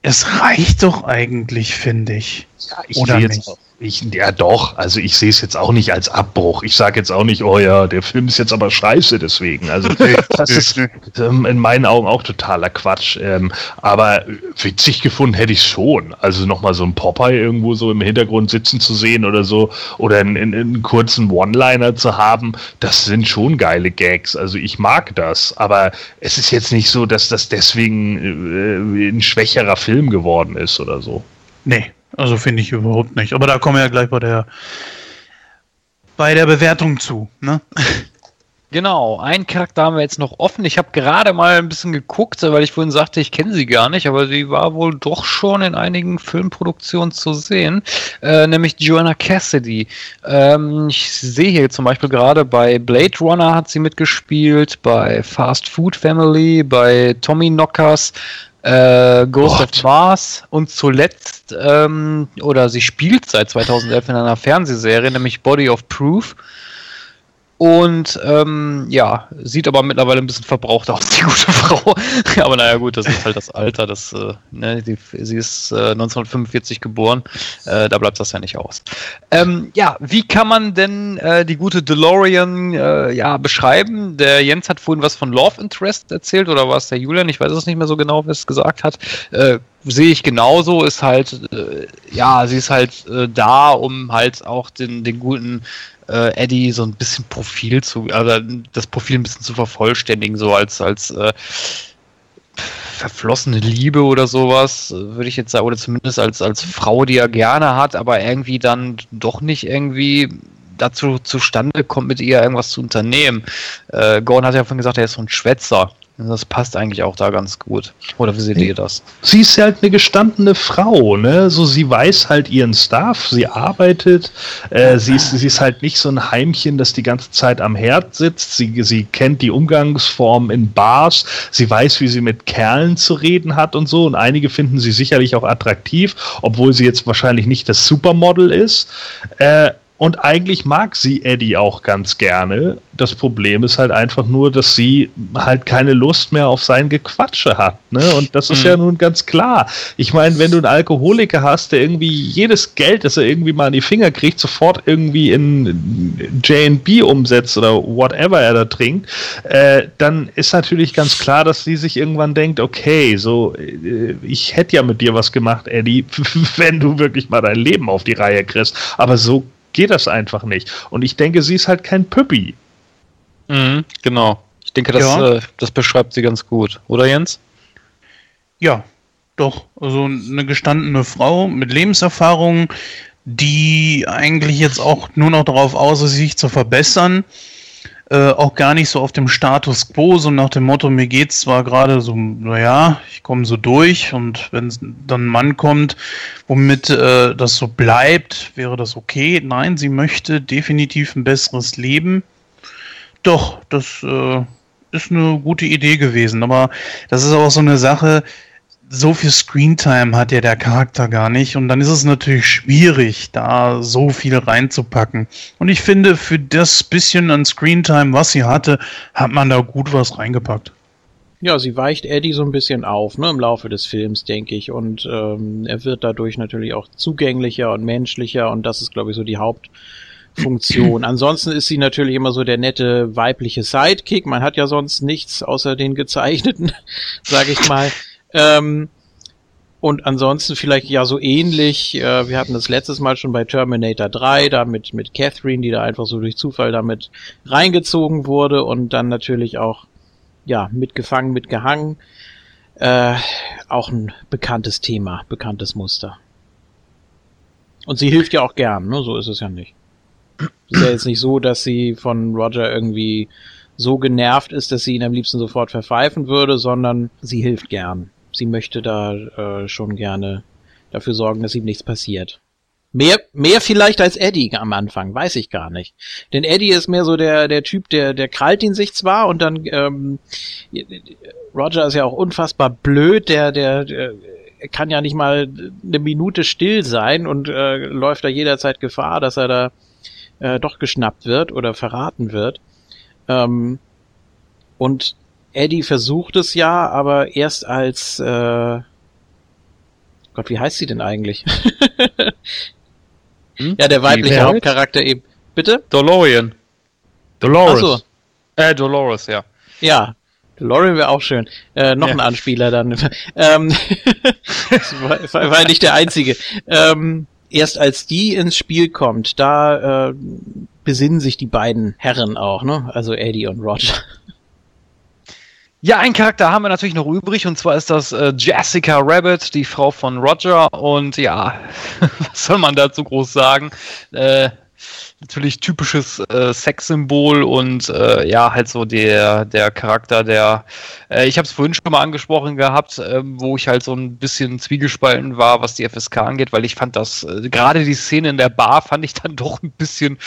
Es reicht doch eigentlich, finde ich. Ja, ich Oder sehe jetzt nicht? auch, ich, ja doch, also ich sehe es jetzt auch nicht als Abbruch. Ich sage jetzt auch nicht, oh ja, der Film ist jetzt aber scheiße deswegen. Also das ist ähm, in meinen Augen auch totaler Quatsch. Ähm, aber witzig gefunden hätte ich schon. Also nochmal so ein Popeye irgendwo so im Hintergrund sitzen zu sehen oder so oder einen, einen, kurzen One-Liner zu haben, das sind schon geile Gags. Also ich mag das, aber es ist jetzt nicht so, dass das deswegen äh, ein schwächerer Film geworden ist oder so. Nee, also finde ich überhaupt nicht. Aber da kommen wir ja gleich bei der bei der Bewertung zu. Ne? Genau, einen Charakter haben wir jetzt noch offen. Ich habe gerade mal ein bisschen geguckt, weil ich vorhin sagte, ich kenne sie gar nicht, aber sie war wohl doch schon in einigen Filmproduktionen zu sehen, äh, nämlich Joanna Cassidy. Ähm, ich sehe hier zum Beispiel gerade bei Blade Runner hat sie mitgespielt, bei Fast Food Family, bei Tommy Knockers, äh, Ghost Gott. of Mars und zuletzt, ähm, oder sie spielt seit 2011 in einer Fernsehserie, nämlich Body of Proof. Und ähm, ja, sieht aber mittlerweile ein bisschen verbraucht aus, die gute Frau. aber naja, gut, das ist halt das Alter. Das, äh, ne, die, sie ist äh, 1945 geboren. Äh, da bleibt das ja nicht aus. Ähm, ja, wie kann man denn äh, die gute DeLorean äh, ja, beschreiben? Der Jens hat vorhin was von Love Interest erzählt, oder war es der Julian? Ich weiß es nicht mehr so genau, wer es gesagt hat. Äh, sehe ich genauso, ist halt, äh, ja, sie ist halt äh, da, um halt auch den, den guten äh, Eddie so ein bisschen Profil zu, also das Profil ein bisschen zu vervollständigen, so als, als äh, verflossene Liebe oder sowas, würde ich jetzt sagen, oder zumindest als, als Frau, die er gerne hat, aber irgendwie dann doch nicht irgendwie dazu zustande kommt, mit ihr irgendwas zu unternehmen. Äh, Gordon hat ja vorhin gesagt, er ist so ein Schwätzer. Das passt eigentlich auch da ganz gut. Oder wie seht ihr das? sie ist halt eine gestandene Frau, ne? So sie weiß halt ihren Stuff, sie arbeitet, äh, sie, ist, sie ist halt nicht so ein Heimchen, das die ganze Zeit am Herd sitzt. Sie, sie kennt die Umgangsform in Bars, sie weiß, wie sie mit Kerlen zu reden hat und so. Und einige finden sie sicherlich auch attraktiv, obwohl sie jetzt wahrscheinlich nicht das Supermodel ist. Äh, und eigentlich mag sie Eddie auch ganz gerne. Das Problem ist halt einfach nur, dass sie halt keine Lust mehr auf sein Gequatsche hat. Ne? Und das ist Mhm. ja nun ganz klar. Ich meine, wenn du einen Alkoholiker hast, der irgendwie jedes Geld, das er irgendwie mal in die Finger kriegt, sofort irgendwie in JB umsetzt oder whatever er da trinkt, äh, dann ist natürlich ganz klar, dass sie sich irgendwann denkt, okay, so, äh, ich hätte ja mit dir was gemacht, Eddie, wenn du wirklich mal dein Leben auf die Reihe kriegst. Aber so geht das einfach nicht. Und ich denke, sie ist halt kein Püppi. Mhm, genau. Ich denke, das, Ja. äh, das beschreibt sie ganz gut. Oder Jens? Ja, doch. Also eine gestandene Frau mit Lebenserfahrung, die eigentlich jetzt auch nur noch darauf aus ist, sich zu verbessern. Äh, auch gar nicht so auf dem Status quo, so nach dem Motto, mir geht's zwar gerade so, naja, ich komme so durch und wenn dann ein Mann kommt, womit äh, das so bleibt, wäre das okay. Nein, sie möchte definitiv ein besseres Leben. Doch, das äh, ist eine gute Idee gewesen, aber das ist auch so eine Sache, so viel Screentime hat ja der Charakter gar nicht und dann ist es natürlich schwierig, da so viel reinzupacken. Und ich finde, für das bisschen an Screentime, was sie hatte, hat man da gut was reingepackt. Ja, sie weicht Eddie so ein bisschen auf, ne, im Laufe des Films, denke ich. Und ähm, er wird dadurch natürlich auch zugänglicher und menschlicher und das ist, glaube ich, so die Hauptfunktion. Ansonsten ist sie natürlich immer so der nette weibliche Sidekick. Man hat ja sonst nichts außer den gezeichneten, sage ich mal. Ähm, und ansonsten vielleicht ja so ähnlich, äh, wir hatten das letztes Mal schon bei Terminator 3, da mit, mit Catherine, die da einfach so durch Zufall damit reingezogen wurde und dann natürlich auch, ja, mitgefangen, mitgehangen. Äh, auch ein bekanntes Thema, bekanntes Muster. Und sie hilft ja auch gern, ne? So ist es ja nicht. Ist ja jetzt nicht so, dass sie von Roger irgendwie so genervt ist, dass sie ihn am liebsten sofort verpfeifen würde, sondern sie hilft gern sie möchte da äh, schon gerne dafür sorgen, dass ihm nichts passiert. Mehr, mehr vielleicht als Eddie am Anfang, weiß ich gar nicht. Denn Eddie ist mehr so der, der Typ, der, der krallt ihn sich zwar und dann, ähm, Roger ist ja auch unfassbar blöd, der, der, der kann ja nicht mal eine Minute still sein und äh, läuft da jederzeit Gefahr, dass er da äh, doch geschnappt wird oder verraten wird. Ähm, und Eddie versucht es ja, aber erst als äh, Gott, wie heißt sie denn eigentlich? hm? Ja, der weibliche Hauptcharakter eben. Bitte? DeLorean. Dolores. Ach so. Äh, Dolores, ja. Ja, DeLorean wäre auch schön. Äh, noch ja. ein Anspieler dann. ähm, war, war nicht der einzige. Ähm, erst als die ins Spiel kommt, da äh, besinnen sich die beiden Herren auch, ne? Also Eddie und Roger. Ja, einen Charakter haben wir natürlich noch übrig und zwar ist das äh, Jessica Rabbit, die Frau von Roger. Und ja, was soll man dazu groß sagen? Äh, natürlich typisches äh, Sexsymbol und äh, ja, halt so der, der Charakter, der, äh, ich habe es vorhin schon mal angesprochen gehabt, äh, wo ich halt so ein bisschen zwiegespalten war, was die FSK angeht, weil ich fand das, äh, gerade die Szene in der Bar fand ich dann doch ein bisschen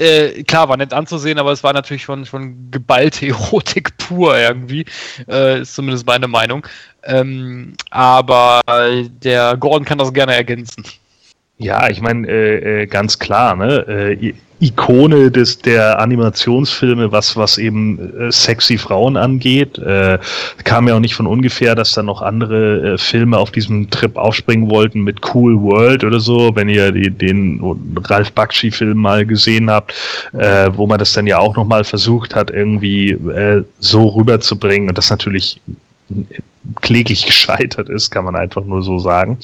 äh, klar, war nett anzusehen, aber es war natürlich schon, schon geballte Erotik pur irgendwie. Äh, ist zumindest meine Meinung. Ähm, aber der Gordon kann das gerne ergänzen. Ja, ich meine, äh, äh, ganz klar, ne? Ikone des der Animationsfilme, was was eben äh, sexy Frauen angeht, äh, kam ja auch nicht von ungefähr, dass da noch andere äh, Filme auf diesem Trip aufspringen wollten mit Cool World oder so, wenn ihr die, den Ralf Bakshi Film mal gesehen habt, äh, wo man das dann ja auch noch mal versucht hat irgendwie äh, so rüberzubringen. Und das natürlich kläglich gescheitert ist, kann man einfach nur so sagen.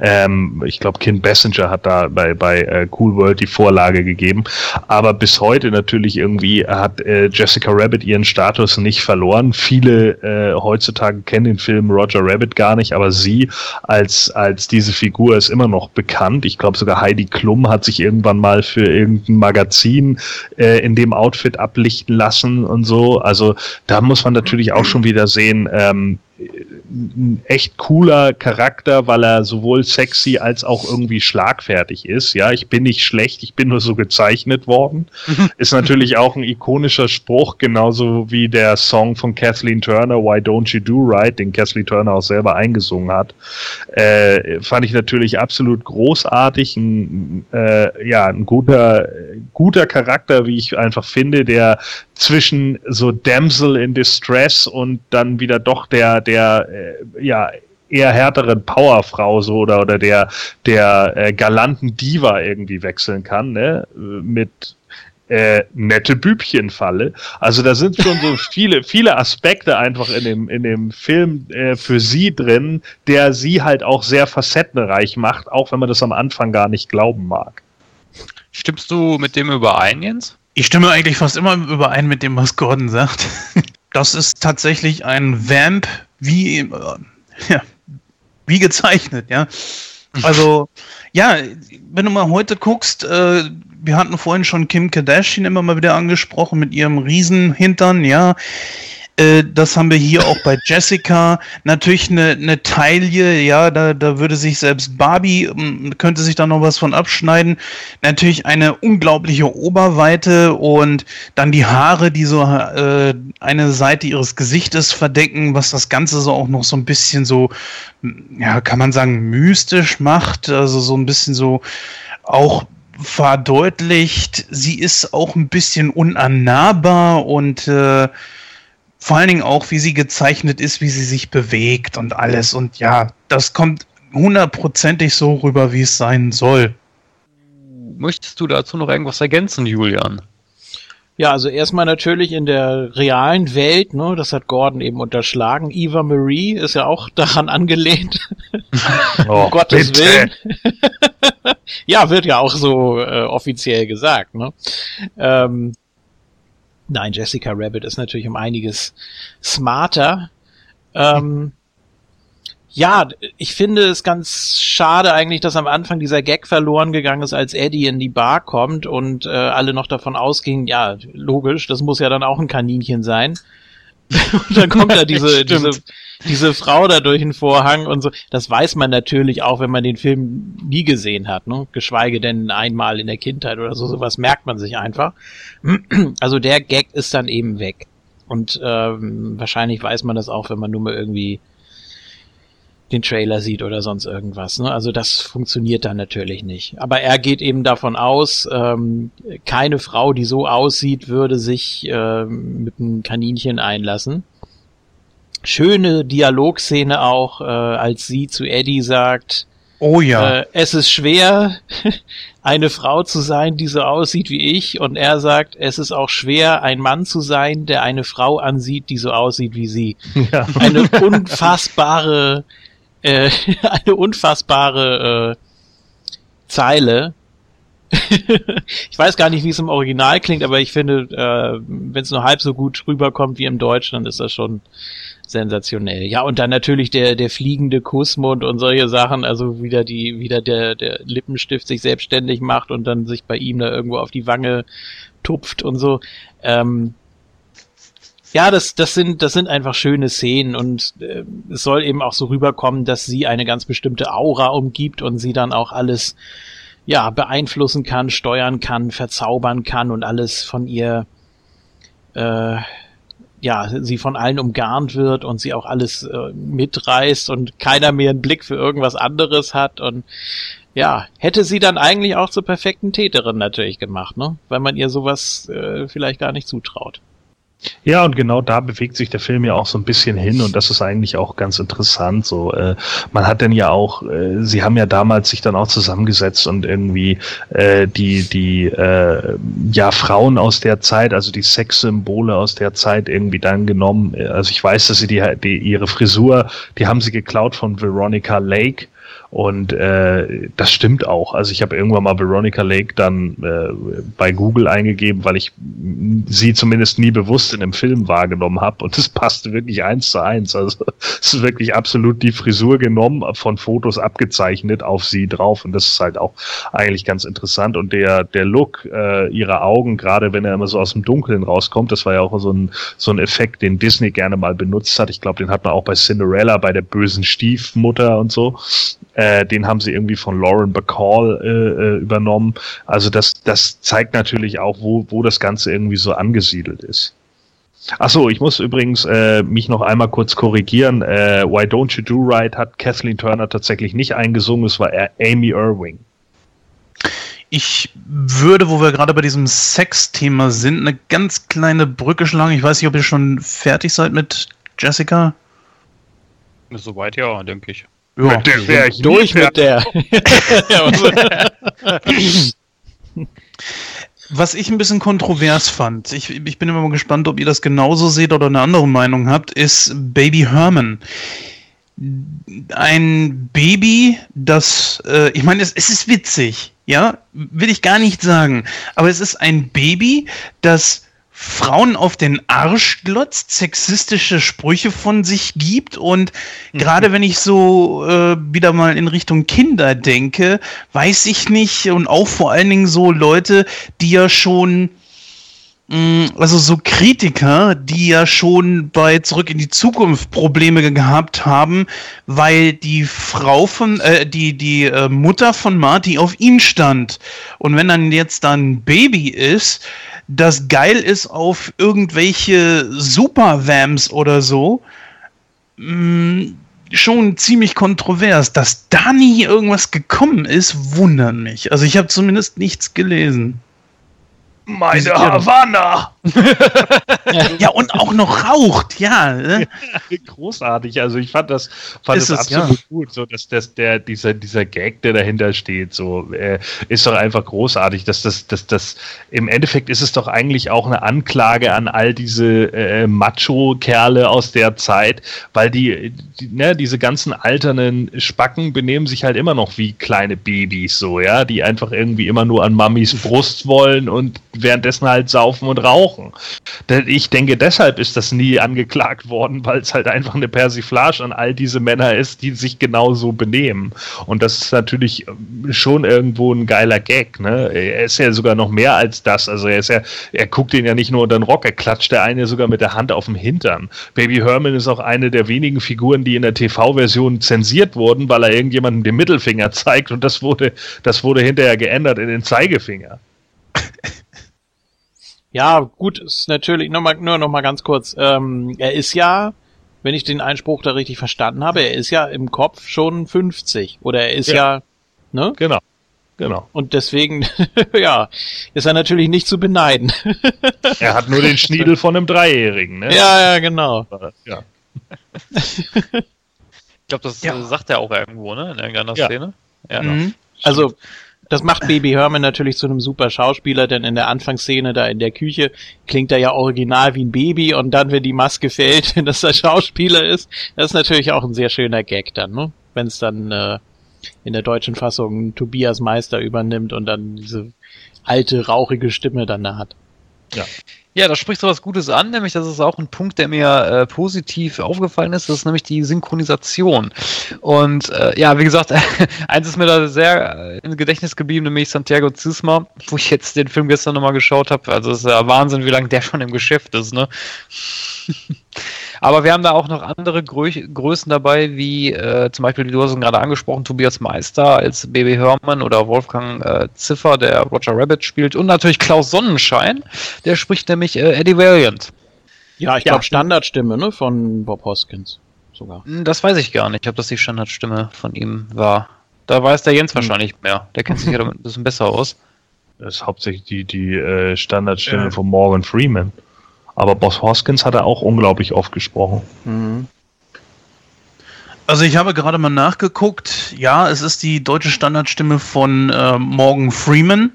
Ähm, ich glaube, Kim Bessinger hat da bei, bei äh, Cool World die Vorlage gegeben. Aber bis heute natürlich irgendwie hat äh, Jessica Rabbit ihren Status nicht verloren. Viele äh, heutzutage kennen den Film Roger Rabbit gar nicht, aber sie als, als diese Figur ist immer noch bekannt. Ich glaube sogar Heidi Klum hat sich irgendwann mal für irgendein Magazin äh, in dem Outfit ablichten lassen und so. Also da muss man natürlich auch schon wieder sehen, ähm, ein echt cooler Charakter, weil er sowohl sexy als auch irgendwie schlagfertig ist. Ja, ich bin nicht schlecht, ich bin nur so gezeichnet worden. ist natürlich auch ein ikonischer Spruch, genauso wie der Song von Kathleen Turner, Why Don't You Do Right, den Kathleen Turner auch selber eingesungen hat. Äh, fand ich natürlich absolut großartig. Ein, äh, ja, ein guter, guter Charakter, wie ich einfach finde, der zwischen so Damsel in Distress und dann wieder doch der, der, äh, ja, eher härteren Powerfrau so oder oder der der äh, galanten Diva irgendwie wechseln kann, ne? Mit äh, nette Bübchenfalle. Also da sind schon so viele, viele Aspekte einfach in dem, in dem Film äh, für sie drin, der sie halt auch sehr facettenreich macht, auch wenn man das am Anfang gar nicht glauben mag. Stimmst du mit dem überein, Jens? Ich stimme eigentlich fast immer überein mit dem, was Gordon sagt. Das ist tatsächlich ein Vamp wie, äh, ja, wie gezeichnet, ja. Also, ja, wenn du mal heute guckst, äh, wir hatten vorhin schon Kim Kardashian immer mal wieder angesprochen mit ihrem Riesenhintern, ja. Äh, das haben wir hier auch bei Jessica. Natürlich eine, eine Taille, ja, da, da würde sich selbst Barbie, ähm, könnte sich da noch was von abschneiden. Natürlich eine unglaubliche Oberweite und dann die Haare, die so äh, eine Seite ihres Gesichtes verdecken, was das Ganze so auch noch so ein bisschen so, ja, kann man sagen, mystisch macht. Also so ein bisschen so auch verdeutlicht, sie ist auch ein bisschen unannahbar und äh, vor allen Dingen auch, wie sie gezeichnet ist, wie sie sich bewegt und alles. Und ja, das kommt hundertprozentig so rüber, wie es sein soll. Möchtest du dazu noch irgendwas ergänzen, Julian? Ja, also erstmal natürlich in der realen Welt, ne, das hat Gordon eben unterschlagen. Eva Marie ist ja auch daran angelehnt. Oh, um Gottes bitte. Willen. ja, wird ja auch so äh, offiziell gesagt, ne? Ähm, nein, Jessica Rabbit ist natürlich um einiges smarter. Ähm, ja, ich finde es ganz schade eigentlich, dass am Anfang dieser Gag verloren gegangen ist, als Eddie in die Bar kommt und äh, alle noch davon ausgingen, ja, logisch, das muss ja dann auch ein Kaninchen sein. und dann kommt da diese, diese, diese Frau da durch den Vorhang und so. Das weiß man natürlich auch, wenn man den Film nie gesehen hat, ne? Geschweige denn einmal in der Kindheit oder so. Sowas merkt man sich einfach. Also der Gag ist dann eben weg. Und ähm, wahrscheinlich weiß man das auch, wenn man nur mal irgendwie den Trailer sieht oder sonst irgendwas. Ne? Also das funktioniert dann natürlich nicht. Aber er geht eben davon aus, ähm, keine Frau, die so aussieht, würde sich ähm, mit einem Kaninchen einlassen. Schöne Dialogszene auch, äh, als sie zu Eddie sagt, Oh ja. äh, es ist schwer, eine Frau zu sein, die so aussieht wie ich. Und er sagt, es ist auch schwer, ein Mann zu sein, der eine Frau ansieht, die so aussieht wie sie. Ja. Eine unfassbare, äh, eine unfassbare äh, Zeile. ich weiß gar nicht, wie es im Original klingt, aber ich finde, äh, wenn es nur halb so gut rüberkommt wie im Deutschen, dann ist das schon sensationell. Ja, und dann natürlich der, der fliegende Kussmund und solche Sachen, also wieder die, wieder der, der Lippenstift sich selbstständig macht und dann sich bei ihm da irgendwo auf die Wange tupft und so. Ähm, ja, das, das sind, das sind einfach schöne Szenen und äh, es soll eben auch so rüberkommen, dass sie eine ganz bestimmte Aura umgibt und sie dann auch alles, ja, beeinflussen kann, steuern kann, verzaubern kann und alles von ihr, äh, ja, sie von allen umgarnt wird und sie auch alles äh, mitreißt und keiner mehr einen Blick für irgendwas anderes hat und ja, hätte sie dann eigentlich auch zur perfekten Täterin natürlich gemacht, ne? Weil man ihr sowas äh, vielleicht gar nicht zutraut. Ja, und genau da bewegt sich der Film ja auch so ein bisschen hin und das ist eigentlich auch ganz interessant. So, äh, man hat dann ja auch, äh, sie haben ja damals sich dann auch zusammengesetzt und irgendwie äh, die die äh, ja Frauen aus der Zeit, also die Sexsymbole aus der Zeit irgendwie dann genommen. Also ich weiß, dass sie die, die ihre Frisur, die haben sie geklaut von Veronica Lake. Und äh, das stimmt auch. Also ich habe irgendwann mal Veronica Lake dann äh, bei Google eingegeben, weil ich sie zumindest nie bewusst in einem Film wahrgenommen habe. Und es passte wirklich eins zu eins. Also es ist wirklich absolut die Frisur genommen, von Fotos abgezeichnet auf sie drauf. Und das ist halt auch eigentlich ganz interessant. Und der, der Look äh, ihrer Augen, gerade wenn er immer so aus dem Dunkeln rauskommt, das war ja auch so ein, so ein Effekt, den Disney gerne mal benutzt hat. Ich glaube, den hat man auch bei Cinderella, bei der bösen Stiefmutter und so. Äh, den haben sie irgendwie von Lauren Bacall äh, äh, übernommen. Also das, das zeigt natürlich auch, wo, wo das Ganze irgendwie so angesiedelt ist. Achso, ich muss übrigens äh, mich noch einmal kurz korrigieren. Äh, Why Don't You Do Right hat Kathleen Turner tatsächlich nicht eingesungen, es war Amy Irving. Ich würde, wo wir gerade bei diesem Sex-Thema sind, eine ganz kleine Brücke schlagen. Ich weiß nicht, ob ihr schon fertig seid mit Jessica. Soweit ja, denke ich. Ja. Mit der wär ich Durch mit der. Was ich ein bisschen kontrovers fand, ich, ich bin immer mal gespannt, ob ihr das genauso seht oder eine andere Meinung habt, ist Baby Herman. Ein Baby, das, äh, ich meine, es, es ist witzig, ja, will ich gar nicht sagen, aber es ist ein Baby, das Frauen auf den Arsch glotzt, sexistische Sprüche von sich gibt und gerade wenn ich so äh, wieder mal in Richtung Kinder denke, weiß ich nicht und auch vor allen Dingen so Leute, die ja schon mh, also so Kritiker, die ja schon bei Zurück in die Zukunft Probleme gehabt haben, weil die Frau von, äh, die, die äh, Mutter von Marty auf ihn stand. Und wenn dann jetzt dann ein Baby ist, das geil ist auf irgendwelche Supervams oder so, mh, schon ziemlich kontrovers. Dass da nie irgendwas gekommen ist, wundert mich. Also ich habe zumindest nichts gelesen. Meine Ja. Ja, und auch noch raucht, ja. Ne? Großartig, also ich fand das, fand Ist das es, absolut ja. gut, so dass das, der, dieser, dieser Gag, der dahinter steht, so äh, ist doch einfach großartig, dass das, dass das, im Endeffekt ist es doch eigentlich auch eine Anklage an all diese äh, Macho-Kerle aus der Zeit, weil die, die ne, diese ganzen alternden Spacken benehmen sich halt immer noch wie kleine Babys, so, ja, die einfach irgendwie immer nur an Mamis Brust wollen und währenddessen halt saufen und rauchen. Denn Ich denke, deshalb ist das nie angeklagt worden, weil es halt einfach eine Persiflage an all diese Männer ist, die sich genauso benehmen. Und das ist natürlich ähm, schon irgendwo ein geiler Gag, ne? Er ist ja sogar noch mehr als das. Also er ist ja, er guckt den ja nicht nur unter den Rock, er klatscht der eine sogar mit der Hand auf dem Hintern. Baby Herman ist auch eine der wenigen Figuren, die in der TV-Version zensiert wurden, weil er irgendjemandem den Mittelfinger zeigt und das wurde, das wurde hinterher geändert in den Zeigefinger. Ja, gut, ist natürlich, nur, mal, nur noch mal ganz kurz, ähm, er ist ja, wenn ich den Einspruch da richtig verstanden habe, er ist ja im Kopf schon 50. Oder er ist ja, Ja. ne? Genau. Genau. Und deswegen, ja, ist er natürlich nicht zu beneiden. Er hat nur den Schniedel von einem Dreijährigen, ne? ja, ja, genau. ja. Ich glaube, das Ja. äh, sagt er auch irgendwo, ne? In irgendeiner Ja. Szene. Ja. Mhm. Also, das macht Baby Herman natürlich zu einem super Schauspieler, denn in der Anfangsszene da in der Küche klingt er ja original wie ein Baby und dann, wenn die Maske fällt, dass er Schauspieler ist, das ist natürlich auch ein sehr schöner Gag dann, ne? Wenn es dann äh, in der deutschen Fassung Tobias Meister übernimmt und dann diese alte, rauchige Stimme dann da hat. Ja, da spricht so was Gutes an, nämlich das ist auch ein Punkt, der mir äh, positiv aufgefallen ist, das ist nämlich die Synchronisation. Und äh, ja, wie gesagt, eins ist mir da sehr äh, im Gedächtnis geblieben, nämlich Santiago Zisma, wo ich jetzt den Film gestern nochmal geschaut habe. Also es ist ja Wahnsinn, wie lange der schon im Geschäft ist, ne? Aber wir haben da auch noch andere Grö Größen dabei, wie äh, zum Beispiel, du hast ihn gerade angesprochen, Tobias Meister als Baby Hermann oder Wolfgang äh, Ziffer, der Roger Rabbit spielt und natürlich Klaus Sonnenschein, der spricht nämlich äh, Eddie Valiant. Ja, ich Ja. glaube Standardstimme, ne? Von Bob Hoskins sogar. Hm, Das weiß ich gar nicht, ob das die Standardstimme von ihm war. Da weiß der Jens wahrscheinlich mehr. Der kennt sich ja damit ein bisschen besser aus. Das ist hauptsächlich die, die äh, Standardstimme von Morgan Freeman. Aber Boss Hoskins hat er auch unglaublich oft gesprochen. Mhm. Also ich habe gerade mal nachgeguckt. Ja, es ist die deutsche Standardstimme von äh, Morgan Freeman,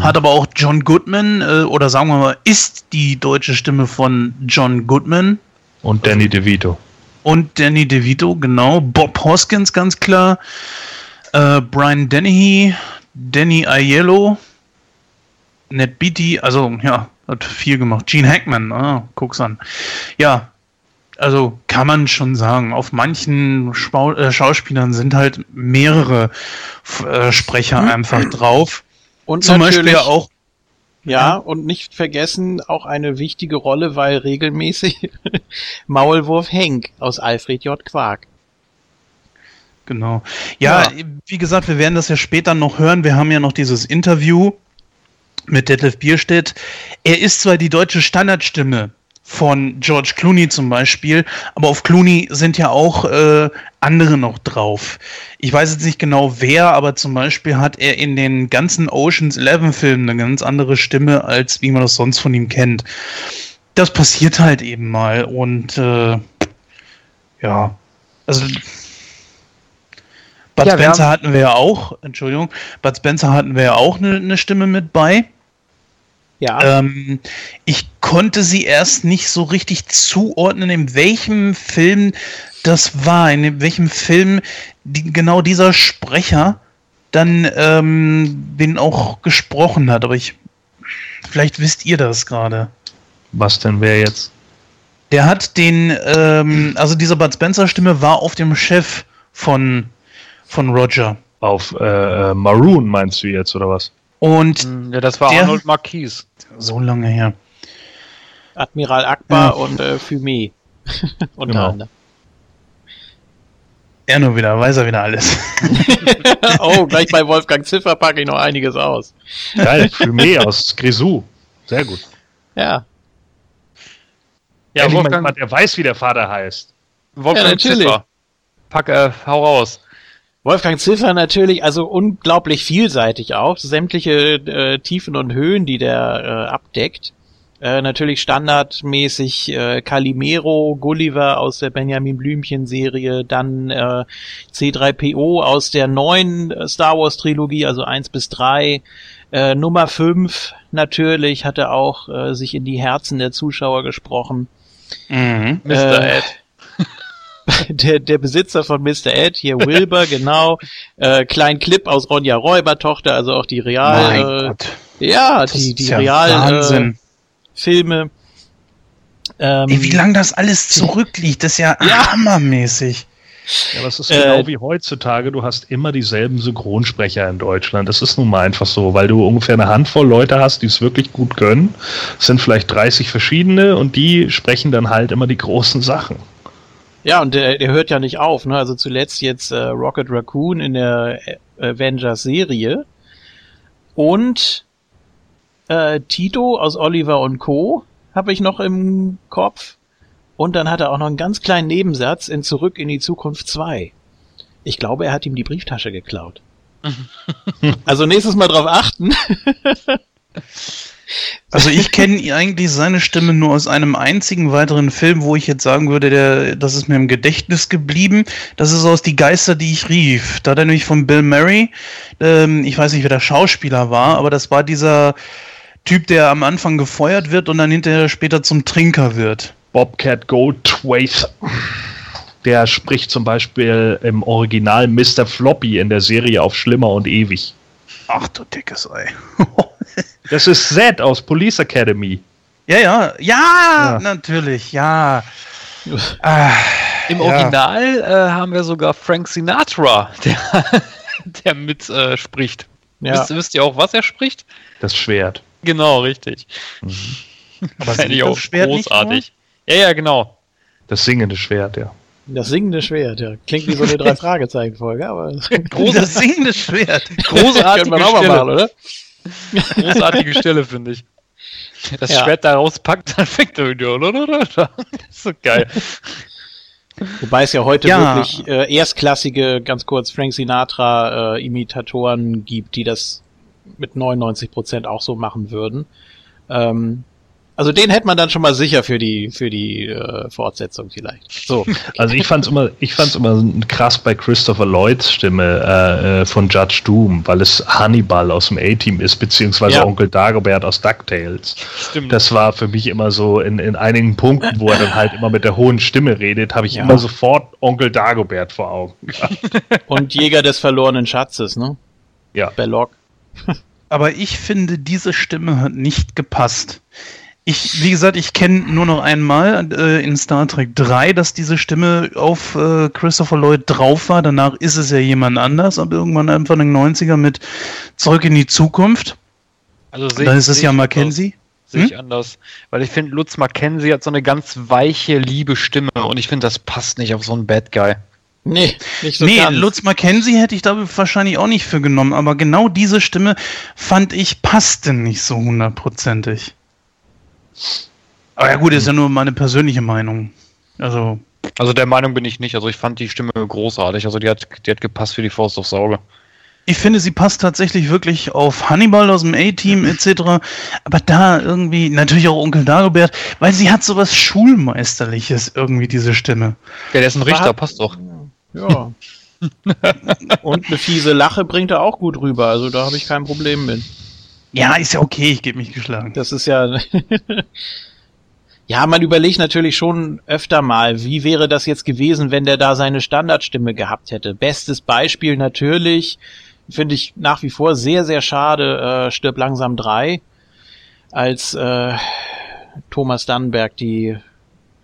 hat aber auch John Goodman äh, oder sagen wir mal, ist die deutsche Stimme von John Goodman Und Danny DeVito. und Danny DeVito, genau. Bob Hoskins, ganz klar. Äh, Brian Dennehy, Danny Aiello, Ned Beatty, also ja, hat viel gemacht. Gene Hackman, ah, guck's an. Ja, also kann man schon sagen, auf manchen Spau äh, Schauspielern sind halt mehrere äh, Sprecher einfach drauf. Und Zum Beispiel auch Ja, und nicht vergessen auch eine wichtige Rolle, weil regelmäßig Maulwurf Henk aus Alfred J. Quark. Genau. Ja, Ja. wie gesagt, wir werden das ja später noch hören. Wir haben ja noch dieses Interview mit Detlef Bierstedt. Er ist zwar die deutsche Standardstimme von George Clooney zum Beispiel, aber auf Clooney sind ja auch äh, andere noch drauf. Ich weiß jetzt nicht genau wer, aber zum Beispiel hat er in den ganzen Oceans 11 Filmen eine ganz andere Stimme, als wie man das sonst von ihm kennt. Das passiert halt eben mal und äh, ja, also Bud Ja, Spencer hatten wir ja auch, Entschuldigung, Bud Spencer hatten wir ja auch eine, eine Stimme mit bei. Ja, Ähm, ich konnte sie erst nicht so richtig zuordnen, in welchem Film das war, in welchem Film die, genau dieser Sprecher dann ähm, den auch gesprochen hat. Aber ich, vielleicht wisst ihr das gerade. Was denn wer jetzt? Der hat den, ähm, also diese Bud Spencer Stimme war auf dem Chef von, von Roger. Auf äh, äh, Maroon meinst du jetzt, oder was? Und Hm, Ja, das war Der- Arnold Marquis. so lange her. Admiral Akbar Ja. und äh, Fumé. Unter Genau. anderem. Er nur wieder, weiß er wieder alles. oh, gleich bei Wolfgang Ziffer packe ich noch einiges aus. Geil, Fumé aus Grisou. Sehr gut. Ja, Ja, mal Wolfgang, der weiß, wie der Vater heißt. Wolfgang Ja, natürlich. Ziffer. Pack, äh, hau raus. Wolfgang Ziffer natürlich, also unglaublich vielseitig auch. Sämtliche äh, Tiefen und Höhen, die der äh, abdeckt. Äh, natürlich standardmäßig äh, Calimero, Gulliver aus der Benjamin Blümchen-Serie, dann äh, C3PO aus der neuen äh, Star Wars-Trilogie, also 1 bis 3. Äh, Nummer 5 natürlich hat er auch äh, sich in die Herzen der Zuschauer gesprochen. Mhm. Mr. Äh, Ed. der, der Besitzer von Mr. Ed, hier Wilbur, genau. Äh, Klein Clip aus Ronja Räubertochter, also auch die Real, mein äh, Gott. ja, Das die, die ja Real äh. Filme. Ähm, Ey, wie lange das alles zurückliegt, das ist ja, Ja. hammermäßig. Ja, aber es ist Äh, genau wie heutzutage, du hast immer dieselben Synchronsprecher in Deutschland. Das ist nun mal einfach so, weil du ungefähr eine Handvoll Leute hast, die es wirklich gut können. Es sind vielleicht 30 verschiedene und die sprechen dann halt immer die großen Sachen. Ja, und der, der hört ja nicht auf, ne? Also zuletzt jetzt äh, Rocket Raccoon in der äh, Avengers-Serie. Und äh, Tito aus Oliver und Co. habe ich noch im Kopf. Und dann hat er auch noch einen ganz kleinen Nebensatz in Zurück in die Zukunft 2. Ich glaube, er hat ihm die Brieftasche geklaut. also nächstes Mal drauf achten. Also ich kenne eigentlich seine Stimme nur aus einem einzigen weiteren Film, wo ich jetzt sagen würde, der, das ist mir im Gedächtnis geblieben. Das ist aus Die Geister, die ich rief. Da hat er nämlich von Bill Murray, ähm, ich weiß nicht, wer der Schauspieler war, aber das war dieser Typ, der am Anfang gefeuert wird und dann hinterher später zum Trinker wird. Bobcat Goldthwait. Der spricht zum Beispiel im Original Mr. Floppy in der Serie auf Schlimmer und Ewig. Ach du dickes Ei. Das ist Zed aus Police Academy. ja, ja, ja, Ja. natürlich, ja. Ah, Im Ja. Original äh, haben wir sogar Frank Sinatra, der, der mit äh, spricht. Ja. Wisst, wisst ihr auch, was er spricht? Das Schwert. Genau, richtig. aber Fände ich auch Schwert nicht großartig. Ja, ja, genau. Das singende Schwert, ja. Das singende Schwert, ja. Klingt wie so eine? Drei-Fragezeichen-Folge, aber Das singende Schwert. Großartige könnte man auch mal machen, oder? Großartige Stelle, finde ich. Das Ja. Schwert da rauspackt, dann fängt er wieder. Das ist so geil. Wobei es ja heute Ja. wirklich äh, erstklassige, ganz kurz, Frank Sinatra äh, Imitatoren gibt, die das mit 99% auch so machen würden. Ähm, also den hätte man dann schon mal sicher für die für die äh, Fortsetzung vielleicht. So. Also ich fand's immer, ich fand's immer krass bei Christopher Lloyds Stimme äh, äh, von Judge Doom, weil es Hannibal aus dem A-Team ist, beziehungsweise Ja. Onkel Dagobert aus DuckTales. Stimmt. Das war für mich immer so in, in einigen Punkten, wo er dann halt immer mit der hohen Stimme redet, habe ich Ja. immer sofort Onkel Dagobert vor Augen. Und Jäger des verlorenen Schatzes, ne? Ja. Belloc. Aber ich finde, diese Stimme hat nicht gepasst. Ich, wie gesagt, ich kenne nur noch einmal äh, in Star Trek 3, dass diese Stimme auf äh, Christopher Lloyd drauf war. Danach ist es ja jemand anders, aber irgendwann einfach in den 90er mit Zurück in die Zukunft. Also sehe Dann ist es ja ich Mackenzie. Sehe ich anders. Weil ich finde, Lutz Mackenzie hat so eine ganz weiche, liebe Stimme und ich finde, das passt nicht auf so einen Bad Guy. Nee, nicht so nee, ganz. Lutz Mackenzie hätte ich da wahrscheinlich auch nicht für genommen, aber genau diese Stimme fand ich passte nicht so hundertprozentig. Aber ja gut, ist ja nur meine persönliche Meinung. Also, Also der Meinung bin ich nicht. Also ich fand die Stimme großartig. Also die hat, die hat gepasst für die Faust aufs Auge. ich finde, sie passt tatsächlich wirklich auf Hannibal aus dem A-Team etc. Aber da irgendwie, natürlich auch Onkel Dagobert, weil sie hat sowas Schulmeisterliches irgendwie, diese Stimme. Ja, der ist ein Richter, hat- passt doch. Ja. Und eine fiese Lache bringt er auch gut rüber, also da habe ich kein Problem mit. Ja, ist ja okay, ich gebe mich geschlagen. Das ist ja. ja, man überlegt natürlich schon öfter mal, wie wäre das jetzt gewesen, wenn der da seine Standardstimme gehabt hätte. Bestes Beispiel natürlich, finde ich nach wie vor sehr, sehr schade, äh, Stirb langsam 3, als äh, Thomas Dannenberg die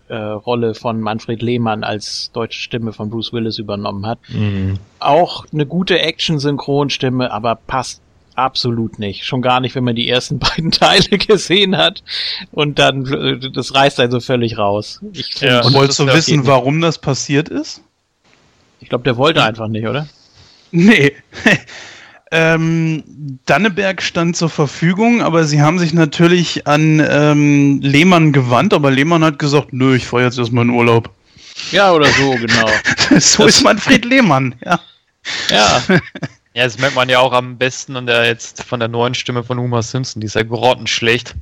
äh, Rolle von Manfred Lehmann als deutsche Stimme von Bruce Willis übernommen hat. Mhm. Auch eine gute Action-Synchronstimme, aber passt absolut nicht. Schon gar nicht, wenn man die ersten beiden Teile gesehen hat. Und dann, äh, das reißt einen so völlig raus. Ich, Ja. Und Und wolltest du das wissen, warum das passiert ist? ich glaube, der wollte einfach nicht, oder? Nee. ähm, Danneberg stand zur Verfügung, aber sie haben sich natürlich an ähm, Lehmann gewandt, aber Lehmann hat gesagt, nö, ich fahre jetzt erstmal in Urlaub. Ja, oder so, genau. so ist Manfred Lehmann, ja. Ja, Ja, das merkt man ja auch am besten an der jetzt von der neuen Stimme von Homer Simpson. Die ist ja grottenschlecht.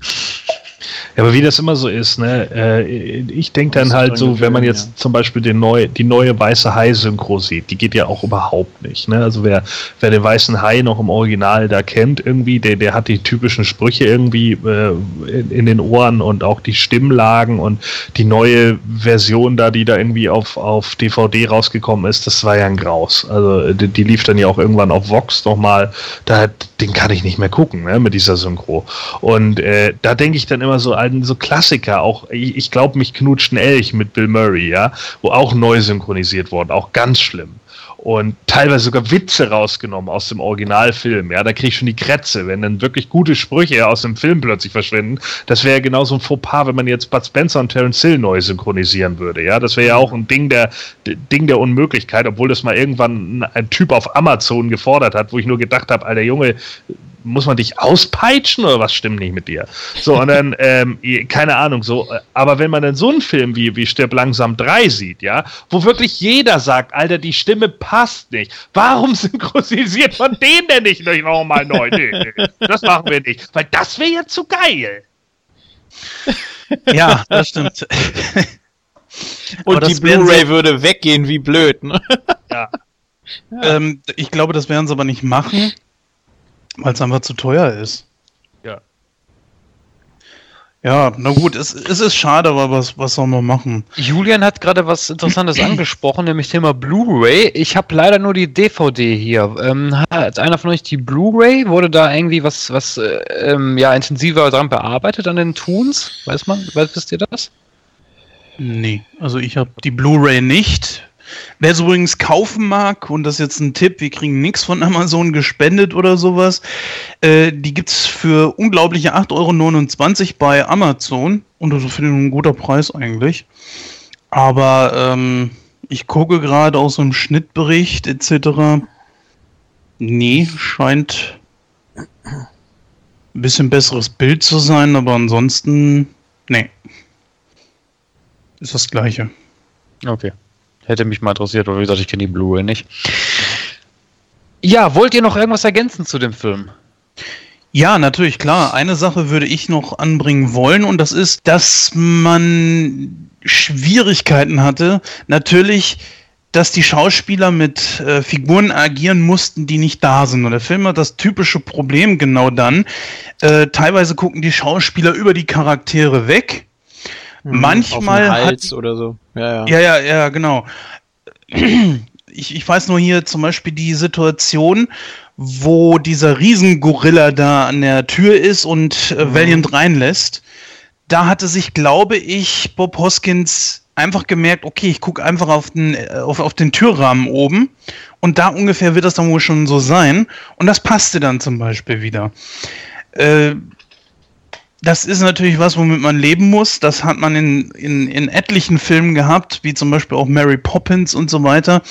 Ja, aber wie das immer so ist, ne? Äh, ich denke dann halt so, wenn man jetzt ja. zum Beispiel den neu, die neue Weiße Hai-Synchro sieht, die geht ja auch überhaupt nicht. Ne? Also wer, wer den Weißen Hai noch im Original da kennt, irgendwie, der, der hat die typischen Sprüche irgendwie äh, in, in den Ohren und auch die Stimmlagen und die neue Version da, die da irgendwie auf, auf DVD rausgekommen ist, das war ja ein Graus. Also die, die lief dann ja auch irgendwann auf Vox nochmal. Da, den kann ich nicht mehr gucken, ne, mit dieser Synchro. Und äh, da denke ich dann immer so an so Klassiker, auch ich, ich glaube, mich knutscht ein Elch mit Bill Murray, ja, wo auch neu synchronisiert worden, auch ganz schlimm. Und teilweise sogar Witze rausgenommen aus dem Originalfilm. Ja, da kriege ich schon die Krätze, wenn dann wirklich gute Sprüche aus dem Film plötzlich verschwinden. Das wäre ja genauso ein Fauxpas, wenn man jetzt Bud Spencer und Terence Hill neu synchronisieren würde. Ja, das wäre ja auch ein Ding der, Ding der Unmöglichkeit, obwohl das mal irgendwann ein Typ auf Amazon gefordert hat, wo ich nur gedacht habe, alter Junge, muss man dich auspeitschen oder was stimmt nicht mit dir? So, und dann, ähm, keine Ahnung, so, äh, aber wenn man dann so einen Film wie, wie Stirb langsam 3 sieht, ja, wo wirklich jeder sagt, Alter, die Stimme passt nicht, warum synchronisiert man den denn nicht nochmal neu? Nee, nee, das machen wir nicht, weil das wäre ja zu geil. Ja, das stimmt. Aber Und die Blu-ray würde weggehen wie blöd. Ne? Ähm, ich glaube, das werden sie aber nicht machen, weil es einfach zu teuer ist. Ja. Ja, na gut, es, es ist schade, aber was, was soll man machen? Julian hat gerade was Interessantes angesprochen, nämlich Thema Blu-ray. Ich habe leider nur die DVD hier. Ähm, hat einer von euch die Blu-ray? Wurde da irgendwie was, was äh, ähm, ja, intensiver dran bearbeitet an den Toons? Weiß man? Weiß, wisst ihr das? Nee, also ich habe die Blu-ray nicht. Wer es übrigens kaufen mag, und das ist jetzt ein Tipp, wir kriegen nichts von Amazon gespendet oder sowas, äh, die gibt's für unglaubliche 8,29 Euro bei Amazon. Und das finde ich ein guter Preis eigentlich. Aber ähm, ich gucke gerade aus so einem Schnittbericht etc. Nee, scheint ein bisschen besseres Bild zu sein, aber ansonsten, nee. Ist das gleiche. Okay. Hätte mich mal interessiert, aber wie gesagt, ich kenne die Blu-ray nicht. Ja, wollt ihr noch irgendwas ergänzen zu dem Film? Ja, natürlich, klar. Eine Sache würde ich noch anbringen wollen und das ist, dass man Schwierigkeiten hatte. Natürlich, dass die Schauspieler mit äh, Figuren agieren mussten, die nicht da sind. Und der Film hat das typische Problem genau dann. Äh, teilweise gucken die Schauspieler über die Charaktere weg. Manchmal Auf den hat Hals oder so. Ja, ja. Ja, ja, ja, genau. Ich, ich weiß nur hier zum Beispiel die Situation, wo dieser Riesengorilla da an der Tür ist und äh, Valiant reinlässt. Da hatte sich, glaube ich, Bob Hoskins einfach gemerkt, okay, ich gucke einfach auf den, äh, auf, auf den Türrahmen oben und da ungefähr wird das dann wohl schon so sein. Und das passte dann zum Beispiel wieder. Äh, das ist natürlich was, womit man leben muss. Das hat man in, in, in etlichen Filmen gehabt, wie zum Beispiel auch Mary Poppins und so weiter.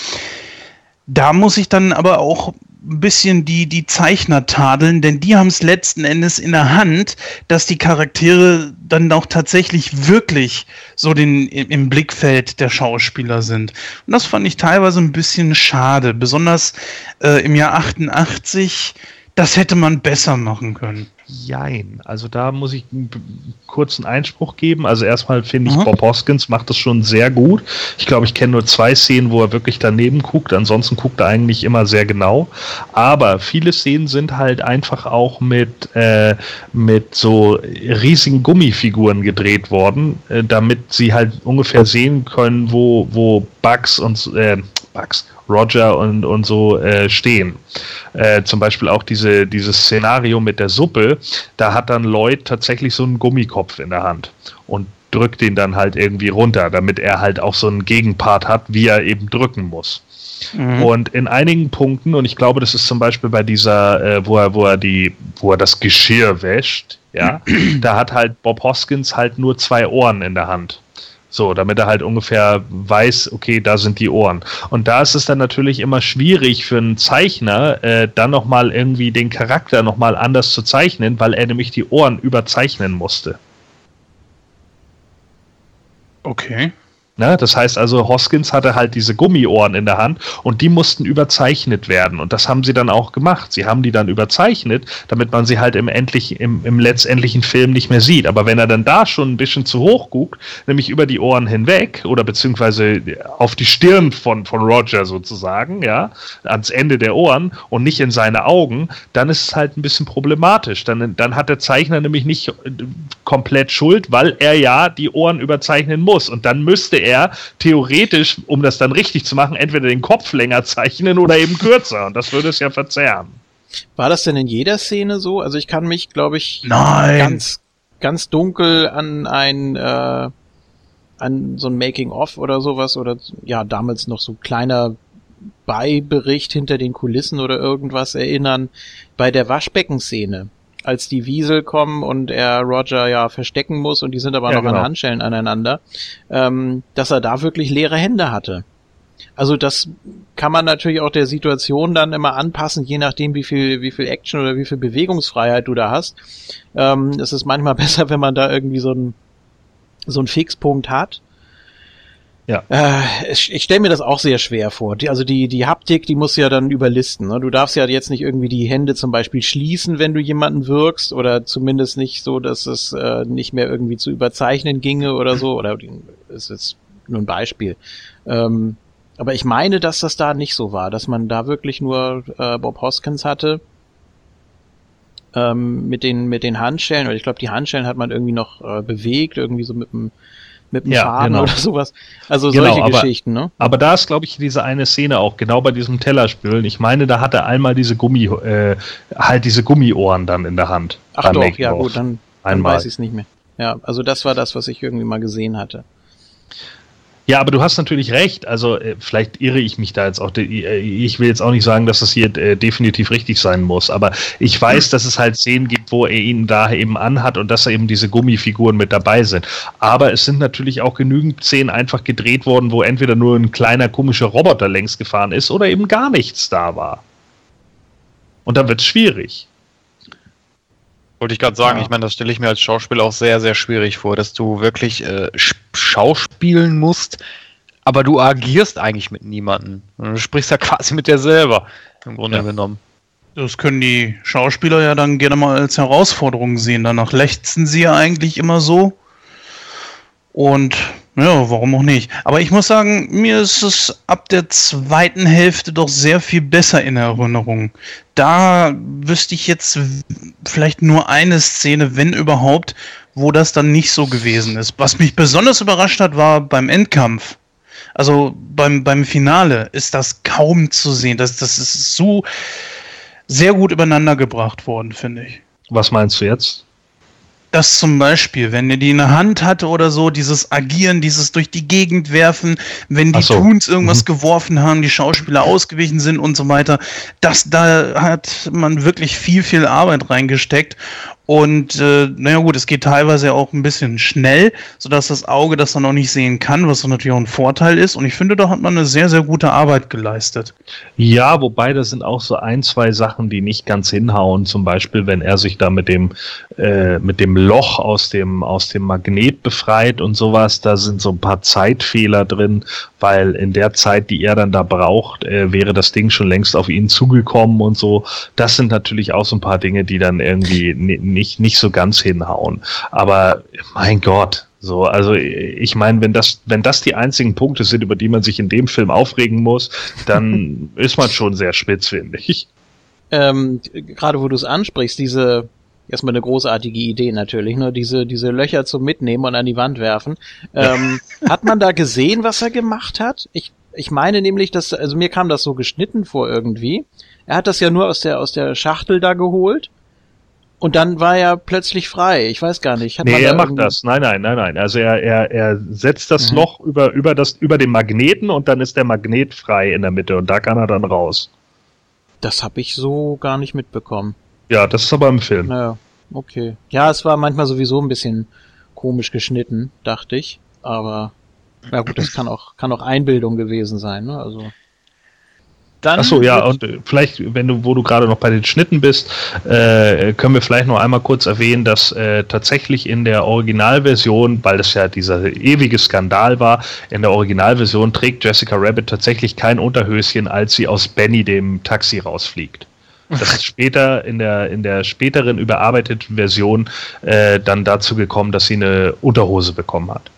Da muss ich dann aber auch ein bisschen die, die Zeichner tadeln, denn die haben es letzten Endes in der Hand, dass die Charaktere dann auch tatsächlich wirklich so den, im Blickfeld der Schauspieler sind. Und das fand ich teilweise ein bisschen schade, besonders äh, im Jahr 88. Das hätte man besser machen können. Jein. Also da muss ich einen kurzen Einspruch geben. Also erstmal finde ich, Mhm. Bob Hoskins macht das schon sehr gut. Ich glaube, ich kenne nur zwei Szenen, wo er wirklich daneben guckt. Ansonsten guckt er eigentlich immer sehr genau. Aber viele Szenen sind halt einfach auch mit, äh, mit so riesigen Gummifiguren gedreht worden, äh, damit sie halt ungefähr sehen können, wo, wo Bugs und äh, Bugs, Roger und, und so äh, stehen. Äh, zum Beispiel auch diese, dieses Szenario mit der Suppe, da hat dann Lloyd tatsächlich so einen Gummikopf in der Hand und drückt ihn dann halt irgendwie runter, damit er halt auch so einen Gegenpart hat, wie er eben drücken muss. Und in einigen Punkten, und ich glaube, das ist zum Beispiel bei dieser, äh, wo er, wo er die, wo er das Geschirr wäscht, ja, da hat halt Bob Hoskins halt nur zwei Ohren in der Hand. So, damit er halt ungefähr weiß, okay, da sind die Ohren. Und da ist es dann natürlich immer schwierig für einen Zeichner, äh, dann nochmal irgendwie den Charakter nochmal anders zu zeichnen, weil er nämlich die Ohren überzeichnen musste. Okay. Ne? Das heißt also, Hoskins hatte halt diese Gummiohren in der Hand und die mussten überzeichnet werden. Und das haben sie dann auch gemacht. Sie haben die dann überzeichnet, damit man sie halt im, endlich, im, im letztendlichen Film nicht mehr sieht. Aber wenn er dann da schon ein bisschen zu hoch guckt, nämlich über die Ohren hinweg oder beziehungsweise auf die Stirn von, von Roger sozusagen, ja, ans Ende der Ohren und nicht in seine Augen, dann ist es halt ein bisschen problematisch. Dann, dann hat der Zeichner nämlich nicht äh, komplett Schuld, weil er ja die Ohren überzeichnen muss. Und dann müsste er er theoretisch, um das dann richtig zu machen, entweder den Kopf länger zeichnen oder eben kürzer. Und das würde es ja verzerren. War das denn in jeder Szene so? Also ich kann mich, glaube ich, Nein. ganz, ganz dunkel an ein, äh, an so ein Making-of oder sowas oder ja, damals noch so kleiner Beibericht hinter den Kulissen oder irgendwas erinnern. Bei der Waschbeckenszene als die Wiesel kommen und er Roger ja verstecken muss und die sind aber Ja, noch genau. an Handschellen aneinander, ähm, dass er da wirklich leere Hände hatte. Also das kann man natürlich auch der Situation dann immer anpassen, je nachdem wie viel, wie viel Action oder wie viel Bewegungsfreiheit du da hast. Ähm, es ist manchmal besser, wenn man da irgendwie so einen so einen Fixpunkt hat. Ja. Äh, ich ich stelle mir das auch sehr schwer vor. Die, also die, die Haptik, die muss ja dann überlisten. Ne? Du darfst ja jetzt nicht irgendwie die Hände zum Beispiel schließen, wenn du jemanden wirkst, oder zumindest nicht so, dass es äh, nicht mehr irgendwie zu überzeichnen ginge oder so. Oder das ist jetzt nur ein Beispiel. Ähm, aber ich meine, dass das da nicht so war, dass man da wirklich nur äh, Bob Hoskins hatte ähm, mit den mit den Handschellen. Oder ich glaube, die Handschellen hat man irgendwie noch äh, bewegt, irgendwie so mit dem mit dem Ja, Faden genau. oder sowas. Also Genau, solche aber- Geschichten, ne? Aber da ist, glaube ich, diese eine Szene auch, genau bei diesem Tellerspülen. Ich meine, da hat er einmal diese Gummi, äh, halt diese Gummiohren dann in der Hand. Ach doch, ja gut, dann, dann weiß ich es nicht mehr. Ja, also das war das, was ich irgendwie mal gesehen hatte. Ja, aber du hast natürlich recht. Also äh, vielleicht irre ich mich da jetzt auch. Äh, Ich will jetzt auch nicht sagen, dass das hier äh, definitiv richtig sein muss. Aber ich weiß, dass es halt Szenen gibt, wo er ihn da eben anhat und dass da eben diese Gummifiguren mit dabei sind. Aber es sind natürlich auch genügend Szenen einfach gedreht worden, wo entweder nur ein kleiner komischer Roboter längs gefahren ist oder eben gar nichts da war. Und dann wird es schwierig. Wollte ich gerade sagen, Ja. ich meine, das stelle ich mir als Schauspieler auch sehr, sehr schwierig vor, dass du wirklich äh, schauspielen musst, aber du agierst eigentlich mit niemandem. Du sprichst ja quasi mit dir selber, im Grunde Ja. genommen. Das können die Schauspieler ja dann gerne mal als Herausforderung sehen. Danach lechzen sie ja eigentlich immer so. Und ja, warum auch nicht? Aber ich muss sagen, mir ist es ab der zweiten Hälfte doch sehr viel besser in Erinnerung. Da wüsste ich jetzt vielleicht nur eine Szene, wenn überhaupt, wo das dann nicht so gewesen ist. Was mich besonders überrascht hat, war beim Endkampf. Also beim, beim Finale ist das kaum zu sehen. Das, das ist so sehr gut übereinander gebracht worden, finde ich. Was meinst du jetzt? Das zum Beispiel, wenn er die in der Hand hatte oder so, dieses Agieren, dieses durch die Gegend werfen, wenn die so. Toons irgendwas geworfen haben, die Schauspieler ausgewichen sind und so weiter, das da hat man wirklich viel, viel Arbeit reingesteckt. Und äh, naja gut, es geht teilweise auch ein bisschen schnell, sodass das Auge das dann auch nicht sehen kann, was natürlich auch ein Vorteil ist. Und ich finde, da hat man eine sehr, sehr gute Arbeit geleistet. Ja, wobei das sind auch so ein, zwei Sachen, die nicht ganz hinhauen. Zum Beispiel, wenn er sich da mit dem, äh, mit dem Loch aus dem, aus dem Magnet befreit und sowas, da sind so ein paar Zeitfehler drin, weil in der Zeit, die er dann da braucht, äh, wäre das Ding schon längst auf ihn zugekommen und so. Das sind natürlich auch so ein paar Dinge, die dann irgendwie ni- nicht, nicht so ganz hinhauen. Aber mein Gott, so, also ich meine, wenn das, wenn das die einzigen Punkte sind, über die man sich in dem Film aufregen muss, dann ist man schon sehr spitz, finde ich. Ähm, Gerade wo du es ansprichst, diese erstmal eine großartige Idee natürlich, ne? Diese, diese Löcher zum Mitnehmen und an die Wand werfen. Ähm, hat man da gesehen, was er gemacht hat? Ich, ich meine nämlich, dass, also mir kam das so geschnitten vor irgendwie. Er hat das ja nur aus der, aus der Schachtel da geholt. Und dann war er plötzlich frei. Ich weiß gar nicht. Hat Nee, da er macht irgendwie- das. Nein, nein, nein, nein. Also er, er, er setzt das Mhm. Loch über, über, das, über den Magneten und dann ist der Magnet frei in der Mitte und da kann er dann raus. Das habe ich so gar nicht mitbekommen. Ja, das ist aber im Film. Naja, okay. Ja, es war manchmal sowieso ein bisschen komisch geschnitten, dachte ich. Aber ja gut, das kann auch, kann auch Einbildung gewesen sein, ne? Also. Dann Achso, ja, und äh, vielleicht, wenn du, wo du gerade noch bei den Schnitten bist, äh, können wir vielleicht noch einmal kurz erwähnen, dass äh, tatsächlich in der Originalversion, weil das ja dieser ewige Skandal war, in der Originalversion trägt Jessica Rabbit tatsächlich kein Unterhöschen, als sie aus Benny dem Taxi rausfliegt. Das ist später in der, in der späteren überarbeiteten Version äh, dann dazu gekommen, dass sie eine Unterhose bekommen hat.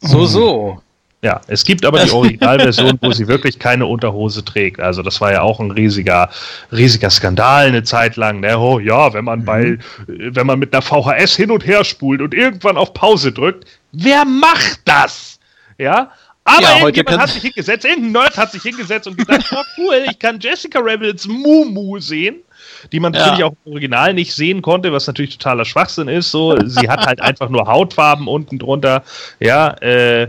So, so. Ja, es gibt aber die Originalversion, wo sie wirklich keine Unterhose trägt. Also das war ja auch ein riesiger, riesiger Skandal eine Zeit lang. Ne? Oh ja, wenn man bei, äh, wenn man mit einer VHS hin und her spult und irgendwann auf Pause drückt, wer macht das? Ja. Aber Ja, irgendjemand hat sich hingesetzt, irgendein Nerd hat sich hingesetzt und gesagt, oh cool, ich kann Jessica Rabbits Mumu sehen, die man Ja. natürlich auch im Original nicht sehen konnte, was natürlich totaler Schwachsinn ist. So, sie hat halt einfach nur Hautfarben unten drunter, ja, äh,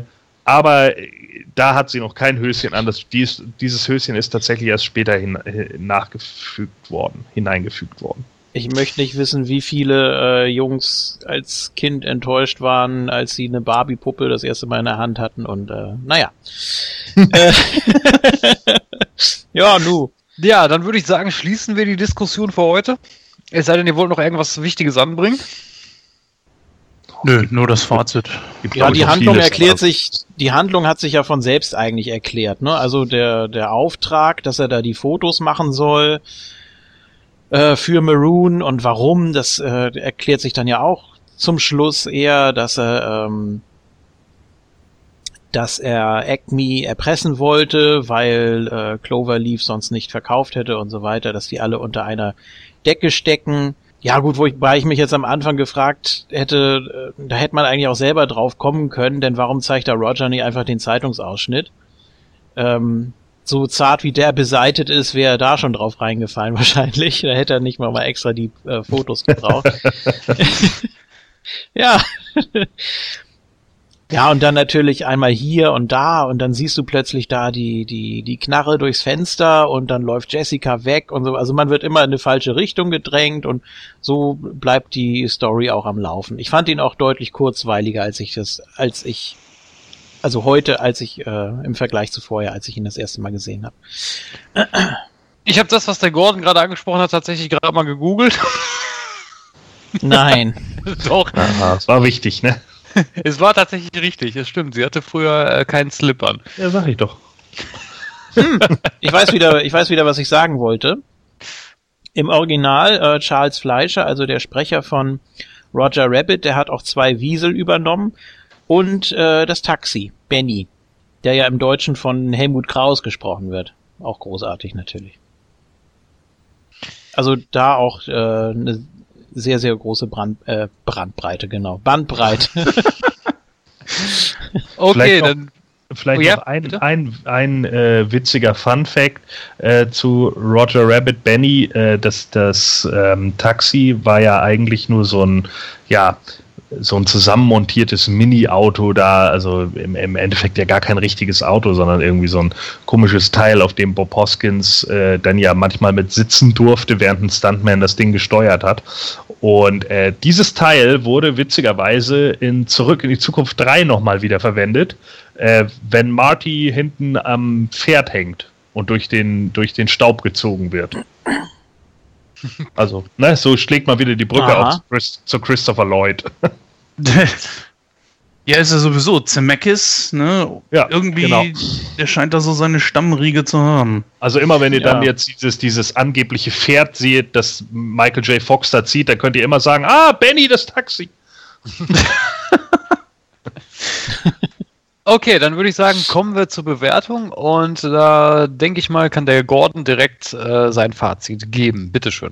aber äh, da hat sie noch kein Höschen an. Das, dies, dieses Höschen ist tatsächlich erst später hin, äh, nachgefügt worden, hineingefügt worden. Ich möchte nicht wissen, wie viele äh, Jungs als Kind enttäuscht waren, als sie eine Barbie-Puppe das erste Mal in der Hand hatten und äh, naja. äh, ja, nu. Ja, dann würde ich sagen, schließen wir die Diskussion für heute. Es sei denn, ihr wollt noch irgendwas Wichtiges anbringen. Nö, nur das Fazit. Gibt, Ja, die Handlung vieles, erklärt aber- sich, die Handlung hat sich ja von selbst eigentlich erklärt, ne? Also der, der Auftrag, dass er da die Fotos machen soll äh, für Maroon und warum, das äh, erklärt sich dann ja auch zum Schluss eher, dass er ähm, dass er Acme erpressen wollte, weil äh, Cloverleaf sonst nicht verkauft hätte und so weiter, dass die alle unter einer Decke stecken. Ja gut, wobei ich mich jetzt am Anfang gefragt hätte, äh, da hätte man eigentlich auch selber drauf kommen können, denn warum zeigt da Roger nicht einfach den Zeitungsausschnitt? Ähm, so zart wie der beseitet ist, wäre er da schon drauf reingefallen wahrscheinlich. Da hätte er nicht mal, mal extra die äh, Fotos gebraucht. ja. Ja, und dann natürlich einmal hier und da und dann siehst du plötzlich da die, die, die Knarre durchs Fenster und dann läuft Jessica weg und so. Also man wird immer in eine falsche Richtung gedrängt und so bleibt die Story auch am Laufen. Ich fand ihn auch deutlich kurzweiliger, als ich das, als ich, also heute, als ich, äh, im Vergleich zu vorher, als ich ihn das erste Mal gesehen habe. Ich habe das, was der Gordon gerade angesprochen hat, tatsächlich gerade mal gegoogelt. Nein. Doch, Aha, das war wichtig, ne? es war tatsächlich richtig, es stimmt. Sie hatte früher äh, keinen Slip an. Ja, sag ich doch. Ich weiß wieder, ich weiß wieder, was ich sagen wollte. Im Original äh, Charles Fleischer, also der Sprecher von Roger Rabbit, der hat auch zwei Wiesel übernommen und äh, das Taxi, Benny, der ja im Deutschen von Helmut Kraus gesprochen wird. Auch großartig natürlich. Also da auch äh, eine sehr, sehr große Brand, äh, Brandbreite, genau. Bandbreite. Okay, Vielleicht noch- dann Vielleicht Oh ja, noch ein, bitte? ein, ein äh, witziger Fun-Fact äh, zu Roger Rabbit Benny. Äh, das das ähm, Taxi war ja eigentlich nur so ein, ja, so ein zusammenmontiertes Mini-Auto da, also im, im Endeffekt ja gar kein richtiges Auto, sondern irgendwie so ein komisches Teil, auf dem Bob Hoskins äh, dann ja manchmal mit sitzen durfte, während ein Stuntman das Ding gesteuert hat. Und äh, dieses Teil wurde witzigerweise in Zurück in die Zukunft 3 nochmal wieder verwendet, äh, wenn Marty hinten am Pferd hängt und durch den, durch den Staub gezogen wird. Also, ne, so schlägt man wieder die Brücke Aha. auf zu, Chris, zu Christopher Lloyd. Ja, ist ja sowieso Zemeckis, ne? Ja, Irgendwie, genau. der scheint da so seine Stammriege zu haben. Also immer wenn ihr dann Ja. jetzt dieses, dieses angebliche Pferd seht, das Michael J. Fox da zieht, dann könnt ihr immer sagen, ah, Benny, das Taxi. Okay, dann würde ich sagen, kommen wir zur Bewertung und da denke ich mal, kann der Gordon direkt äh, sein Fazit geben. Bitteschön.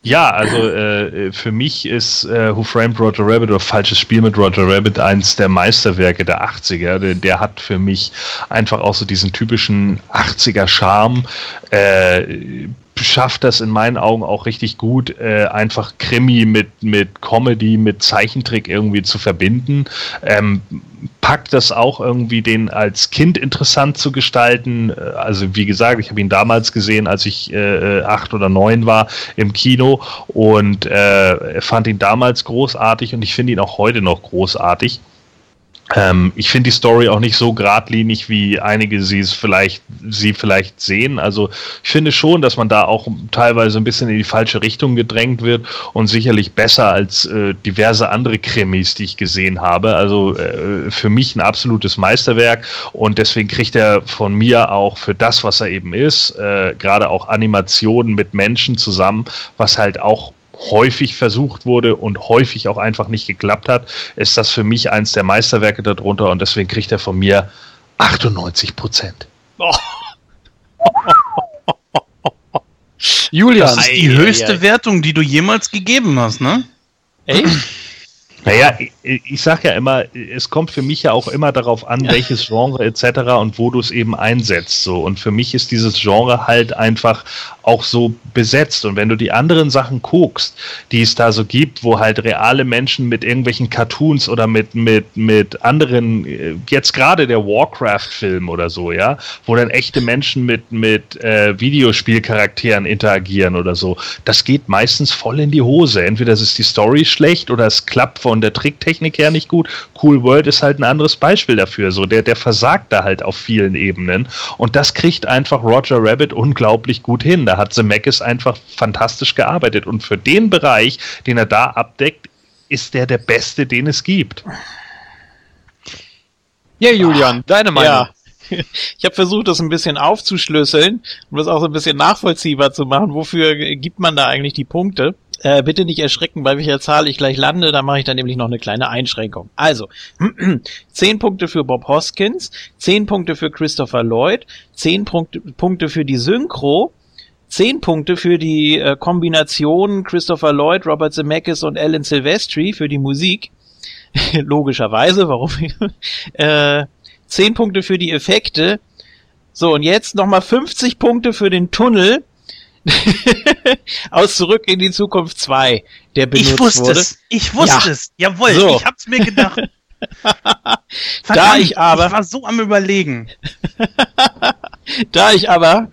Ja, also äh, für mich ist äh, Who Framed Roger Rabbit oder Falsches Spiel mit Roger Rabbit eins der Meisterwerke der 80er. Der, der hat für mich einfach auch so diesen typischen 80er Charme. Äh, schafft das in meinen Augen auch richtig gut, äh, einfach Krimi mit, mit Comedy, mit Zeichentrick irgendwie zu verbinden. Ähm, packt das auch irgendwie, den als Kind interessant zu gestalten. Äh, Also wie gesagt, ich habe ihn damals gesehen, als ich äh, acht oder neun war im Kino und äh, fand ihn damals großartig und ich finde ihn auch heute noch großartig. Ähm, ich finde die Story auch nicht so geradlinig, wie einige sie es vielleicht, sie vielleicht sehen. Also ich finde schon, dass man da auch teilweise ein bisschen in die falsche Richtung gedrängt wird und sicherlich besser als äh, diverse andere Krimis, die ich gesehen habe. Also äh, für mich ein absolutes Meisterwerk und deswegen kriegt er von mir auch für das, was er eben ist, äh, gerade auch Animationen mit Menschen zusammen, was halt auch häufig versucht wurde und häufig auch einfach nicht geklappt hat, ist das für mich eins der Meisterwerke darunter und deswegen kriegt er von mir 98 Prozent. Oh. Julian, das ist die höchste Wertung, die du jemals gegeben hast, ne? Echt? Naja, ich, ich sage ja immer, es kommt für mich ja auch immer darauf an, welches Genre etc. und wo du es eben einsetzt. So. Und für mich ist dieses Genre halt einfach auch so besetzt. Und wenn du die anderen Sachen guckst, die es da so gibt, wo halt reale Menschen mit irgendwelchen Cartoons oder mit, mit, mit anderen, äh, jetzt gerade der Warcraft-Film oder so, ja, wo dann echte Menschen mit, mit äh, Videospielcharakteren interagieren oder so, das geht meistens voll in die Hose. Entweder es ist die Story schlecht oder es klappt von der Tricktechnik her nicht gut. Cool World ist halt ein anderes Beispiel dafür. So, der, der versagt da halt auf vielen Ebenen. Und das kriegt einfach Roger Rabbit unglaublich gut hin. Da hat Zemeckis einfach fantastisch gearbeitet. Und für den Bereich, den er da abdeckt, ist der der beste, den es gibt. Ja, Julian, ah, deine Meinung. Ja. Ich habe versucht, das ein bisschen aufzuschlüsseln, um das auch so ein bisschen nachvollziehbar zu machen. Wofür gibt man da eigentlich die Punkte? Äh, bitte nicht erschrecken, bei welcher Zahl ich gleich lande, da mache ich dann nämlich noch eine kleine Einschränkung. Also, 10 Punkte für Bob Hoskins, 10 Punkte für Christopher Lloyd, 10 Punkte, Punkte für die Synchro, 10 Punkte für die äh, Kombination Christopher Lloyd, Robert Zemeckis und Alan Silvestri für die Musik. Logischerweise, warum? äh, 10 Punkte für die Effekte. So, und jetzt nochmal 50 Punkte für den Tunnel aus Zurück in die Zukunft 2, der benutzt ich wusste wurde. Es. Ich wusste ja. es. Jawohl, so. ich hab's mir gedacht. da ich aber. Ich war so am Überlegen. da ich aber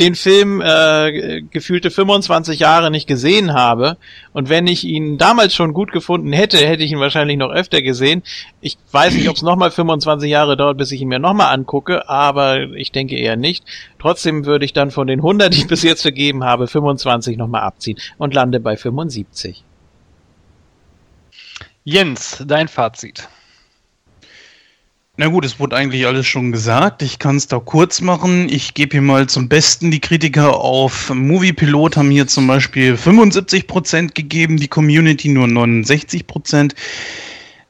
den Film äh, gefühlte 25 Jahre nicht gesehen habe und wenn ich ihn damals schon gut gefunden hätte, hätte ich ihn wahrscheinlich noch öfter gesehen. Ich weiß nicht, ob es nochmal 25 Jahre dauert, bis ich ihn mir nochmal angucke, aber ich denke eher nicht. Trotzdem würde ich dann von den 100, die ich bis jetzt vergeben habe, 25 nochmal abziehen und lande bei 75. Jens, dein Fazit. Na gut, es wurde eigentlich alles schon gesagt. Ich kann es da kurz machen. Ich gebe hier mal zum Besten die Kritiker auf Movie Pilot haben hier zum Beispiel 75% gegeben, die Community nur 69%.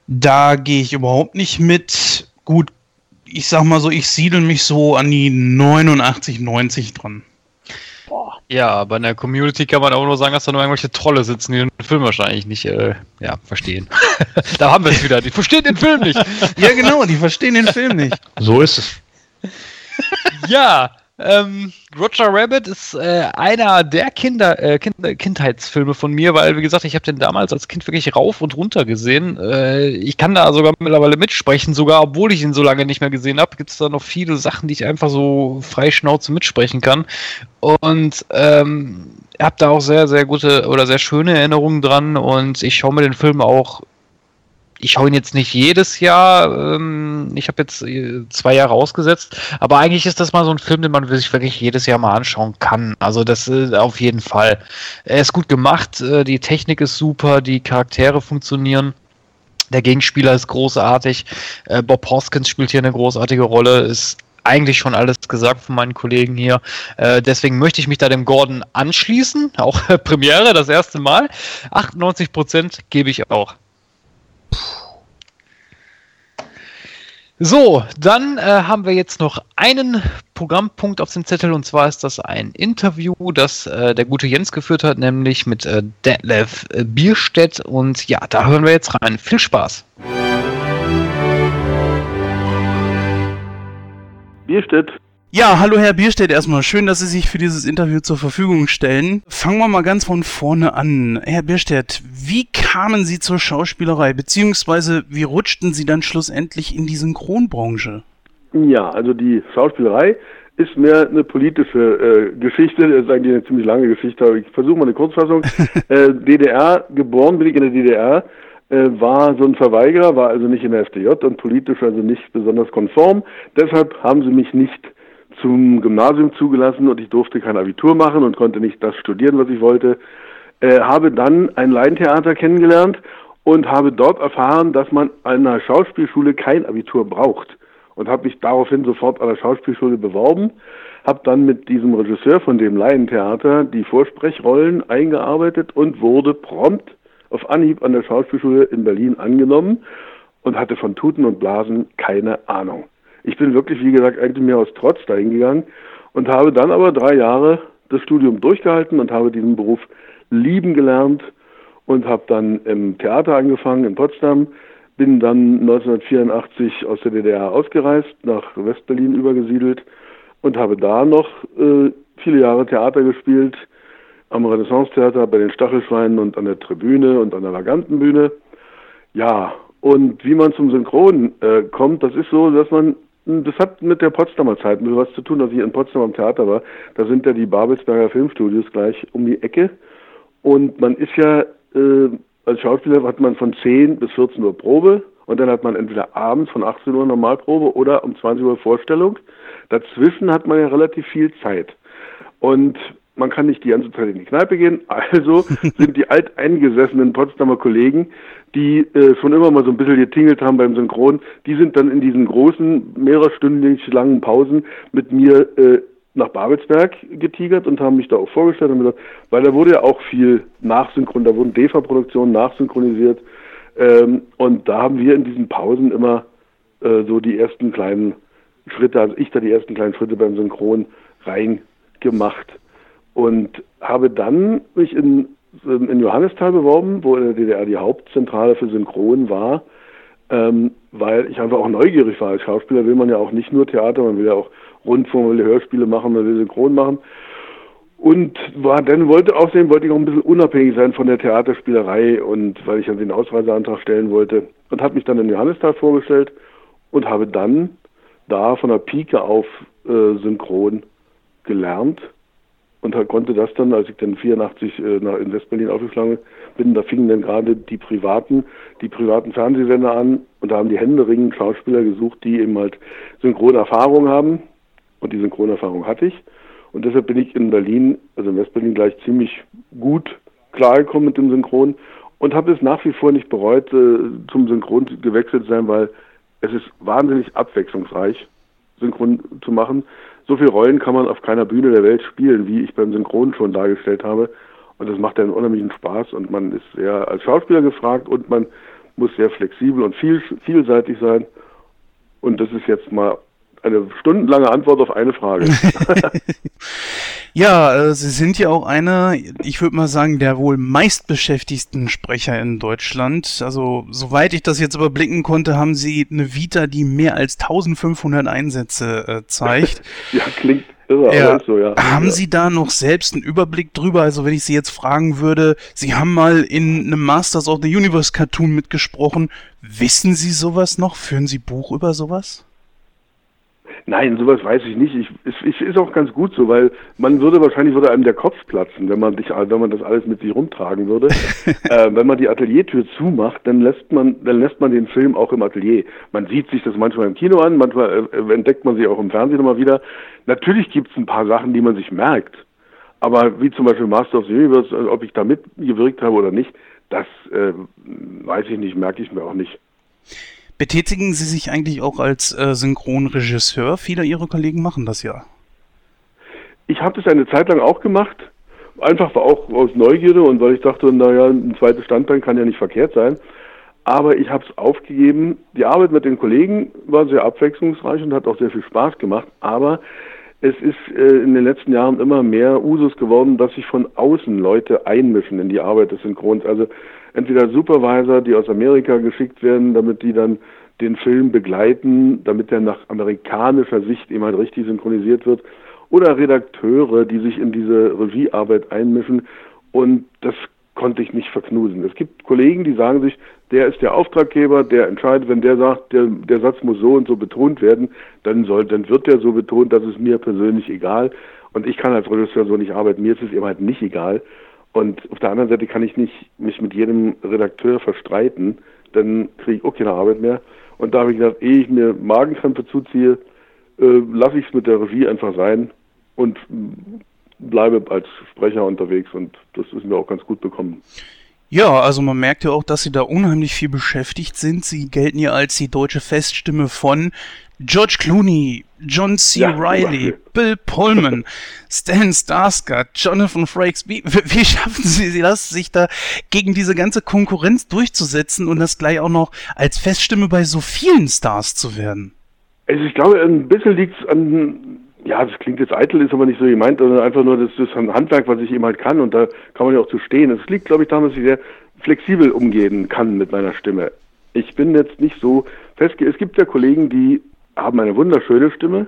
Da gehe ich überhaupt nicht mit. Gut, ich sag mal so, ich siedel mich so an die 89, 90 dran. Ja, bei einer Community kann man auch nur sagen, dass da nur irgendwelche Trolle sitzen, die den Film wahrscheinlich nicht äh, ja, verstehen. da haben wir es wieder. Die verstehen den Film nicht. ja, genau, die verstehen den Film nicht. So ist es. ja, ähm, Roger Rabbit ist äh, einer der Kinder, äh, kind, Kindheitsfilme von mir, weil, wie gesagt, ich habe den damals als Kind wirklich rauf und runter gesehen. Äh, ich kann da sogar mittlerweile mitsprechen, sogar obwohl ich ihn so lange nicht mehr gesehen habe, gibt es da noch viele Sachen, die ich einfach so frei Schnauze mitsprechen kann. Und ähm, habe da auch sehr, sehr gute oder sehr schöne Erinnerungen dran und ich schaue mir den Film auch ich schaue ihn jetzt nicht jedes Jahr. Ähm, ich habe jetzt äh, zwei Jahre ausgesetzt, aber eigentlich ist das mal so ein Film, den man sich wirklich jedes Jahr mal anschauen kann. Also das äh, auf jeden Fall. Er ist gut gemacht, äh, die Technik ist super, die Charaktere funktionieren. Der Gegenspieler ist großartig. Äh, Bob Hoskins spielt hier eine großartige Rolle. Ist eigentlich schon alles gesagt von meinen Kollegen hier. Äh, deswegen möchte ich mich da dem Gordon anschließen. Auch Premiere, das erste Mal. 98% gebe ich auch. So, dann äh, haben wir jetzt noch einen Programmpunkt auf dem Zettel und zwar ist das ein Interview, das äh, der gute Jens geführt hat, nämlich mit äh, Detlef äh, Bierstedt und ja, da hören wir jetzt rein. Viel Spaß. Bierstedt, ja, hallo Herr Bierstedt erstmal. Schön, dass Sie sich für dieses Interview zur Verfügung stellen. Fangen wir mal ganz von vorne an. Herr Bierstedt, wie kamen Sie zur Schauspielerei, beziehungsweise wie rutschten Sie dann schlussendlich in die Synchronbranche? Ja, also die Schauspielerei ist mehr eine politische äh, Geschichte. Das ist eigentlich eine ziemlich lange Geschichte, aber ich versuche mal eine Kurzfassung. äh, DDR, geboren bin ich in der DDR. äh, war so ein Verweigerer, war also nicht in der FDJ und politisch also nicht besonders konform. Deshalb haben sie mich nicht zum Gymnasium zugelassen und ich durfte kein Abitur machen und konnte nicht das studieren, was ich wollte. Äh, habe dann ein Laientheater kennengelernt und habe dort erfahren, dass man an einer Schauspielschule kein Abitur braucht und habe mich daraufhin sofort an der Schauspielschule beworben, habe dann mit diesem Regisseur von dem Laientheater die Vorsprechrollen eingearbeitet und wurde prompt auf Anhieb an der Schauspielschule in Berlin angenommen und hatte von Tuten und Blasen keine Ahnung. Ich bin wirklich, wie gesagt, eigentlich mehr aus Trotz dahin gegangen und habe dann aber drei Jahre das Studium durchgehalten und habe diesen Beruf lieben gelernt und habe dann im Theater angefangen in Potsdam, bin dann 1984 aus der DDR ausgereist, nach Westberlin übergesiedelt und habe da noch äh, viele Jahre Theater gespielt, am Renaissance-Theater, bei den Stachelschweinen und an der Tribüne und an der Vagantenbühne. Ja, und wie man zum Synchron äh, kommt, das ist so, dass man, das hat mit der Potsdamer Zeit mit was zu tun, dass ich in Potsdam am Theater war. Da sind ja die Babelsberger Filmstudios gleich um die Ecke. Und man ist ja, äh, als Schauspieler hat man von 10 bis 14 Uhr Probe und dann hat man entweder abends von 18 Uhr Normalprobe oder um 20 Uhr Vorstellung. Dazwischen hat man ja relativ viel Zeit. Und man kann nicht die ganze Zeit in die Kneipe gehen. Also sind die alteingesessenen Potsdamer Kollegen, die äh, schon immer mal so ein bisschen getingelt haben beim Synchron, die sind dann in diesen großen, mehrerstündig langen Pausen mit mir äh, nach Babelsberg getigert und haben mich da auch vorgestellt und gesagt, weil da wurde ja auch viel nachsynchron, da wurden DEFA-Produktionen nachsynchronisiert ähm, und da haben wir in diesen Pausen immer äh, so die ersten kleinen Schritte, also ich da die ersten kleinen Schritte beim Synchron reingemacht und habe dann mich in, in Johannisthal beworben, wo in der DDR die Hauptzentrale für Synchron war, ähm, weil ich einfach auch neugierig war. Als Schauspieler will man ja auch nicht nur Theater, man will ja auch Rundfunk, man will Hörspiele machen, man will Synchron machen. Und war dann wollte außerdem wollte ich auch ein bisschen unabhängig sein von der Theaterspielerei und weil ich dann den Ausreiseantrag stellen wollte und habe mich dann in Johannisthal vorgestellt und habe dann da von der Pike auf äh, Synchron gelernt und konnte das dann, als ich dann 84 äh, nach in Westberlin aufgeschlagen bin, da fingen dann gerade die privaten, die privaten Fernsehsender an. Und da haben die händeringend Schauspieler gesucht, die eben halt Synchronerfahrung haben. Und die Synchronerfahrung hatte ich. Und deshalb bin ich in Berlin, also in Westberlin gleich ziemlich gut klargekommen mit dem Synchron. Und habe es nach wie vor nicht bereut, äh, zum Synchron gewechselt zu sein, weil es ist wahnsinnig abwechslungsreich, Synchron zu machen so viele Rollen kann man auf keiner Bühne der Welt spielen, wie ich beim Synchron schon dargestellt habe. Und das macht einen unheimlichen Spaß und man ist sehr als Schauspieler gefragt und man muss sehr flexibel und viel, vielseitig sein. Und das ist jetzt mal eine stundenlange Antwort auf eine Frage. ja, äh, Sie sind ja auch einer, ich würde mal sagen, der wohl meistbeschäftigsten Sprecher in Deutschland. Also, soweit ich das jetzt überblicken konnte, haben Sie eine Vita, die mehr als 1500 Einsätze äh, zeigt. ja, klingt Irre, ja. So, ja. Haben Sie da noch selbst einen Überblick drüber? Also wenn ich Sie jetzt fragen würde, Sie haben mal in einem Masters of the Universe Cartoon mitgesprochen. Wissen Sie sowas noch? Führen Sie Buch über sowas? Nein, sowas weiß ich nicht. Ich, es, es ist auch ganz gut so, weil man würde wahrscheinlich würde einem der Kopf platzen, wenn man dich, wenn man das alles mit sich rumtragen würde. äh, wenn man die Ateliertür zumacht, dann lässt man, dann lässt man den Film auch im Atelier. Man sieht sich das manchmal im Kino an, manchmal äh, entdeckt man sie auch im Fernsehen immer wieder. Natürlich gibt es ein paar Sachen, die man sich merkt. Aber wie zum Beispiel Master of the Universe, also ob ich da mitgewirkt habe oder nicht, das äh, weiß ich nicht, merke ich mir auch nicht. Betätigen Sie sich eigentlich auch als äh, Synchronregisseur? Viele Ihrer Kollegen machen das ja. Ich habe das eine Zeit lang auch gemacht. Einfach auch aus Neugierde und weil ich dachte, naja, ein zweites Standbein kann ja nicht verkehrt sein. Aber ich habe es aufgegeben. Die Arbeit mit den Kollegen war sehr abwechslungsreich und hat auch sehr viel Spaß gemacht. Aber es ist äh, in den letzten Jahren immer mehr Usus geworden, dass sich von außen Leute einmischen in die Arbeit des Synchrons. Also entweder Supervisor, die aus Amerika geschickt werden, damit die dann den Film begleiten, damit er nach amerikanischer Sicht eben halt richtig synchronisiert wird, oder Redakteure, die sich in diese Regiearbeit einmischen. Und das konnte ich nicht verknusen. Es gibt Kollegen, die sagen sich, der ist der Auftraggeber, der entscheidet, wenn der sagt, der, der Satz muss so und so betont werden, dann soll, dann wird der so betont, das ist mir persönlich egal. Und ich kann als Regisseur so nicht arbeiten. Mir ist es eben halt nicht egal. Und auf der anderen Seite kann ich nicht mich mit jedem Redakteur verstreiten. dann kriege ich auch keine Arbeit mehr. Und da habe ich gedacht, ehe ich mir Magenkrämpfe zuziehe, äh, lasse ich es mit der Regie einfach sein und bleibe als Sprecher unterwegs und das ist mir auch ganz gut bekommen. Ja, also man merkt ja auch, dass sie da unheimlich viel beschäftigt sind. Sie gelten ja als die deutsche Feststimme von George Clooney, John C. Ja, Reilly, Bill Pullman, Stan Skarsgård, Jonathan Frakes. Wie, wie schaffen Sie das, sich da gegen diese ganze Konkurrenz durchzusetzen und das gleich auch noch als Feststimme bei so vielen Stars zu werden? Also ich glaube, ein bisschen liegt es an, ja, das klingt jetzt eitel, ist aber nicht so gemeint, sondern einfach nur, das ist ein Handwerk, was ich eben halt kann und da kann man ja auch zu stehen. Es liegt, glaube ich, daran, dass ich sehr flexibel umgehen kann mit meiner Stimme. Ich bin jetzt nicht so festge... Es gibt ja Kollegen, die haben eine wunderschöne Stimme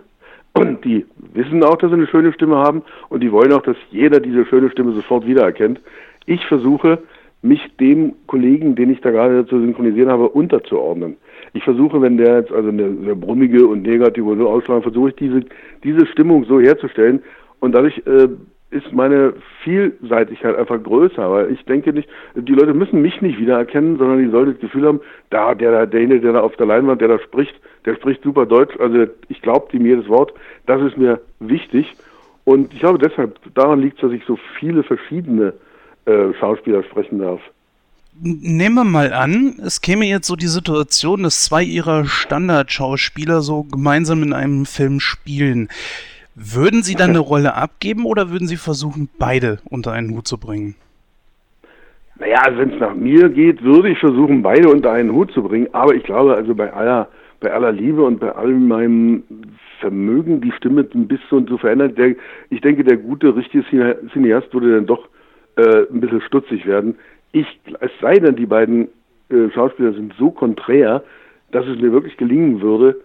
und die wissen auch, dass sie eine schöne Stimme haben und die wollen auch, dass jeder diese schöne Stimme sofort wiedererkennt. Ich versuche, mich dem Kollegen, den ich da gerade zu synchronisieren habe, unterzuordnen. Ich versuche, wenn der jetzt also eine sehr brummige und negative so ausschlagen, versuche ich diese, diese Stimmung so herzustellen und dadurch äh, ist meine Vielseitigkeit einfach größer, weil ich denke nicht, die Leute müssen mich nicht wiedererkennen, sondern die sollten das Gefühl haben, da, der, derjenige, der da auf der Leinwand, der da spricht, der spricht super Deutsch, also ich glaube ihm jedes Wort, das ist mir wichtig und ich glaube deshalb, daran liegt es, dass ich so viele verschiedene äh, Schauspieler sprechen darf. Nehmen wir mal an, es käme jetzt so die Situation, dass zwei ihrer Standardschauspieler so gemeinsam in einem Film spielen. Würden Sie dann eine Rolle abgeben oder würden Sie versuchen, beide unter einen Hut zu bringen? Naja, also wenn es nach mir geht, würde ich versuchen, beide unter einen Hut zu bringen. Aber ich glaube, also bei aller, bei aller Liebe und bei all meinem Vermögen, die Stimme ein bisschen zu verändern, der, ich denke, der gute, richtige Cineast würde dann doch äh, ein bisschen stutzig werden ich, es sei denn, die beiden äh, Schauspieler sind so konträr, dass es mir wirklich gelingen würde,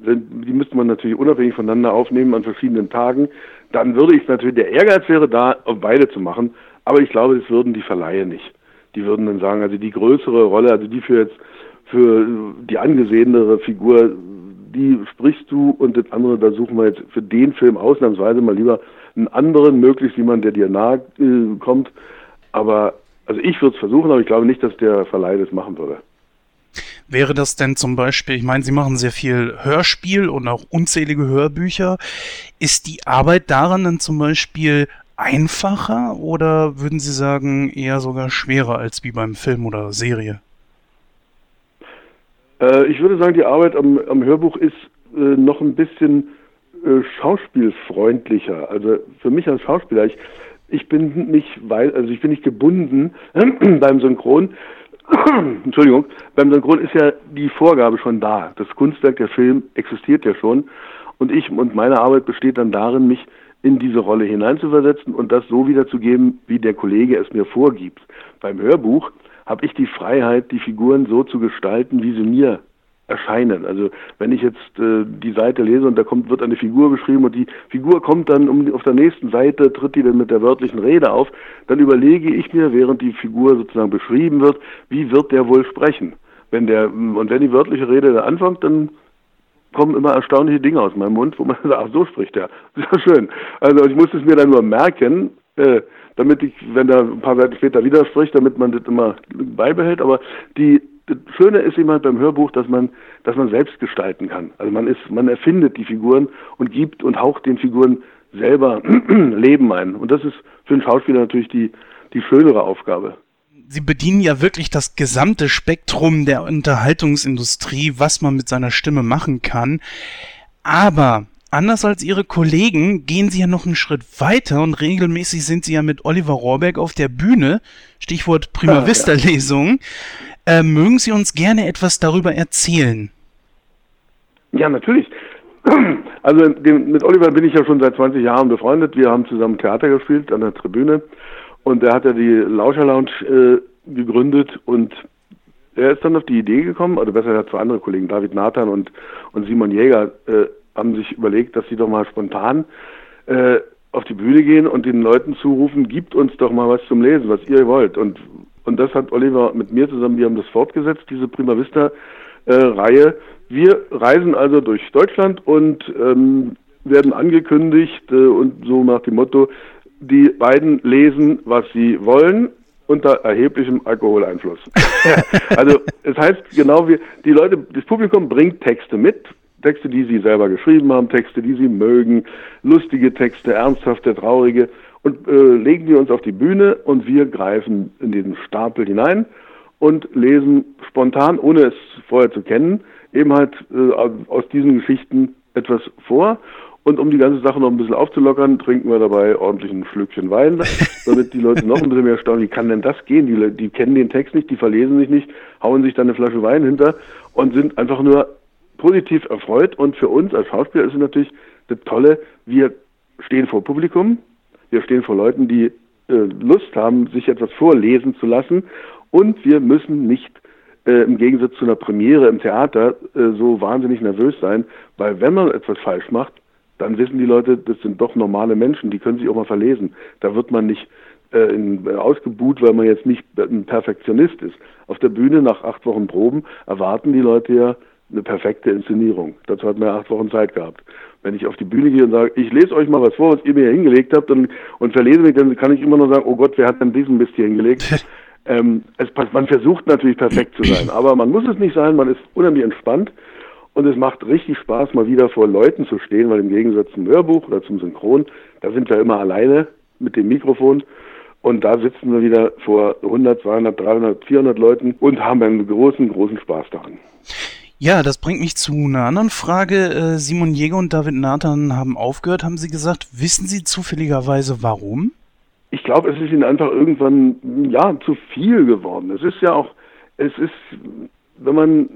die müsste man natürlich unabhängig voneinander aufnehmen an verschiedenen Tagen, dann würde ich natürlich, der Ehrgeiz wäre da, auf beide zu machen, aber ich glaube, das würden die Verleihe nicht. Die würden dann sagen, also die größere Rolle, also die für jetzt, für die angesehenere Figur, die sprichst du und das andere, da suchen wir jetzt für den Film ausnahmsweise mal lieber einen anderen, möglichst jemand, der dir nahe äh, kommt, aber, also ich würde es versuchen, aber ich glaube nicht, dass der Verleih das machen würde. Wäre das denn zum Beispiel, ich meine, Sie machen sehr viel Hörspiel und auch unzählige Hörbücher. Ist die Arbeit daran dann zum Beispiel einfacher oder würden Sie sagen eher sogar schwerer als wie beim Film oder Serie? Äh, ich würde sagen, die Arbeit am, am Hörbuch ist äh, noch ein bisschen äh, schauspielfreundlicher. Also für mich als Schauspieler, ich, ich bin nicht, weil, also ich bin nicht gebunden beim Synchron. Entschuldigung, beim Synchron ist ja die Vorgabe schon da. Das Kunstwerk, der Film existiert ja schon. Und ich und meine Arbeit besteht dann darin, mich in diese Rolle hineinzuversetzen und das so wiederzugeben, wie der Kollege es mir vorgibt. Beim Hörbuch habe ich die Freiheit, die Figuren so zu gestalten, wie sie mir erscheinen. Also wenn ich jetzt äh, die Seite lese und da kommt, wird eine Figur beschrieben und die Figur kommt dann um, auf der nächsten Seite, tritt die dann mit der wörtlichen Rede auf, dann überlege ich mir, während die Figur sozusagen beschrieben wird, wie wird der wohl sprechen. Wenn der, und wenn die wörtliche Rede da anfängt, dann kommen immer erstaunliche Dinge aus meinem Mund, wo man sagt, ach so spricht der. Sehr schön. Also ich muss es mir dann nur merken, äh, damit ich, wenn er ein paar Seiten später widerspricht, damit man das immer beibehält. Aber die das Schöne ist immer beim Hörbuch, dass man, dass man selbst gestalten kann. Also man ist, man erfindet die Figuren und gibt und haucht den Figuren selber Leben ein. Und das ist für einen Schauspieler natürlich die, die schönere Aufgabe. Sie bedienen ja wirklich das gesamte Spektrum der Unterhaltungsindustrie, was man mit seiner Stimme machen kann. Aber anders als ihre Kollegen gehen sie ja noch einen Schritt weiter und regelmäßig sind sie ja mit Oliver Rohrbeck auf der Bühne. Stichwort Prima ah, Vista Lesung. Äh, mögen Sie uns gerne etwas darüber erzählen? Ja, natürlich. Also mit Oliver bin ich ja schon seit 20 Jahren befreundet. Wir haben zusammen Theater gespielt an der Tribüne und er hat ja die Lauscher Lounge äh, gegründet und er ist dann auf die Idee gekommen, oder besser gesagt zwei andere Kollegen, David Nathan und, und Simon Jäger, äh, haben sich überlegt, dass sie doch mal spontan äh, auf die Bühne gehen und den Leuten zurufen, gibt uns doch mal was zum Lesen, was ihr wollt. Und und das hat Oliver mit mir zusammen, wir haben das fortgesetzt, diese Prima Vista äh, Reihe. Wir reisen also durch Deutschland und ähm, werden angekündigt äh, und so nach dem Motto, die beiden lesen, was sie wollen, unter erheblichem Alkoholeinfluss. also es heißt genau, wie die Leute, das Publikum bringt Texte mit, Texte, die sie selber geschrieben haben, Texte, die sie mögen, lustige Texte, ernsthafte, traurige und äh, legen die uns auf die Bühne und wir greifen in diesen Stapel hinein und lesen spontan, ohne es vorher zu kennen, eben halt äh, aus diesen Geschichten etwas vor. Und um die ganze Sache noch ein bisschen aufzulockern, trinken wir dabei ordentlich ein Schlückchen Wein, damit die Leute noch ein bisschen mehr staunen, wie kann denn das gehen? Die, die kennen den Text nicht, die verlesen sich nicht, hauen sich dann eine Flasche Wein hinter und sind einfach nur positiv erfreut. Und für uns als Schauspieler ist es natürlich das Tolle, wir stehen vor Publikum, wir stehen vor Leuten, die äh, Lust haben, sich etwas vorlesen zu lassen und wir müssen nicht äh, im Gegensatz zu einer Premiere im Theater äh, so wahnsinnig nervös sein, weil wenn man etwas falsch macht, dann wissen die Leute, das sind doch normale Menschen, die können sich auch mal verlesen. Da wird man nicht äh, in, äh, ausgebuht, weil man jetzt nicht ein Perfektionist ist. Auf der Bühne nach acht Wochen Proben erwarten die Leute ja eine perfekte Inszenierung. Dazu hat man ja acht Wochen Zeit gehabt. Wenn ich auf die Bühne gehe und sage, ich lese euch mal was vor, was ihr mir hier hingelegt habt und, und verlese mich, dann kann ich immer nur sagen, oh Gott, wer hat denn diesen Mist hier hingelegt? ähm, es, man versucht natürlich perfekt zu sein, aber man muss es nicht sein, man ist unheimlich entspannt und es macht richtig Spaß, mal wieder vor Leuten zu stehen, weil im Gegensatz zum Hörbuch oder zum Synchron, da sind wir immer alleine mit dem Mikrofon und da sitzen wir wieder vor 100, 200, 300, 400 Leuten und haben einen großen, großen Spaß daran. Ja, das bringt mich zu einer anderen Frage. Äh, Simon Jäger und David Nathan haben aufgehört, haben Sie gesagt. Wissen Sie zufälligerweise warum? Ich glaube, es ist ihnen einfach irgendwann, ja, zu viel geworden. Es ist ja auch, es ist, wenn man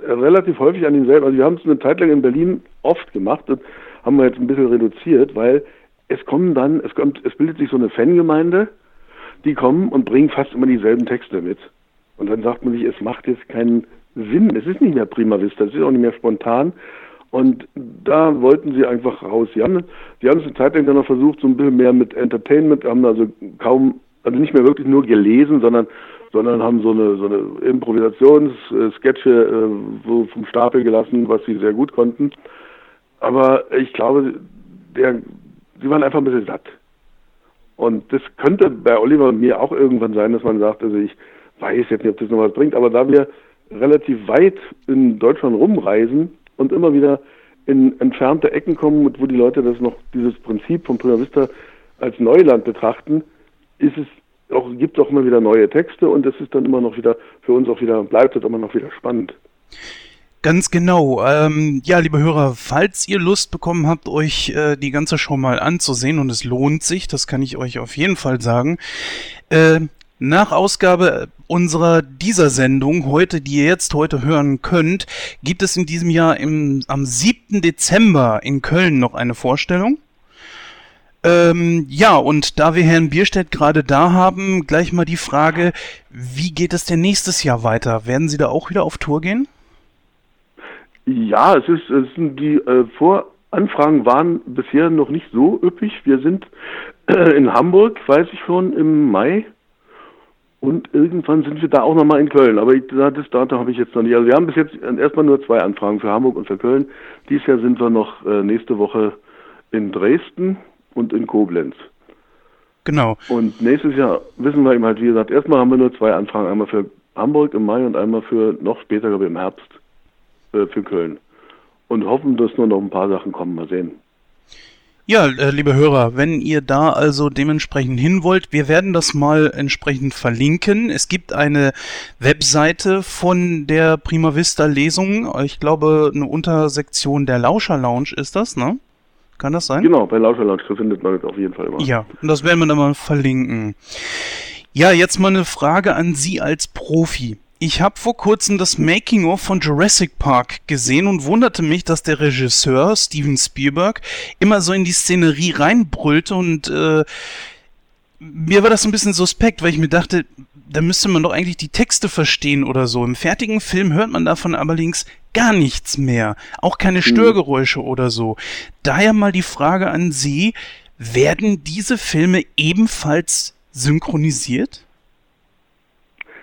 relativ häufig an denselben, also wir haben es eine Zeit lang in Berlin oft gemacht und haben wir jetzt ein bisschen reduziert, weil es kommen dann, es kommt, es bildet sich so eine Fangemeinde, die kommen und bringen fast immer dieselben Texte mit. Und dann sagt man sich, es macht jetzt keinen Sinn. Es ist nicht mehr Prima Vista, es ist auch nicht mehr spontan. Und da wollten sie einfach raus. Sie haben, sie haben es eine Zeit lang dann noch versucht, so ein bisschen mehr mit Entertainment, haben also kaum, also nicht mehr wirklich nur gelesen, sondern, sondern haben so eine, so eine Improvisationssketche äh, so vom Stapel gelassen, was sie sehr gut konnten. Aber ich glaube, der, sie waren einfach ein bisschen satt. Und das könnte bei Oliver und mir auch irgendwann sein, dass man sagt, also ich weiß jetzt nicht, ob das noch was bringt, aber da wir relativ weit in Deutschland rumreisen und immer wieder in entfernte Ecken kommen, wo die Leute das noch, dieses Prinzip von Prima Vista als Neuland betrachten, ist es auch, gibt es auch immer wieder neue Texte und das ist dann immer noch wieder, für uns auch wieder, bleibt es immer noch wieder spannend. Ganz genau. Ähm, ja, liebe Hörer, falls ihr Lust bekommen habt, euch äh, die ganze Show mal anzusehen und es lohnt sich, das kann ich euch auf jeden Fall sagen, äh, nach Ausgabe unserer dieser Sendung heute, die ihr jetzt heute hören könnt, gibt es in diesem Jahr im, am 7. Dezember in Köln noch eine Vorstellung. Ähm, ja, und da wir Herrn Bierstedt gerade da haben, gleich mal die Frage, wie geht es denn nächstes Jahr weiter? Werden Sie da auch wieder auf Tour gehen? Ja, es ist, es sind die äh, Voranfragen waren bisher noch nicht so üppig. Wir sind äh, in Hamburg, weiß ich schon, im Mai und irgendwann sind wir da auch nochmal in Köln. Aber ich, das Datum habe ich jetzt noch nicht. Also wir haben bis jetzt erstmal nur zwei Anfragen für Hamburg und für Köln. Dieses Jahr sind wir noch äh, nächste Woche in Dresden und in Koblenz. Genau. Und nächstes Jahr wissen wir eben halt, wie gesagt, erstmal haben wir nur zwei Anfragen. Einmal für Hamburg im Mai und einmal für noch später, glaube ich, im Herbst äh, für Köln. Und hoffen, dass nur noch ein paar Sachen kommen. Mal sehen. Ja, äh, liebe Hörer, wenn ihr da also dementsprechend hin wollt, wir werden das mal entsprechend verlinken. Es gibt eine Webseite von der Prima Vista Lesung. Ich glaube, eine Untersektion der Lauscher Lounge ist das, ne? Kann das sein? Genau, bei Lauscher Lounge findet man das auf jeden Fall immer. Ja, und das werden wir dann mal verlinken. Ja, jetzt mal eine Frage an Sie als Profi. Ich habe vor kurzem das Making-of von Jurassic Park gesehen und wunderte mich, dass der Regisseur Steven Spielberg immer so in die Szenerie reinbrüllte und äh, mir war das ein bisschen suspekt, weil ich mir dachte, da müsste man doch eigentlich die Texte verstehen oder so. Im fertigen Film hört man davon allerdings gar nichts mehr. Auch keine mhm. Störgeräusche oder so. Daher mal die Frage an Sie, werden diese Filme ebenfalls synchronisiert?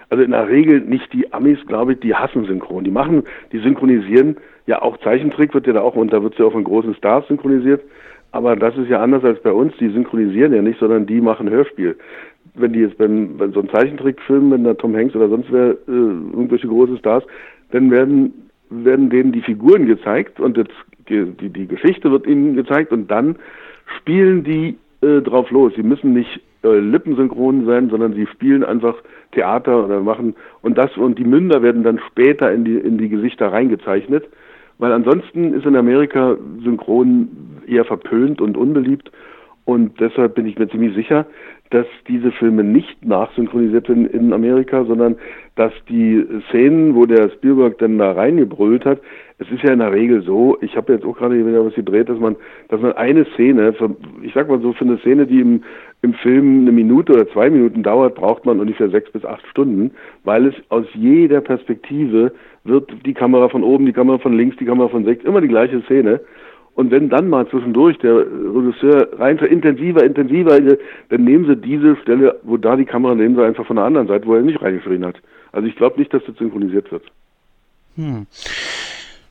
Also in der Regel nicht die Amis, glaube ich, die hassen Synchron. Die machen, die synchronisieren ja auch Zeichentrick wird ja da auch, und da wird ja auch von großen Stars synchronisiert. Aber das ist ja anders als bei uns. Die synchronisieren ja nicht, sondern die machen Hörspiel. wenn die jetzt beim, bei so einem Zeichentrickfilm, wenn da Tom Hanks oder sonst wer, äh, irgendwelche große Stars, dann werden, werden denen die Figuren gezeigt und jetzt, die, die Geschichte wird ihnen gezeigt und dann spielen die äh, drauf los. Sie müssen nicht äh, lippensynchron sein, sondern sie spielen einfach Theater oder machen und das und die Münder werden dann später in die in die Gesichter reingezeichnet, weil ansonsten ist in Amerika Synchron eher verpönt und unbeliebt und deshalb bin ich mir ziemlich sicher, dass diese Filme nicht nachsynchronisiert sind in Amerika, sondern dass die Szenen, wo der Spielberg dann da reingebrüllt hat, es ist ja in der Regel so, ich habe jetzt auch gerade wieder was gedreht, dass man, dass man eine Szene, für, ich sag mal so, für eine Szene, die im, im Film eine Minute oder zwei Minuten dauert, braucht man ungefähr sechs bis acht Stunden, weil es aus jeder Perspektive wird die Kamera von oben, die Kamera von links, die Kamera von sechs, immer die gleiche Szene. Und wenn dann mal zwischendurch der Regisseur rein intensiver, intensiver, dann nehmen sie diese Stelle, wo da die Kamera, nehmen sie einfach von der anderen Seite, wo er nicht reingeschrien hat. Also ich glaube nicht, dass das synchronisiert wird. Hm.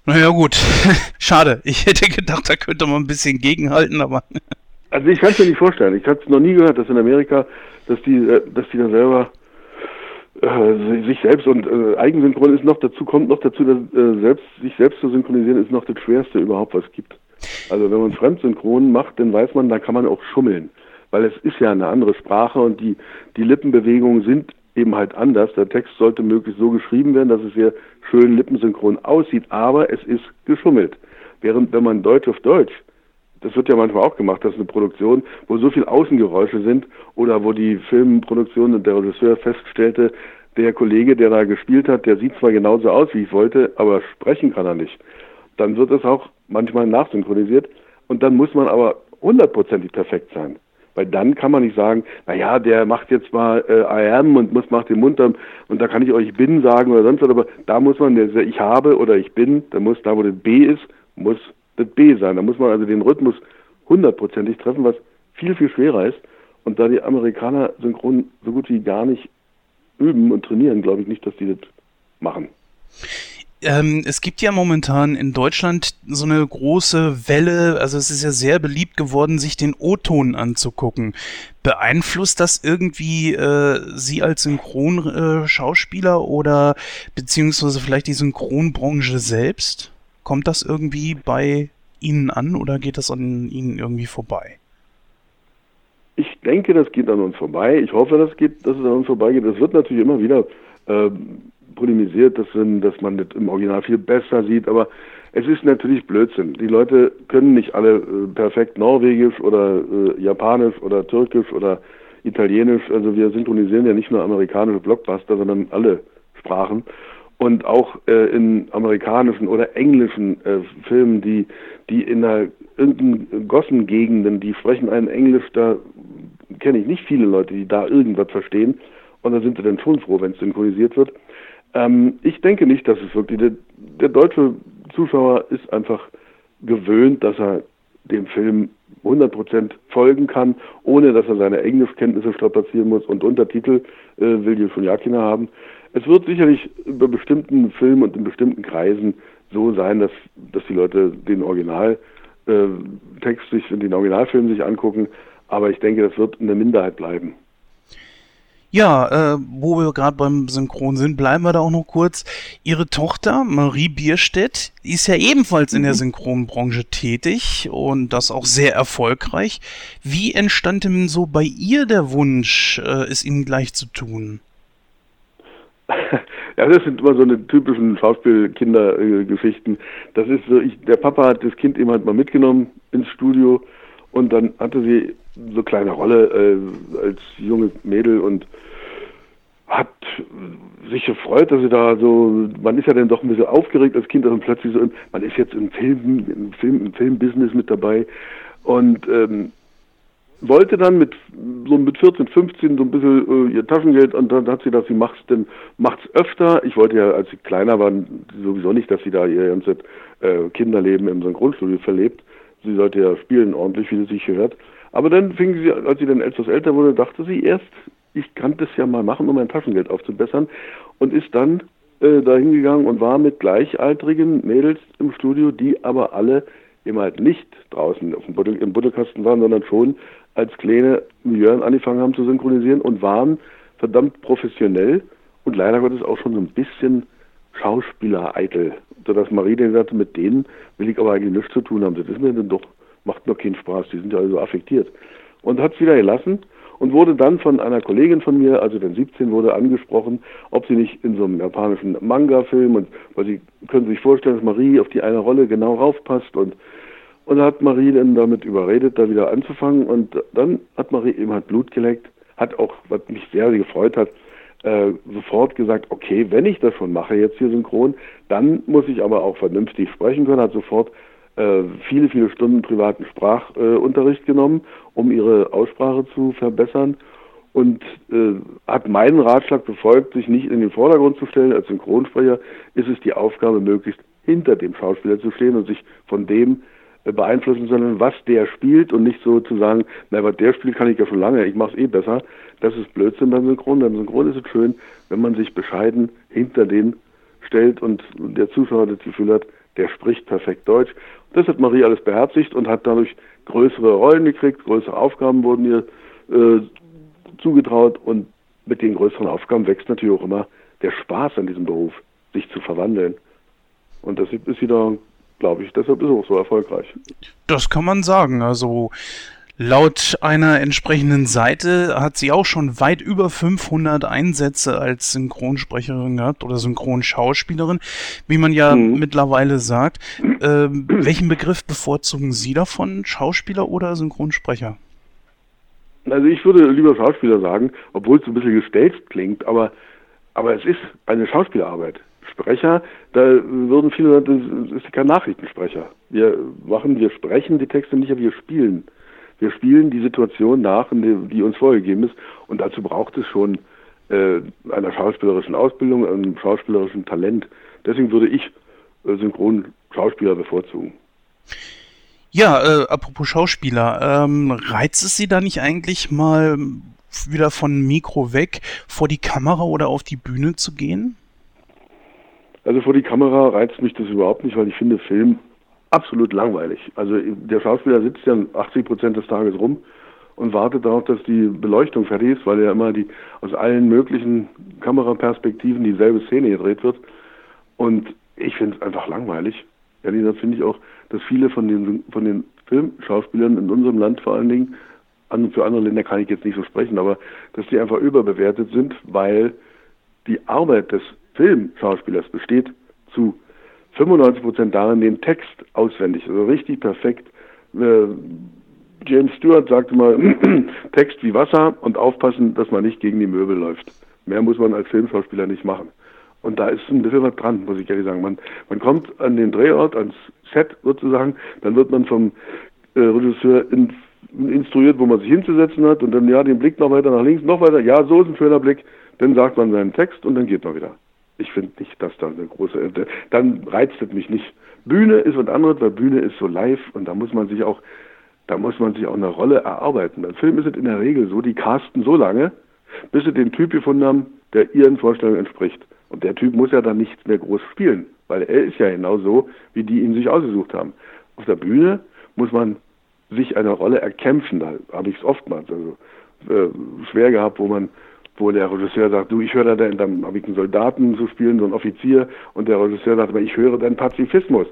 Naja gut, schade. Ich hätte gedacht, da könnte man ein bisschen gegenhalten, aber... also ich kann es mir nicht vorstellen. Ich habe es noch nie gehört, dass in Amerika, dass die, äh, dass die da selber äh, sich selbst und äh, Eigensynchron ist noch dazu, kommt noch dazu, dass äh, selbst, sich selbst zu synchronisieren ist noch das Schwerste überhaupt, was es gibt. Also wenn man Fremdsynchron macht, dann weiß man, da kann man auch schummeln. Weil es ist ja eine andere Sprache und die, die Lippenbewegungen sind eben halt anders. Der Text sollte möglichst so geschrieben werden, dass es sehr schön lippensynchron aussieht, aber es ist geschummelt. Während wenn man Deutsch auf Deutsch, das wird ja manchmal auch gemacht, dass eine Produktion, wo so viel Außengeräusche sind oder wo die Filmproduktion und der Regisseur feststellte, der Kollege, der da gespielt hat, der sieht zwar genauso aus, wie ich wollte, aber sprechen kann er nicht dann wird es auch manchmal nachsynchronisiert und dann muss man aber hundertprozentig perfekt sein. Weil dann kann man nicht sagen, naja, der macht jetzt mal äh, I am und muss macht den Mund und da kann ich euch bin sagen oder sonst was, aber da muss man, ich habe oder ich bin, da muss, da wo das B ist, muss das B sein. Da muss man also den Rhythmus hundertprozentig treffen, was viel, viel schwerer ist. Und da die Amerikaner synchron so gut wie gar nicht üben und trainieren, glaube ich nicht, dass die das machen ähm, es gibt ja momentan in Deutschland so eine große Welle, also es ist ja sehr beliebt geworden, sich den O-Ton anzugucken. Beeinflusst das irgendwie äh, Sie als Synchronschauspieler äh, oder beziehungsweise vielleicht die Synchronbranche selbst? Kommt das irgendwie bei Ihnen an oder geht das an Ihnen irgendwie vorbei? Ich denke, das geht an uns vorbei. Ich hoffe, das geht, dass es an uns vorbeigeht. Es wird natürlich immer wieder ähm, polemisiert, dass, dass man das im Original viel besser sieht, aber es ist natürlich Blödsinn. Die Leute können nicht alle äh, perfekt Norwegisch oder äh, Japanisch oder Türkisch oder Italienisch. Also wir synchronisieren ja nicht nur amerikanische Blockbuster, sondern alle Sprachen. Und auch äh, in amerikanischen oder englischen äh, Filmen, die, die in der irgendeinen Gossengegenden, die sprechen einen Englisch, da kenne ich nicht viele Leute, die da irgendwas verstehen. Und da sind sie dann schon froh, wenn es synchronisiert wird. Ähm, ich denke nicht, dass es wirklich, der, der deutsche Zuschauer ist einfach gewöhnt, dass er dem Film 100% folgen kann, ohne dass er seine Englischkenntnisse strapazieren muss und Untertitel äh, will die von Jakina haben. Es wird sicherlich über bestimmten Filmen und in bestimmten Kreisen so sein, dass, dass die Leute den Originaltext äh, sich, den Originalfilm sich angucken, aber ich denke, das wird eine Minderheit bleiben. Ja, äh, wo wir gerade beim Synchron sind, bleiben wir da auch noch kurz. Ihre Tochter, Marie Bierstedt, ist ja ebenfalls in der mhm. Synchronbranche tätig und das auch sehr erfolgreich. Wie entstand denn so bei ihr der Wunsch, äh, es ihnen gleich zu tun? Ja, das sind immer so eine typischen Schauspielkindergeschichten. Das ist so, ich, der Papa hat das Kind eben halt mal mitgenommen ins Studio und dann hatte sie so kleine Rolle äh, als junge Mädel und hat sich gefreut, dass sie da so, man ist ja dann doch ein bisschen aufgeregt als Kind, und plötzlich so, man ist jetzt im Film, im Film, im Filmbusiness mit dabei und ähm, wollte dann mit so mit 14, 15 so ein bisschen äh, ihr Taschengeld und dann hat sie gesagt, sie macht's denn macht's öfter. Ich wollte ja, als sie kleiner war, sowieso nicht, dass sie da ihr ganzes äh, Kinderleben im Synchronstudio verlebt. Sie sollte ja spielen ordentlich, wie sie sich gehört. Aber dann fing sie, als sie dann etwas älter wurde, dachte sie erst, ich kann das ja mal machen, um mein Taschengeld aufzubessern und ist dann äh, dahin gegangen und war mit gleichaltrigen Mädels im Studio, die aber alle immer halt nicht draußen auf dem Buddel, im Buddelkasten waren, sondern schon als Kleine Jörn angefangen haben zu synchronisieren und waren verdammt professionell und leider Gottes auch schon so ein bisschen Schauspieler-eitel, sodass Marie dann sagte, mit denen will ich aber eigentlich nichts zu tun haben. Das ist mir dann doch, macht mir keinen Spaß, die sind ja alle so affektiert. Und hat es wieder gelassen und wurde dann von einer Kollegin von mir, also dann 17, wurde angesprochen, ob sie nicht in so einem japanischen Manga-Film und weil sie können sich vorstellen, dass Marie auf die eine Rolle genau raufpasst und und hat Marie dann damit überredet, da wieder anzufangen und dann hat Marie eben halt Blut geleckt, hat auch, was mich sehr gefreut hat, äh, sofort gesagt, okay, wenn ich das schon mache jetzt hier synchron, dann muss ich aber auch vernünftig sprechen können, hat sofort äh, viele, viele Stunden privaten Sprachunterricht äh, genommen, um ihre Aussprache zu verbessern und äh, hat meinen Ratschlag befolgt, sich nicht in den Vordergrund zu stellen. Als Synchronsprecher ist es die Aufgabe, möglichst hinter dem Schauspieler zu stehen und sich von dem äh, beeinflussen, sondern was der spielt und nicht so zu sagen, na, was der spielt, kann ich ja schon lange, ich mache es eh besser. Das ist Blödsinn beim Synchron. Beim Synchron ist es schön, wenn man sich bescheiden hinter den stellt und der Zuschauer das Gefühl hat, der spricht perfekt Deutsch. Das hat Marie alles beherzigt und hat dadurch größere Rollen gekriegt, größere Aufgaben wurden ihr äh, zugetraut und mit den größeren Aufgaben wächst natürlich auch immer der Spaß an diesem Beruf, sich zu verwandeln. Und das ist sie da, glaube ich, deshalb ist auch so erfolgreich. Das kann man sagen. Also Laut einer entsprechenden Seite hat sie auch schon weit über 500 Einsätze als Synchronsprecherin gehabt oder Synchronschauspielerin, wie man ja mhm. mittlerweile sagt. Äh, welchen Begriff bevorzugen Sie davon, Schauspieler oder Synchronsprecher? Also ich würde lieber Schauspieler sagen, obwohl es ein bisschen gestellt klingt, aber, aber es ist eine Schauspielerarbeit. Sprecher, da würden viele sagen, das ist kein Nachrichtensprecher. Wir machen, wir sprechen die Texte nicht, aber wir spielen wir spielen die Situation nach, die uns vorgegeben ist. Und dazu braucht es schon äh, einer schauspielerischen Ausbildung, einem schauspielerischen Talent. Deswegen würde ich äh, synchron Schauspieler bevorzugen. Ja, äh, apropos Schauspieler, ähm, reizt es Sie da nicht eigentlich mal wieder von Mikro weg, vor die Kamera oder auf die Bühne zu gehen? Also vor die Kamera reizt mich das überhaupt nicht, weil ich finde, Film absolut langweilig. Also der Schauspieler sitzt ja 80 Prozent des Tages rum und wartet darauf, dass die Beleuchtung fertig ist, weil ja immer die aus allen möglichen Kameraperspektiven dieselbe Szene gedreht wird. Und ich finde es einfach langweilig. Ehrlich gesagt finde ich auch, dass viele von den, von den Filmschauspielern in unserem Land vor allen Dingen, für andere Länder kann ich jetzt nicht so sprechen, aber dass die einfach überbewertet sind, weil die Arbeit des Filmschauspielers besteht zu 95 Prozent darin, den Text auswendig, also richtig perfekt. Äh, James Stewart sagte mal, Text wie Wasser und aufpassen, dass man nicht gegen die Möbel läuft. Mehr muss man als Filmschauspieler nicht machen. Und da ist ein bisschen was dran, muss ich ehrlich sagen. Man, man kommt an den Drehort, ans Set sozusagen, dann wird man vom äh, Regisseur in, instruiert, wo man sich hinzusetzen hat und dann ja den Blick noch weiter nach links, noch weiter, ja, so ist ein schöner Blick, dann sagt man seinen Text und dann geht man wieder ich finde nicht, dass da eine große, dann reizt es mich nicht. Bühne ist was anderes, weil Bühne ist so live und da muss man sich auch, da muss man sich auch eine Rolle erarbeiten. Beim Film ist es in der Regel so, die casten so lange, bis sie den Typ gefunden haben, der ihren Vorstellungen entspricht. Und der Typ muss ja dann nichts mehr groß spielen, weil er ist ja genau so, wie die ihn sich ausgesucht haben. Auf der Bühne muss man sich eine Rolle erkämpfen, da habe ich es oftmals also, äh, schwer gehabt, wo man wo der Regisseur sagt, du, ich höre da, dann habe ich einen Soldaten zu spielen, so einen Offizier, und der Regisseur sagt, aber ich höre deinen Pazifismus.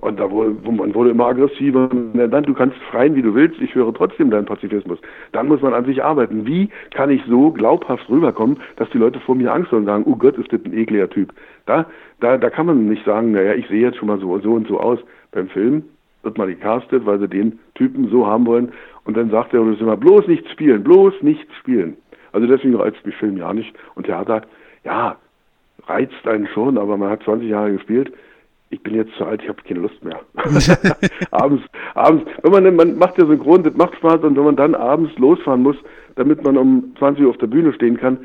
Und da wurde, man wurde immer aggressiver. Dann, du kannst schreien, wie du willst, ich höre trotzdem deinen Pazifismus. Dann muss man an sich arbeiten. Wie kann ich so glaubhaft rüberkommen, dass die Leute vor mir Angst haben und sagen, oh Gott, ist das ein ekliger Typ. Da, da, da kann man nicht sagen, naja, ich sehe jetzt schon mal so, so und so aus. Beim Film wird mal gecastet, weil sie den Typen so haben wollen. Und dann sagt der Regisseur, bloß nichts spielen, bloß nichts spielen. Also deswegen reizt mich Film ja nicht. Und Theater, ja, reizt einen schon, aber man hat 20 Jahre gespielt. Ich bin jetzt zu alt, ich habe keine Lust mehr. abends, abends, wenn man, man macht ja synchron, das macht Spaß und wenn man dann abends losfahren muss, damit man um 20 Uhr auf der Bühne stehen kann,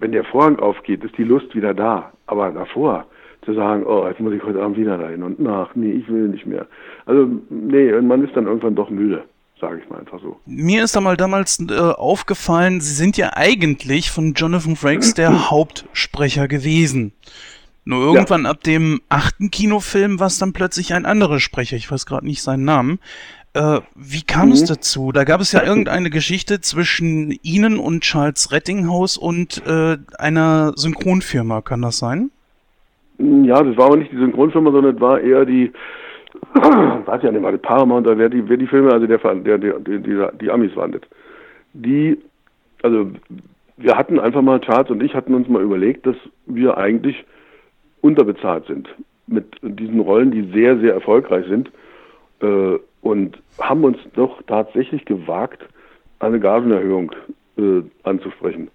wenn der Vorhang aufgeht, ist die Lust wieder da. Aber davor, zu sagen, oh, jetzt muss ich heute Abend wieder dahin und nach, nee, ich will nicht mehr. Also, nee, man ist dann irgendwann doch müde sage ich mal einfach so. Mir ist da mal damals äh, aufgefallen, Sie sind ja eigentlich von Jonathan Frakes der Hauptsprecher gewesen. Nur irgendwann ja. ab dem achten Kinofilm war es dann plötzlich ein anderer Sprecher, ich weiß gerade nicht seinen Namen. Äh, wie kam es dazu? Da gab es ja irgendeine Geschichte zwischen Ihnen und Charles Rettinghaus und äh, einer Synchronfirma, kann das sein? Ja, das war aber nicht die Synchronfirma, sondern es war eher die, weiß ja nicht mal, Paramount, wer die, wer die Filme, also der, der, der, der die, die Amis waren das. Die, also wir hatten einfach mal, Charles und ich hatten uns mal überlegt, dass wir eigentlich unterbezahlt sind mit diesen Rollen, die sehr, sehr erfolgreich sind äh, und haben uns doch tatsächlich gewagt, eine Gagenerhöhung äh, anzusprechen.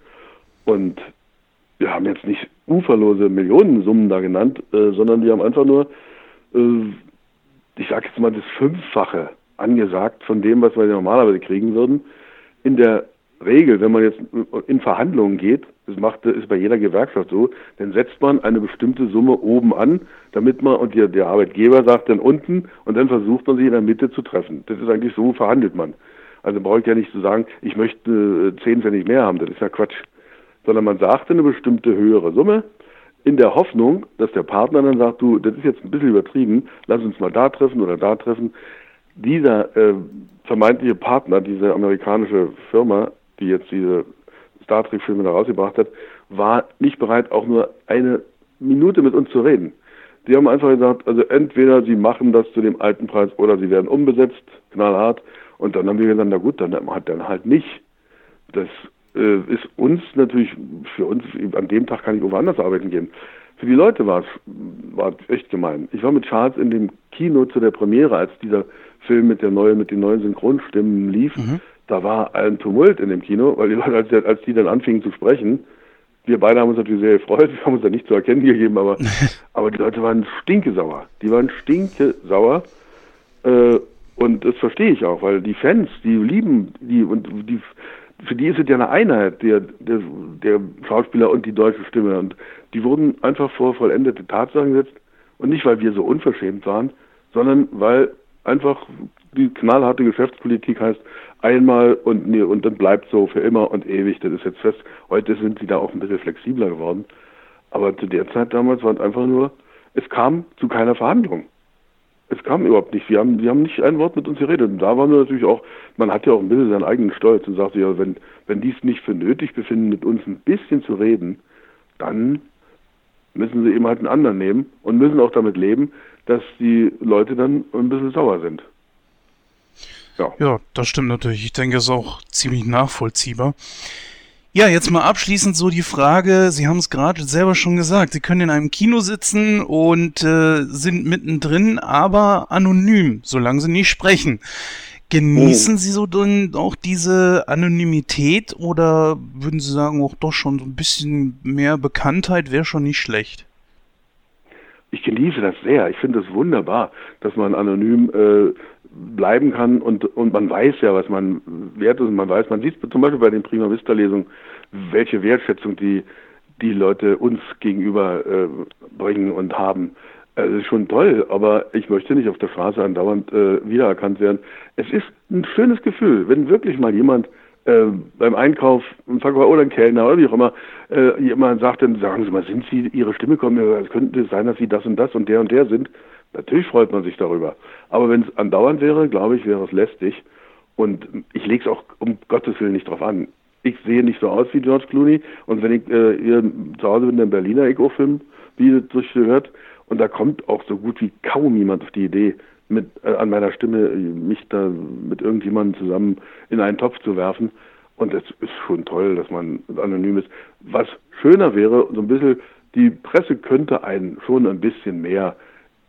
Und wir haben jetzt nicht uferlose Millionensummen da genannt, äh, sondern wir haben einfach nur, äh, ich sage jetzt mal, das Fünffache angesagt von dem, was wir normalerweise kriegen würden. In der Regel, wenn man jetzt in Verhandlungen geht, das macht, ist bei jeder Gewerkschaft so, dann setzt man eine bestimmte Summe oben an, damit man, und der, der Arbeitgeber sagt dann unten, und dann versucht man sich in der Mitte zu treffen. Das ist eigentlich so, verhandelt man. Also brauche ich ja nicht zu sagen, ich möchte äh, 10 Pfennig mehr haben, das ist ja Quatsch. Sondern man sagt eine bestimmte höhere Summe, in der Hoffnung, dass der Partner dann sagt, du, das ist jetzt ein bisschen übertrieben, lass uns mal da treffen oder da treffen. Dieser äh, vermeintliche Partner, diese amerikanische Firma, die jetzt diese Star Trek-Filme da rausgebracht hat, war nicht bereit, auch nur eine Minute mit uns zu reden. Die haben einfach gesagt, also entweder sie machen das zu dem alten Preis oder sie werden umbesetzt, knallhart. Und dann haben wir gesagt, na gut, dann hat dann halt nicht. Das ist uns natürlich, für uns, an dem Tag kann ich woanders arbeiten gehen. Für die Leute war es war echt gemein. Ich war mit Charles in dem Kino zu der Premiere, als dieser Film mit der neuen, mit den neuen Synchronstimmen lief. Mhm da war ein Tumult in dem Kino, weil die Leute, als, die, als die dann anfingen zu sprechen, wir beide haben uns natürlich sehr gefreut, wir haben uns da nicht zu erkennen gegeben, aber, aber die Leute waren stinkesauer. Die waren stinkesauer. Äh, und das verstehe ich auch, weil die Fans, die lieben die und die für die ist es ja eine Einheit, der, der, der Schauspieler und die deutsche Stimme. Und die wurden einfach vor vollendete Tatsachen gesetzt. Und nicht, weil wir so unverschämt waren, sondern weil einfach die knallharte Geschäftspolitik heißt, einmal und, nee, und dann bleibt so für immer und ewig. Das ist jetzt fest. Heute sind sie da auch ein bisschen flexibler geworden. Aber zu der Zeit damals war es einfach nur, es kam zu keiner Verhandlung. Es kam überhaupt nicht. Wir haben, die haben nicht ein Wort mit uns geredet. Und da waren wir natürlich auch, man hat ja auch ein bisschen seinen eigenen Stolz und sagt ja, wenn, wenn die es nicht für nötig befinden, mit uns ein bisschen zu reden, dann müssen sie eben halt einen anderen nehmen und müssen auch damit leben, dass die Leute dann ein bisschen sauer sind. Ja. ja, das stimmt natürlich. Ich denke, es ist auch ziemlich nachvollziehbar. Ja, jetzt mal abschließend so die Frage, Sie haben es gerade selber schon gesagt, Sie können in einem Kino sitzen und äh, sind mittendrin, aber anonym, solange Sie nicht sprechen. Genießen oh. Sie so dann auch diese Anonymität oder würden Sie sagen, auch doch schon so ein bisschen mehr Bekanntheit wäre schon nicht schlecht? Ich genieße das sehr. Ich finde es wunderbar, dass man anonym äh, bleiben kann und, und man weiß ja, was man wert ist und man weiß, man sieht zum Beispiel bei den Prima Vista Lesungen, welche Wertschätzung die, die Leute uns gegenüber äh, bringen und haben. Also ist schon toll, aber ich möchte nicht auf der Straße andauernd äh, wiedererkannt werden. Es ist ein schönes Gefühl, wenn wirklich mal jemand äh, beim Einkauf ein Verkäufer oder ein Kellner oder wie auch immer äh, jemand sagt, dann sagen Sie mal, sind Sie Ihre Stimme kommen? Es könnte sein, dass Sie das und das und der und der sind. Natürlich freut man sich darüber. Aber wenn es andauernd wäre, glaube ich, wäre es lästig. Und ich lege es auch um Gottes Willen nicht drauf an. Ich sehe nicht so aus wie George Clooney. Und wenn ich äh, hier zu Hause bin, den Berliner Eco-Film, wie es sich gehört, und da kommt auch so gut wie kaum jemand auf die Idee, mit äh, an meiner Stimme mich da mit irgendjemandem zusammen in einen Topf zu werfen. Und es ist schon toll, dass man anonym ist. Was schöner wäre, so ein bisschen, die Presse könnte einen schon ein bisschen mehr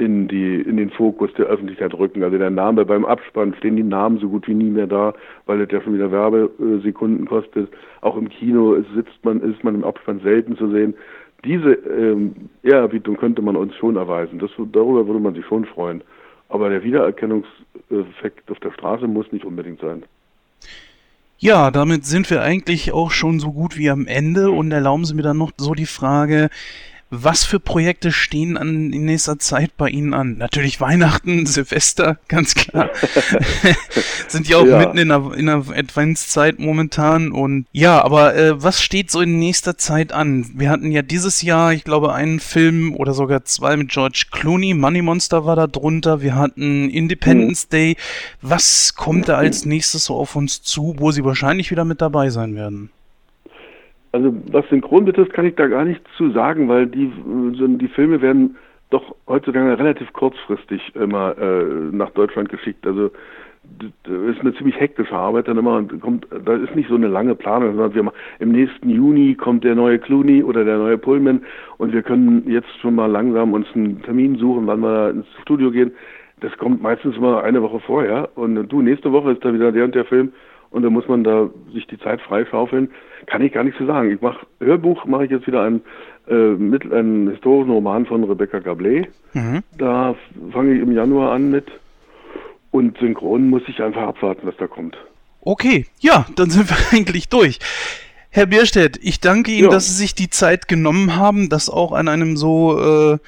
in, die, in den Fokus der Öffentlichkeit rücken. Also der Name beim Abspann stehen die Namen so gut wie nie mehr da, weil das ja schon wieder Werbesekunden kostet. Auch im Kino sitzt man, ist man im Abspann selten zu sehen. Diese ähm, Ehrerbietung könnte man uns schon erweisen. Das, darüber würde man sich schon freuen. Aber der Wiedererkennungseffekt auf der Straße muss nicht unbedingt sein. Ja, damit sind wir eigentlich auch schon so gut wie am Ende und erlauben Sie mir dann noch so die Frage, Was für Projekte stehen an, in nächster Zeit bei Ihnen an? Natürlich Weihnachten, Silvester, ganz klar. Sind ja auch Ja. mitten in der, in der Adventszeit momentan. Und ja, aber äh, was steht so in nächster Zeit an? Wir hatten ja dieses Jahr, ich glaube, einen Film oder sogar zwei mit George Clooney. Money Monster war da drunter. Wir hatten Independence Day. Was kommt da als nächstes so auf uns zu, wo Sie wahrscheinlich wieder mit dabei sein werden? Also was Synchron betrifft, kann ich da gar nichts zu sagen, weil die, die Filme werden doch heutzutage relativ kurzfristig immer äh, nach Deutschland geschickt. Also d- d- ist eine ziemlich hektische Arbeit dann immer und kommt, da ist nicht so eine lange Planung, sondern wir ma- im nächsten Juni kommt der neue Clooney oder der neue Pullman und wir können jetzt schon mal langsam uns einen Termin suchen, wann wir ins Studio gehen. Das kommt meistens immer eine Woche vorher und du, nächste Woche ist da wieder der und der Film und da muss man da sich die Zeit freischaufeln. Kann ich gar nichts zu sagen. Ich mache Hörbuch, mache ich jetzt wieder ein, äh, mit, einen historischen Roman von Rebecca Gablé. Mhm. Da fange ich im Januar an mit. Und synchron muss ich einfach abwarten, was da kommt. Okay, ja, dann sind wir eigentlich durch. Herr Bierstedt, ich danke Ihnen, Ja. dass Sie sich die Zeit genommen haben, das auch an einem so, äh,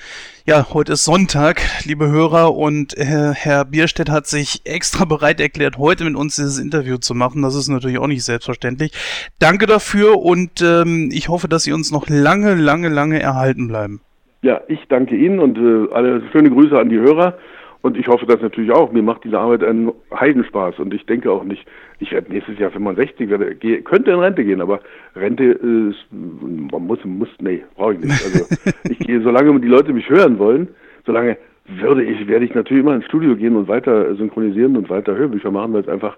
ja, heute ist Sonntag, liebe Hörer, und äh, Herr Bierstedt hat sich extra bereit erklärt, heute mit uns dieses Interview zu machen. Das ist natürlich auch nicht selbstverständlich. Danke dafür und ähm, ich hoffe, dass Sie uns noch lange, lange, lange erhalten bleiben. Ja, ich danke Ihnen und äh, alle schöne Grüße an die Hörer. Und ich hoffe das natürlich auch. Mir macht diese Arbeit einen Heidenspaß. Und ich denke auch nicht, ich werde nächstes Jahr 65, werde, gehe, könnte in Rente gehen, aber Rente ist, man muss, muss, nee, brauche ich nicht. Also ich gehe, solange die Leute mich hören wollen, solange würde ich, werde ich natürlich immer ins Studio gehen und weiter synchronisieren und weiter Hörbücher machen, weil es einfach,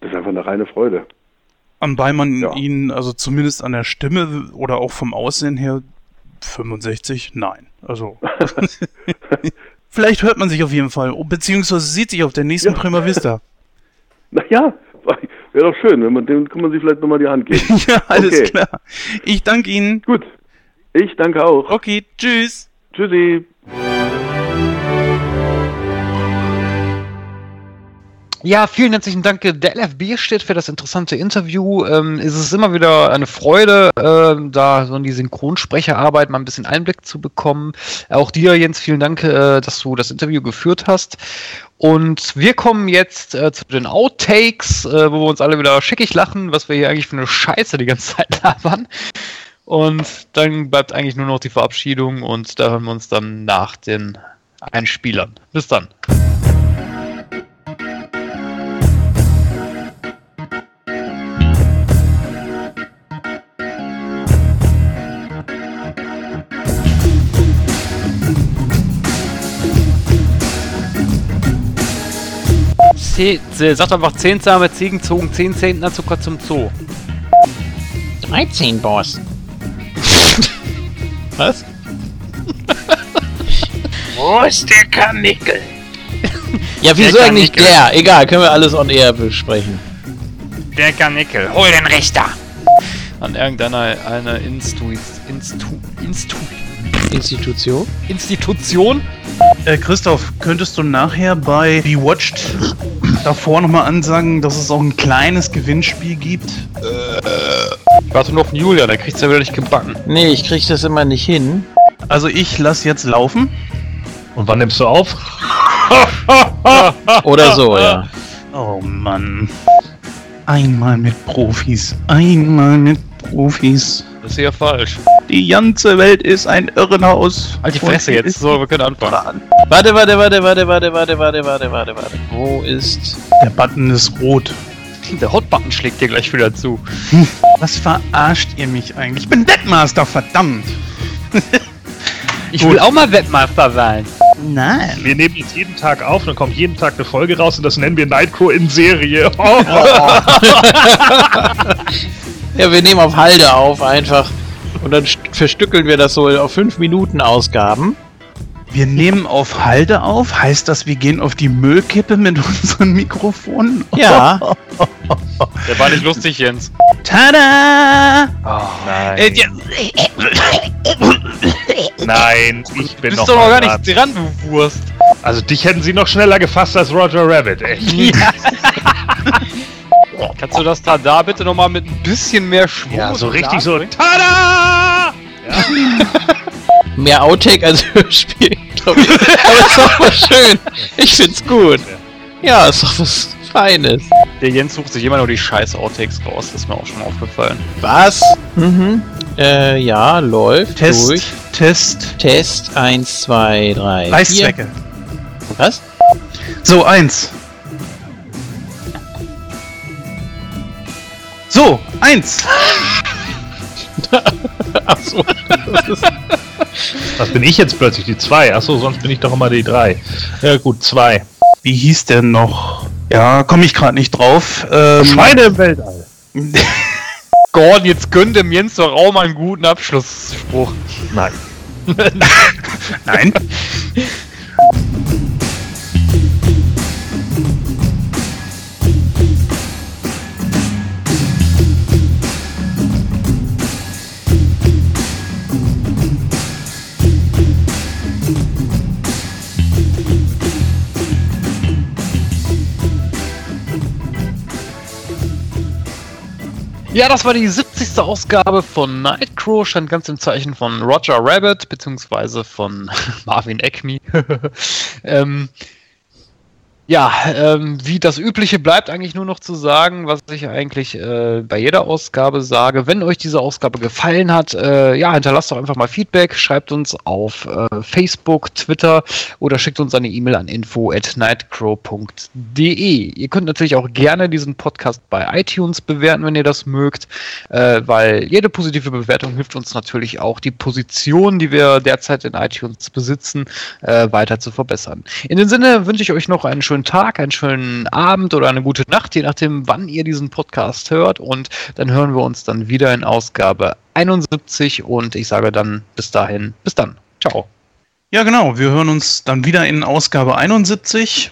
das ist einfach eine reine Freude. Anbei man Ja. Ihnen, also zumindest an der Stimme oder auch vom Aussehen her, 65, nein. Also. Vielleicht hört man sich auf jeden Fall, beziehungsweise sieht sich auf der nächsten Ja. Prima Vista. Naja, wäre doch schön, wenn man dem kann man sich vielleicht nochmal die Hand geben. ja, alles Okay. klar. Ich danke Ihnen. Gut. Ich danke auch. Okay, tschüss. Tschüssi. Ja, vielen herzlichen Dank, der LF Bierstedt, für das interessante Interview. Ähm, es ist immer wieder eine Freude, ähm, da so in die Synchronsprecherarbeit mal ein bisschen Einblick zu bekommen. Auch dir, Jens, vielen Dank, äh, dass du das Interview geführt hast. Und wir kommen jetzt äh, zu den Outtakes, äh, wo wir uns alle wieder schickig lachen, was wir hier eigentlich für eine Scheiße die ganze Zeit labern. Und dann bleibt eigentlich nur noch die Verabschiedung und da hören wir uns dann nach den Einspielern. Bis dann. Sagt einfach 10 zahme Ziegen zogen 10 Zentner Zucker zum Zoo. 13, Boss. Was? Wo ist der Karnickel? Ja, wieso Der eigentlich Karnickel. der? Egal, können wir alles on air besprechen. Der Karnickel. Hol den Richter. An irgendeiner eine Instu Instu Instu Institution? Institution? Äh, Christoph, könntest du nachher bei Bewatched davor nochmal ansagen, dass es auch ein kleines Gewinnspiel gibt? Ich warte nur auf den Julia, der kriegt's ja wieder nicht gebacken. Nee, ich krieg das immer nicht hin. Also ich lasse jetzt laufen. Und wann nimmst du auf? Oder so, ja. Oh Mann. Einmal mit Profis. Einmal mit Profis. Das ist ja falsch. Die ganze Welt ist ein Irrenhaus. Halt die Fresse jetzt. So, wir können anfangen. Warte, warte, warte, warte, warte, warte, warte, warte, warte, warte. Wo ist. Der Button ist rot. Der Hotbutton schlägt dir gleich wieder zu. Was verarscht ihr mich eigentlich? Ich bin Webmaster, verdammt. Ich Gut. will auch mal Webmaster sein. Nein. Wir nehmen jetzt jeden Tag auf, dann kommt jeden Tag eine Folge raus und das nennen wir Nightcrow in Serie. Ja, wir nehmen auf Halde auf einfach. Und dann st- verstückeln wir das so auf 5 Minuten Ausgaben. Wir nehmen auf Halde auf. Heißt das, wir gehen auf die Müllkippe mit unseren Mikrofonen? Ja. Der war nicht lustig, Jens. Tada! Nein, Äh, ja, nein, ich bin Du bist noch doch noch gar nicht dran, du Wurst. Also dich hätten sie noch schneller gefasst als Roger Rabbit, echt. Kannst du das da, da bitte nochmal mit ein bisschen mehr Schwung Ja, so richtig so. Tada! Mehr Outtake als Hörspiel, glaube ich. Aber ist doch was schön. Ich find's gut. Ja, ist doch was Feines. Der Jens sucht sich immer nur die scheiß Outtakes raus, das ist mir auch schon aufgefallen. Was? Mhm. Äh, ja, läuft Test, durch. Test. Test 1, 2, 3. vier. Reißzwecke. Was? So, eins. So, eins. Achso. Was bin ich jetzt plötzlich? Die 2? Achso, sonst bin ich doch immer die 3. Ja gut, 2. Wie hieß der noch? Ja, komme ich gerade nicht drauf. Ähm, Schweine im Weltall. Gordon, jetzt gönn dem Jens doch auch mal einen guten Abschlussspruch. Nein. Nein. Ja, das war die 70. Ausgabe von Nightcrow, stand ganz im Zeichen von Roger Rabbit, beziehungsweise von Marvin Acme. ähm, ja, ähm, wie das Übliche bleibt eigentlich nur noch zu sagen, was ich eigentlich äh, bei jeder Ausgabe sage. Wenn euch diese Ausgabe gefallen hat, äh, ja, hinterlasst doch einfach mal Feedback, schreibt uns auf äh, Facebook, Twitter oder schickt uns eine E-Mail an info@nightcrow.de. Ihr könnt natürlich auch gerne diesen Podcast bei iTunes bewerten, wenn ihr das mögt, äh, weil jede positive Bewertung hilft uns natürlich auch, die Position, die wir derzeit in iTunes besitzen, äh, weiter zu verbessern. In dem Sinne wünsche ich euch noch einen schönen Tag, einen schönen Abend oder eine gute Nacht, je nachdem, wann ihr diesen Podcast hört. Und dann hören wir uns dann wieder in Ausgabe 71 und ich sage dann bis dahin, bis dann. Ciao. Ja, genau. Wir hören uns dann wieder in Ausgabe 71.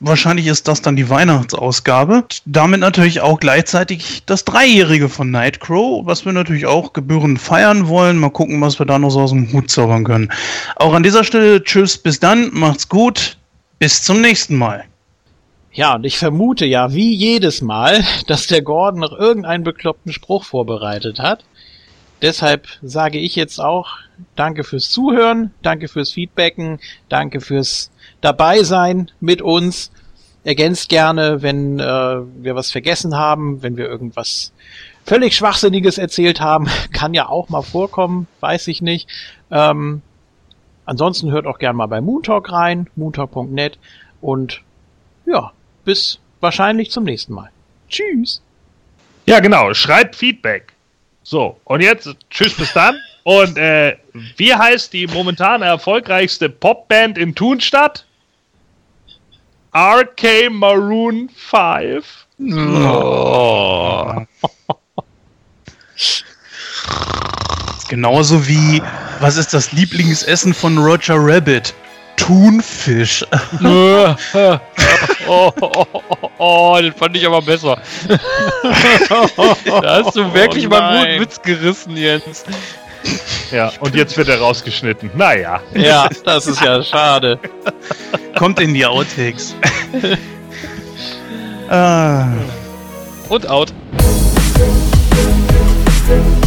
Wahrscheinlich ist das dann die Weihnachtsausgabe. Damit natürlich auch gleichzeitig das Dreijährige von Nightcrow, was wir natürlich auch gebührend feiern wollen. Mal gucken, was wir da noch so aus dem Hut zaubern können. Auch an dieser Stelle, tschüss, bis dann, macht's gut, bis zum nächsten Mal. Ja, und ich vermute ja, wie jedes Mal, dass der Gordon noch irgendeinen bekloppten Spruch vorbereitet hat. Deshalb sage ich jetzt auch Danke fürs Zuhören, danke fürs Feedbacken, danke fürs Dabeisein mit uns. Ergänzt gerne, wenn äh, wir was vergessen haben, wenn wir irgendwas völlig Schwachsinniges erzählt haben. Kann ja auch mal vorkommen, weiß ich nicht. Ähm, ansonsten hört auch gerne mal bei Moontalk rein, moontalk.net und ja, bis wahrscheinlich zum nächsten Mal. Tschüss. Ja, genau. Schreibt Feedback. So, und jetzt tschüss bis dann. Und äh, wie heißt die momentan erfolgreichste Popband in Thunstadt? RK Maroon 5. Genauso wie, was ist das Lieblingsessen von Roger Rabbit? Thunfisch. oh, oh, oh, oh, oh, den fand ich aber besser. da hast du wirklich Oh mal einen guten Witz gerissen, Jens. Ja, und jetzt wird er rausgeschnitten. Naja. Ja, das ist ja schade. Kommt in die Outtakes. ah. Und out. Thank